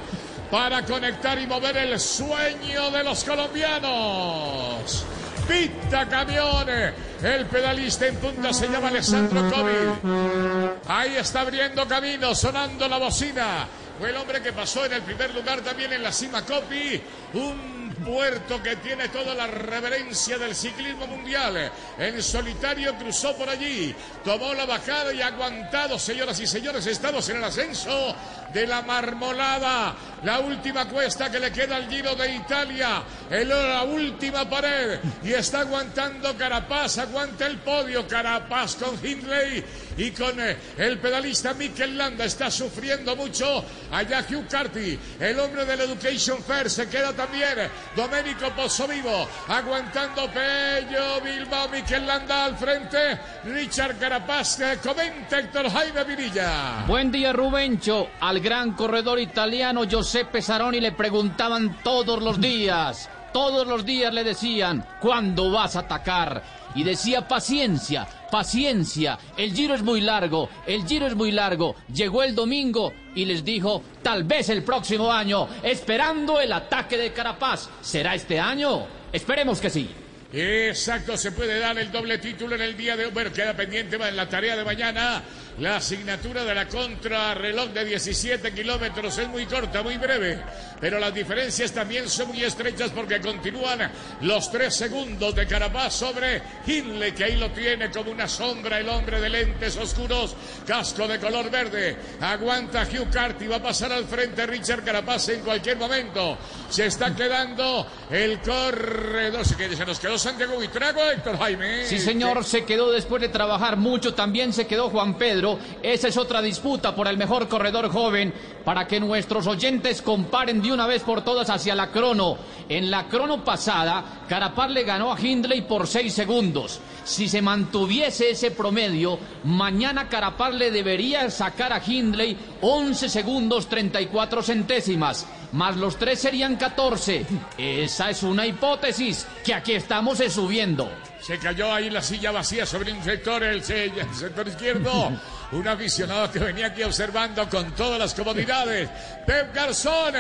para conectar y mover el sueño de los colombianos. Pita camiones. El pedalista en punta se llama Alessandro Covi. Ahí está abriendo camino, sonando la bocina. Fue el hombre que pasó en el primer lugar también en la cima Copi. Un puerto que tiene toda la reverencia del ciclismo mundial. En solitario cruzó por allí, tomó la bajada y aguantado, señoras y señores, estamos en el ascenso de la marmolada. La última cuesta que le queda al Giro de Italia, el, la última pared. Y está aguantando Carapaz, aguanta el podio Carapaz con Hindley y con eh, el pedalista Mikel Landa. Está sufriendo mucho allá Hugh Carty, el hombre del Education Fair, se queda también Domenico Pozzovivo, aguantando Pello Bilbao, Miquel Landa al frente, Richard Carapaz, eh, comenta Héctor Jaime Virilla. Buen día, Rubencho. Al gran corredor italiano Giuseppe Saroni le preguntaban todos los días, todos los días le decían, ¿cuándo vas a atacar? Y decía, paciencia, paciencia, el giro es muy largo, el giro es muy largo. Llegó el domingo y les dijo, tal vez el próximo año, esperando el ataque de Carapaz. ¿Será este año? Esperemos que sí. Exacto, se puede dar el doble título en el día de hoy. Bueno, queda pendiente en la tarea de mañana. La asignatura de la contrarreloj de 17 kilómetros es muy corta, muy breve. Pero las diferencias también son muy estrechas porque continúan los tres segundos de Carapaz sobre Hindley, que ahí lo tiene como una sombra el hombre de lentes oscuros, casco de color verde. Aguanta Hugh Carty, va a pasar al frente Richard Carapaz en cualquier momento. Se está quedando el corredor. Se nos quedó Santiago Buitrago, Héctor Jaime. Sí, señor, se quedó después de trabajar mucho, también se quedó Juan Pedro. Esa es otra disputa por el mejor corredor joven para que nuestros oyentes comparen de una vez por todas hacia la crono. En la crono pasada, Carapaz le ganó a Hindley por 6 segundos. Si se mantuviese ese promedio, mañana Carapaz le debería sacar a Hindley 11 segundos 34 centésimas. Más los 3 serían 14. Esa es una hipótesis que aquí estamos es subiendo. Se cayó ahí la silla vacía sobre un sector, el, se- el sector izquierdo. Un aficionado que venía aquí observando con todas las comodidades. Pep Garzón.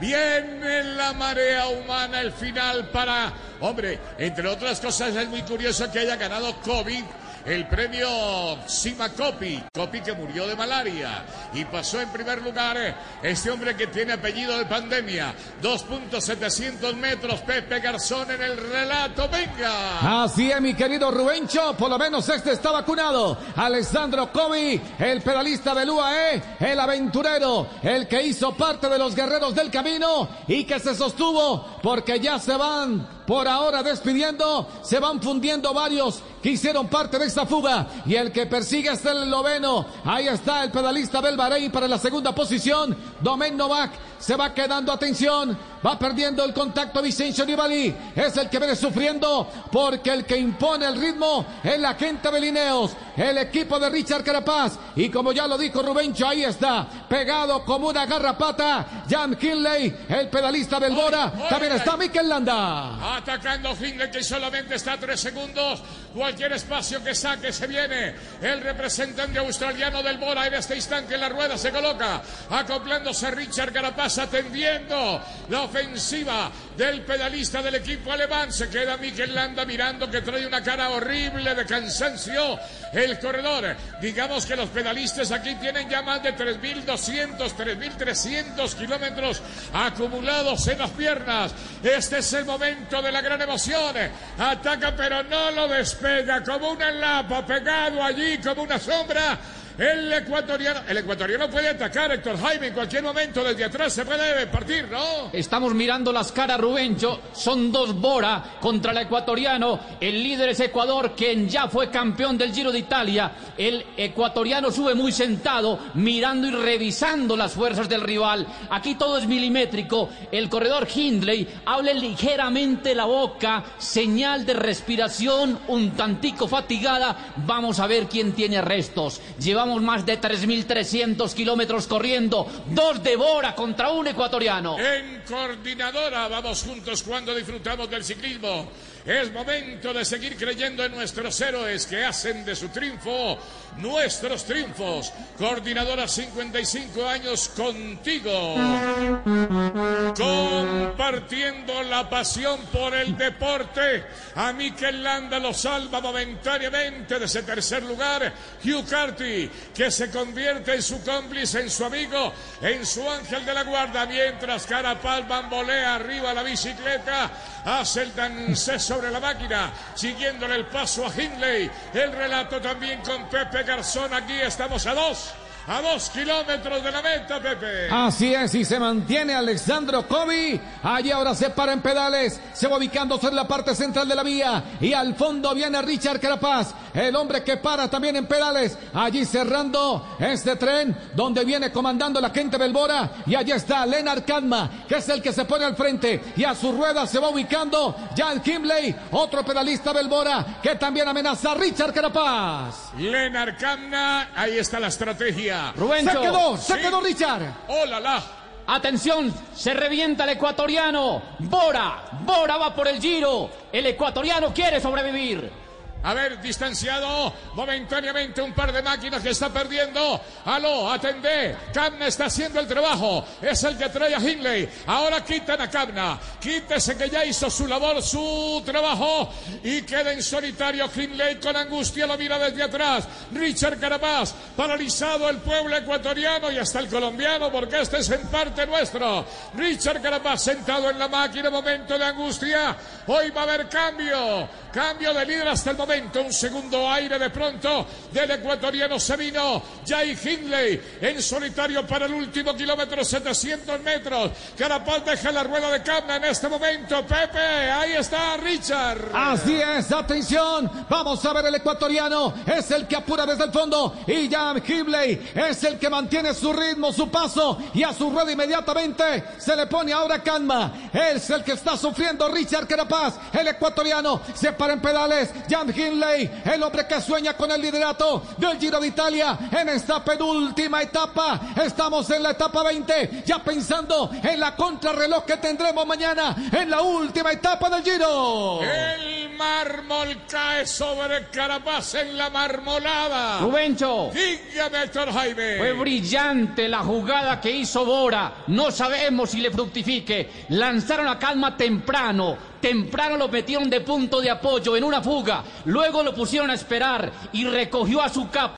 Viene la marea humana, el final para. Hombre, entre otras cosas, es muy curioso que haya ganado COVID. El premio Sima Copi, Copi que murió de malaria y pasó en primer lugar este hombre que tiene apellido de pandemia, 2.700 metros, Pepe Garzón en el relato, venga. Así es, mi querido Rubencho, por lo menos este está vacunado. Alessandro Covi, el pedalista del UAE, el aventurero, el que hizo parte de los guerreros del camino y que se sostuvo porque ya se van por ahora despidiendo, se van fundiendo varios que hicieron parte de esta fuga y el que persigue es el noveno. Ahí está el pedalista del Bahrein para la segunda posición. Domen Novak se va quedando, atención, va perdiendo el contacto Vicencio Nibali. Es el que viene sufriendo porque el que impone el ritmo es la gente de Lineos, el equipo de Richard Carapaz. Y como ya lo dijo Rubencho, ahí está, pegado como una garrapata, Jan Kinley, el pedalista del Bora. También está Mikel Landa. Atacando Hindley que solamente está a tres segundos. Cualquier espacio que saque se viene. El representante australiano del Bora en este instante en la rueda se coloca. Acoplándose Richard Carapaz atendiendo la ofensiva del pedalista del equipo alemán. Se queda Mikel Landa mirando que trae una cara horrible de cansancio. El corredor. Digamos que los pedalistas aquí tienen ya más de 3.200, 3.300 kilómetros acumulados en las piernas. Este es el momento de la gran emoción. Ataca pero no lo despega como una lapa pegado allí como una sombra. El ecuatoriano, el ecuatoriano puede atacar Héctor Jaime en cualquier momento desde atrás se puede partir, ¿no? Estamos mirando las caras, Rubencho. Son dos Bora contra el ecuatoriano. El líder es Ecuador, quien ya fue campeón del Giro de Italia. El ecuatoriano sube muy sentado, mirando y revisando las fuerzas del rival. Aquí todo es milimétrico. El corredor Hindley habla ligeramente la boca, señal de respiración un tantico fatigada. Vamos a ver quién tiene restos. Llevamos más de 3.300 kilómetros corriendo. Dos de Bora contra un ecuatoriano. En coordinadora vamos juntos cuando disfrutamos del ciclismo. Es momento de seguir creyendo en nuestros héroes que hacen de su triunfo nuestros triunfos. Coordinadora 55 años contigo. Compartiendo la pasión por el deporte. A Mikel Landa lo salva momentáneamente de ese tercer lugar. Hugh Carty, que se convierte en su cómplice, en su amigo, en su ángel de la guarda. Mientras Carapaz bambolea arriba la bicicleta, hace el dancé sobre la máquina, siguiéndole el paso a Hindley. El relato también con Pepe Garzón. Aquí estamos a dos. A dos kilómetros de la meta, Pepe. Así es, y se mantiene Alexandro Covi. Allí ahora se para en pedales, se va ubicando sobre la parte central de la vía. Y al fondo viene Richard Carapaz. el hombre que para también en pedales, allí cerrando este tren donde viene comandando la gente Belbora y allí está Leonard Kadma, que es el que se pone al frente y a su rueda se va ubicando Jan Kimley, otro pedalista Belbora que también amenaza a Richard Carapaz. Lenar Camna, ahí está la estrategia. Rubencho. Se quedó, se Sí. quedó Richard. ¡Hola, la! Atención, se revienta el ecuatoriano. Bora, Bora va por el giro. El ecuatoriano quiere sobrevivir. A ver, distanciado momentáneamente un par de máquinas que está perdiendo. Aló, atendé. Camna está haciendo el trabajo. Es el que trae a Hindley. Ahora quitan a Camna. Quítese que ya hizo su labor, su trabajo. Y queda en solitario Hindley con angustia. Lo mira desde atrás. Richard Carapaz. Paralizado el pueblo ecuatoriano y hasta el colombiano porque este es en parte nuestro. Richard Carapaz sentado en la máquina. Momento de angustia. Hoy va a haber cambio. Cambio de líder hasta el momento. Un segundo aire de pronto del ecuatoriano Sabino. Jay Hindley en solitario para el último kilómetro, 700 metros. Carapaz deja la rueda de Camna en este momento. Pepe, ahí está Richard. Así es, atención, vamos a ver el ecuatoriano, es el que apura desde el fondo y Jan Hibley es el que mantiene su ritmo, su paso y a su rueda inmediatamente se le pone ahora calma, es el que está sufriendo Richard Carapaz, el ecuatoriano, se para en pedales, Jan Hindley, el hombre que sueña con el liderato del Giro de Italia en esta penúltima etapa, estamos en la etapa 20, ya pensando en la contrarreloj que tendremos mañana en la última etapa del Giro. El mármol cae sobre Carapaz en la marmolada. Rubencho. Dígame, Héctor Jaime. Fue brillante la jugada que hizo Bora. No sabemos si le fructifique. Lanzaron a calma temprano. Temprano lo metieron de punto de apoyo en una fuga. Luego lo pusieron a esperar y recogió a su capa.